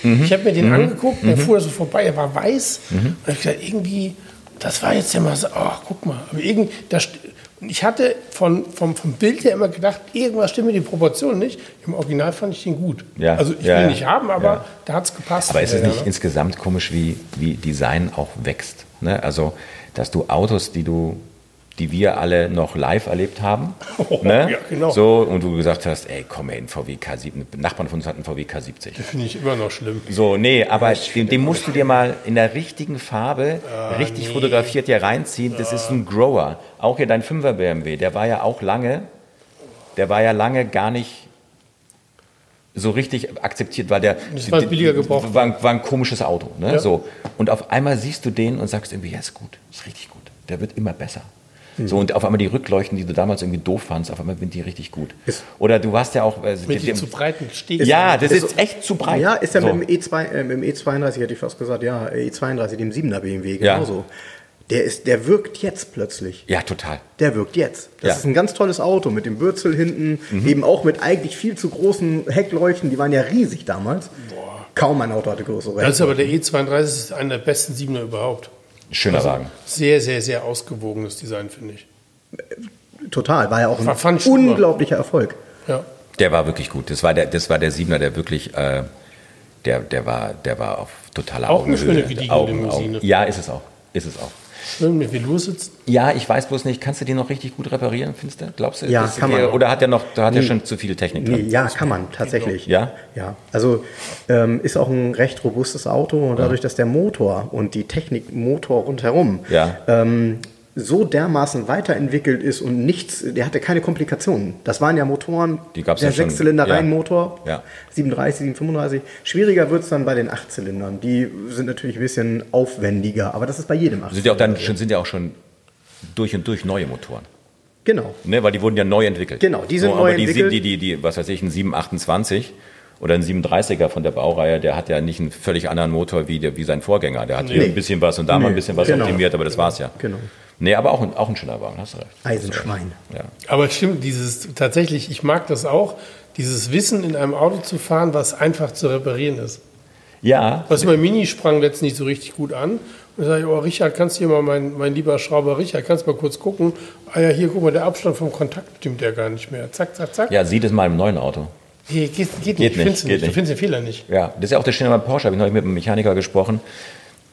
Ich habe mir den angeguckt, der fuhr so vorbei, er war weiß. Und ich gedacht, irgendwie, das war jetzt ja mal so, ach, guck mal. Aber irgendwie, das, ich hatte von, vom, vom Bild her immer gedacht, irgendwas stimmt mit den Proportionen nicht. Im Original fand ich den gut. Ja, Also ich ja, will ihn nicht haben, aber Ja. da hat es gepasst. Aber ist es nicht ne? insgesamt komisch, wie, wie Design auch wächst? Ne? Also, dass du Autos, die du, die wir alle noch live erlebt haben, Oh, ne? ja, genau. so, und du gesagt hast, ey, komm ein VW K7, ein Nachbarn von uns hat einen VW K70. Finde ich immer noch schlimm. So, nee, aber den, den musst du dir mal in der richtigen Farbe richtig fotografiert hier reinziehen. Das ist ein Grower. Auch hier dein 5er BMW, der war ja auch lange, der war ja lange gar nicht so richtig akzeptiert, weil der Das war billiger gebraucht. war, ein- war ein komisches Auto. Ne? Ja. So. Und auf einmal siehst du den und sagst irgendwie, ja, ist gut, ist richtig gut. Der wird immer besser. So, und auf einmal die Rückleuchten, die du damals irgendwie doof fandst, auf einmal sind die richtig gut. Ist- Oder du warst ja auch. Also, Mit den zu breiten Stegen. ja, das Ist- ist echt zu breit. Ja, ist ja So. mit dem E2, äh, mit dem E32, hätte ich fast gesagt, ja, E32, dem 7er BMW, Ja. genauso. Der, ist, der wirkt jetzt plötzlich. Ja, total. Der wirkt jetzt. Das Ja. ist ein ganz tolles Auto mit dem Bürzel hinten, eben auch mit eigentlich viel zu großen Heckleuchten. Die waren ja riesig damals. Kaum ein Auto hatte größere Das ist aber Heckleuchten. der E32 ist einer der besten Siebener überhaupt. Schöner Wagen. Sehr, sehr, sehr ausgewogenes Design, finde ich. Total, war ja auch ein unglaublicher Erfolg. Ja. Der war wirklich gut. Das war der, das war der Siebener, der wirklich, äh, der, der war, der war auf totaler Auch eine Augenhöhe. schöne, Augen-. Augen- Ja, ist es auch. Ist es auch. Schön mit Velour sitzt. Ja, ich weiß bloß nicht, kannst du den noch richtig gut reparieren, findest du? Glaubst du? Ja, Ist kann der- man. Oder hat er noch, da hat er schon zu viel Technik Nee, drin? ja, kann man tatsächlich. Ja? Ja. Also ähm, ist auch ein recht robustes Auto und dadurch, dass der Motor und die Technik Motor rundherum Ja. ähm, so dermaßen weiterentwickelt ist und nichts, der hatte keine Komplikationen. Das waren ja Motoren, Die gab's der ja schon, Sechszylinder ja. Ja. 37, 735. Schwieriger wird es dann bei den Achtzylindern. Die sind natürlich ein bisschen aufwendiger, aber das ist bei jedem Sind ja auch dann Achtzylinder schon, sind ja auch schon durch und durch neue Motoren. Genau. Ne, weil die wurden ja neu entwickelt. Genau, die sind so, neu aber die, entwickelt. Die, die, die, was weiß ich, ein 728 oder ein 37er von der Baureihe, der hat ja nicht einen völlig anderen Motor wie, der, wie sein Vorgänger. Der hat hier Nee. ein bisschen was und da mal ein Nee, bisschen was genau. optimiert, aber das war's ja. Genau. Nee, aber auch ein, auch ein schöner Wagen, hast du recht. Eisenschwein. Ja. Aber es stimmt, dieses tatsächlich, ich mag das auch, dieses Wissen in einem Auto zu fahren, was einfach zu reparieren ist. ja, Was mein Mini sprang letztens nicht so richtig gut an. Und da sage ich, oh Richard, kannst du hier mal, mein, mein lieber Schrauber Richard, kannst du mal kurz gucken? Ah ja, hier, guck mal, der Abstand vom Kontakt stimmt ja gar nicht mehr. Zack, zack, zack. ja, sieh das mal im neuen Auto. Hier, geht, geht, Geht nicht, nicht, findest du geht nicht. Du findest den Fehler nicht. Ja, das ist ja auch der Schöne beim Porsche. Habe ich neulich mit einem Mechaniker gesprochen.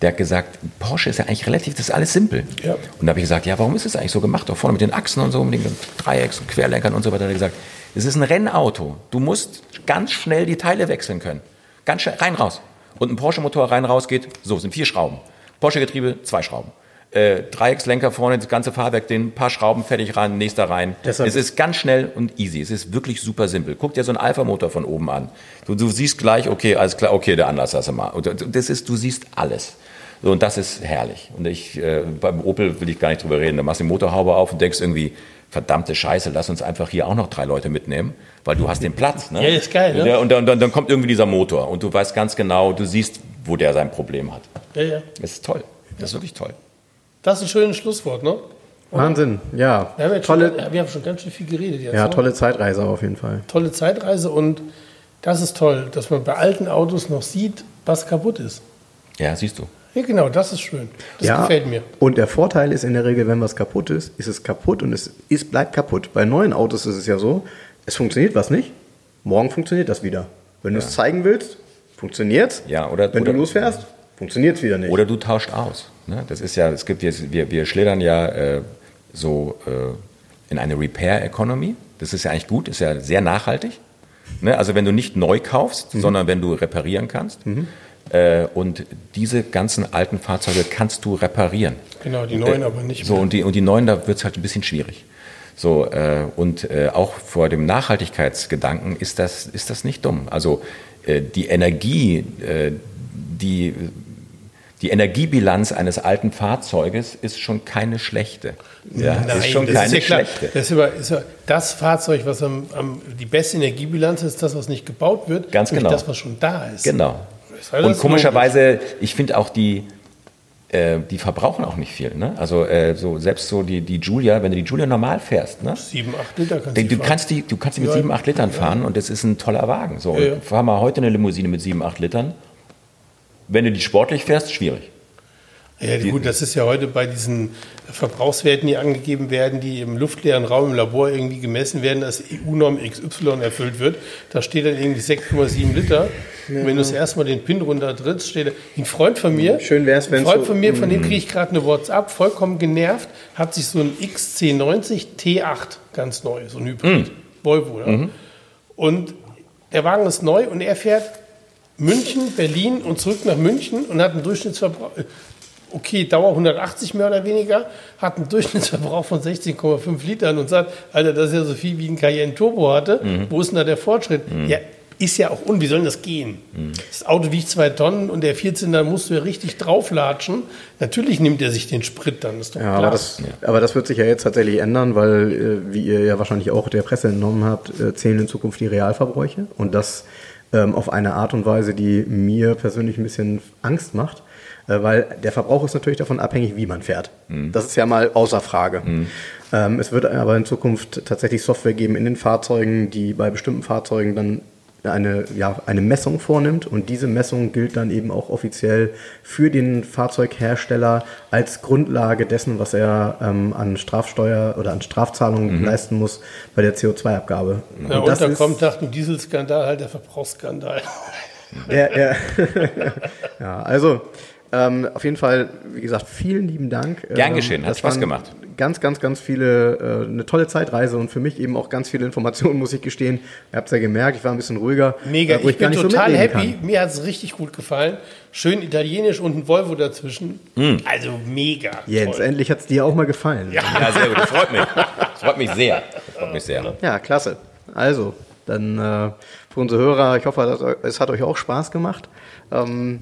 Der hat gesagt, Porsche ist ja eigentlich relativ, das ist alles simpel. Ja. Und da habe ich gesagt, ja, warum ist es eigentlich so gemacht? Auch vorne mit den Achsen und so, mit den Dreiecks und Querlenkern und so weiter. Da hat er gesagt, es ist ein Rennauto. Du musst ganz schnell die Teile wechseln können. Ganz schnell, rein, raus. Und ein Porsche-Motor rein, raus geht, so, sind vier Schrauben. Porsche-Getriebe, zwei Schrauben. Äh, Dreieckslenker vorne, das ganze Fahrwerk, den paar Schrauben fertig rein, nächster rein. Deshalb- es ist ganz schnell und easy. Es ist wirklich super simpel. Guck dir so einen Alpha-Motor von oben an. Du, du siehst gleich, okay, alles klar, okay, der Anlass hast du mal. Das ist, du siehst alles. So, und das ist herrlich. Und ich, äh, beim Opel will ich gar nicht drüber reden. Da machst du die Motorhaube auf und denkst irgendwie, verdammte Scheiße, lass uns einfach hier auch noch drei Leute mitnehmen, weil du hast den Platz. Ne? Ja, ist geil, ne? Und, und dann, dann, dann kommt irgendwie dieser Motor und du weißt ganz genau, du siehst, wo der sein Problem hat. Ja, ja. Das ist toll. Das ist wirklich toll. Das ist ein schönes Schlusswort, ne? Wahnsinn, ja. Wir haben, Tolle, schon, wir haben schon ganz schön viel geredet jetzt. ja, ne? tolle Zeitreise auf jeden Fall. tolle Zeitreise und das ist toll, dass man bei alten Autos noch sieht, was kaputt ist. Ja, siehst du. Ja, genau, das ist schön. Das ja, gefällt mir. Und der Vorteil ist in der Regel, wenn was kaputt ist, ist es kaputt und es ist, bleibt kaputt. Bei neuen Autos ist es ja so, es funktioniert was nicht, morgen funktioniert das wieder. Wenn du es zeigen willst, funktioniert's. Ja, oder- wenn oder- du losfährst, funktioniert es wieder nicht. Oder du tauscht aus. Ne? Das ist ja, es gibt jetzt, wir, wir schlittern ja äh, so äh, in eine Repair Economy. Das ist ja eigentlich gut, ist ja sehr nachhaltig. Ne? Also wenn du nicht neu kaufst, Mhm. sondern wenn du reparieren kannst. Äh, und diese ganzen alten Fahrzeuge kannst du reparieren. Genau, die neuen aber nicht So, mehr. und die, und die neuen, da wird es halt ein bisschen schwierig. So, äh, und äh, auch vor dem Nachhaltigkeitsgedanken ist das, ist das nicht dumm. Also äh, die Energie, äh, die, die Energiebilanz eines alten Fahrzeuges ist schon keine schlechte. Ja, Nein, ist schon das keine ist ja schlechte. Das ist, aber, ist ja das Fahrzeug, was am, am, die beste Energiebilanz ist, das, was nicht gebaut wird, Ganz genau. das, was schon da ist. Genau. Und komischerweise, ich finde auch die, äh, die verbrauchen auch nicht viel. Ne? Also äh, so, selbst so die, die Julia, wenn du die Julia normal fährst, ne? Sieben, acht Liter kannst Du, du du kannst die, du kannst die mit Ja. sieben, acht Litern fahren und das ist ein toller Wagen. So, Ja, ja. fahr mal heute eine Limousine mit sieben, acht Litern. Wenn du die sportlich fährst, schwierig. Ja, gut, das ist ja heute bei diesen Verbrauchswerten, die angegeben werden, die im luftleeren Raum im Labor irgendwie gemessen werden, dass EU-Norm XY erfüllt wird. Da steht dann irgendwie 6,7 Liter. Und wenn du das erste Mal den Pin runtertrittst, steht da, ein Freund von mir, Schön wär's, ein wenn's Freund so- von mir, von dem kriege ich gerade eine WhatsApp, vollkommen genervt, hat sich so ein XC90 T8, ganz neu, so ein Hybrid, Volvo. Ja. Und der Wagen ist neu und er fährt München, Berlin und zurück nach München und hat einen Durchschnittsverbrauch, okay, Dauer 180 mehr oder weniger, hat einen Durchschnittsverbrauch von 16,5 Litern und sagt, Alter, das ist ja so viel wie ein Cayenne Turbo hatte. Wo ist denn da der Fortschritt? Ja, ist ja auch un, wie soll denn das gehen? Das Auto wiegt zwei Tonnen und der 14 da musst du ja richtig drauflatschen. Natürlich nimmt er sich den Sprit dann, ist doch Ja, klar. aber das, aber das wird sich ja jetzt tatsächlich ändern, weil, äh, wie ihr ja wahrscheinlich auch der Presse entnommen habt, äh, zählen in Zukunft die Realverbräuche. Und das ähm, auf eine Art und Weise, die mir persönlich ein bisschen Angst macht. Äh, weil der Verbrauch ist natürlich davon abhängig, wie man fährt. Mhm. Das ist ja mal außer Frage. Mhm. Ähm, es wird aber in Zukunft tatsächlich Software geben in den Fahrzeugen, die bei bestimmten Fahrzeugen dann eine, ja, eine Messung vornimmt und diese Messung gilt dann eben auch offiziell für den Fahrzeughersteller als Grundlage dessen, was er ähm, an Strafsteuer oder an Strafzahlungen mhm. leisten muss bei der CO2-Abgabe. Ja, und, und da kommt nach dem Dieselskandal halt der Verbrauchsskandal. Ja, ja. ja also ähm, auf jeden Fall, wie gesagt, vielen lieben Dank. Gern ähm, geschehen, hat Spaß gemacht. Ganz, ganz, ganz viele, äh, eine tolle Zeitreise und für mich eben auch ganz viele Informationen, muss ich gestehen. Ihr habt es ja gemerkt, ich war ein bisschen ruhiger. Mega, äh, ich, ich bin total so happy. Kann. Mir hat es richtig gut gefallen. Schön italienisch und ein Volvo dazwischen. Mm. Also mega. Jens, toll. endlich hat es dir auch mal gefallen. Ja. ja, sehr gut. Das freut mich. Das freut mich sehr. Das freut mich sehr. Ja, klasse. Also, dann äh, für unsere Hörer, ich hoffe, es hat euch auch Spaß gemacht. Ähm,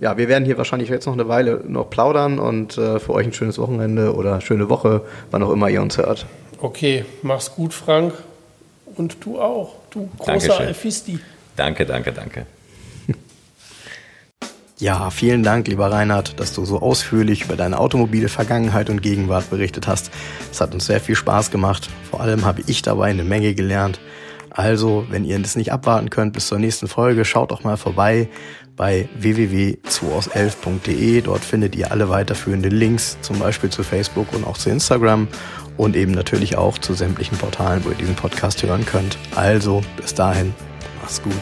ja, wir werden hier wahrscheinlich jetzt noch eine Weile noch plaudern und äh, für euch ein schönes Wochenende oder schöne Woche, wann auch immer ihr uns hört. Okay, mach's gut, Frank. Und du auch, du großer Dankeschön. Alfisti. Danke, danke, danke. Ja, vielen Dank, lieber Reinhard, dass du so ausführlich über deine automobile Vergangenheit und Gegenwart berichtet hast. Es hat uns sehr viel Spaß gemacht. Vor allem habe ich dabei eine Menge gelernt. Also, wenn ihr das nicht abwarten könnt bis zur nächsten Folge, schaut doch mal vorbei bei www.2aus11.de. Dort findet ihr alle weiterführenden Links, zum Beispiel zu Facebook und auch zu Instagram und eben natürlich auch zu sämtlichen Portalen, wo ihr diesen Podcast hören könnt. Also, bis dahin, mach's gut.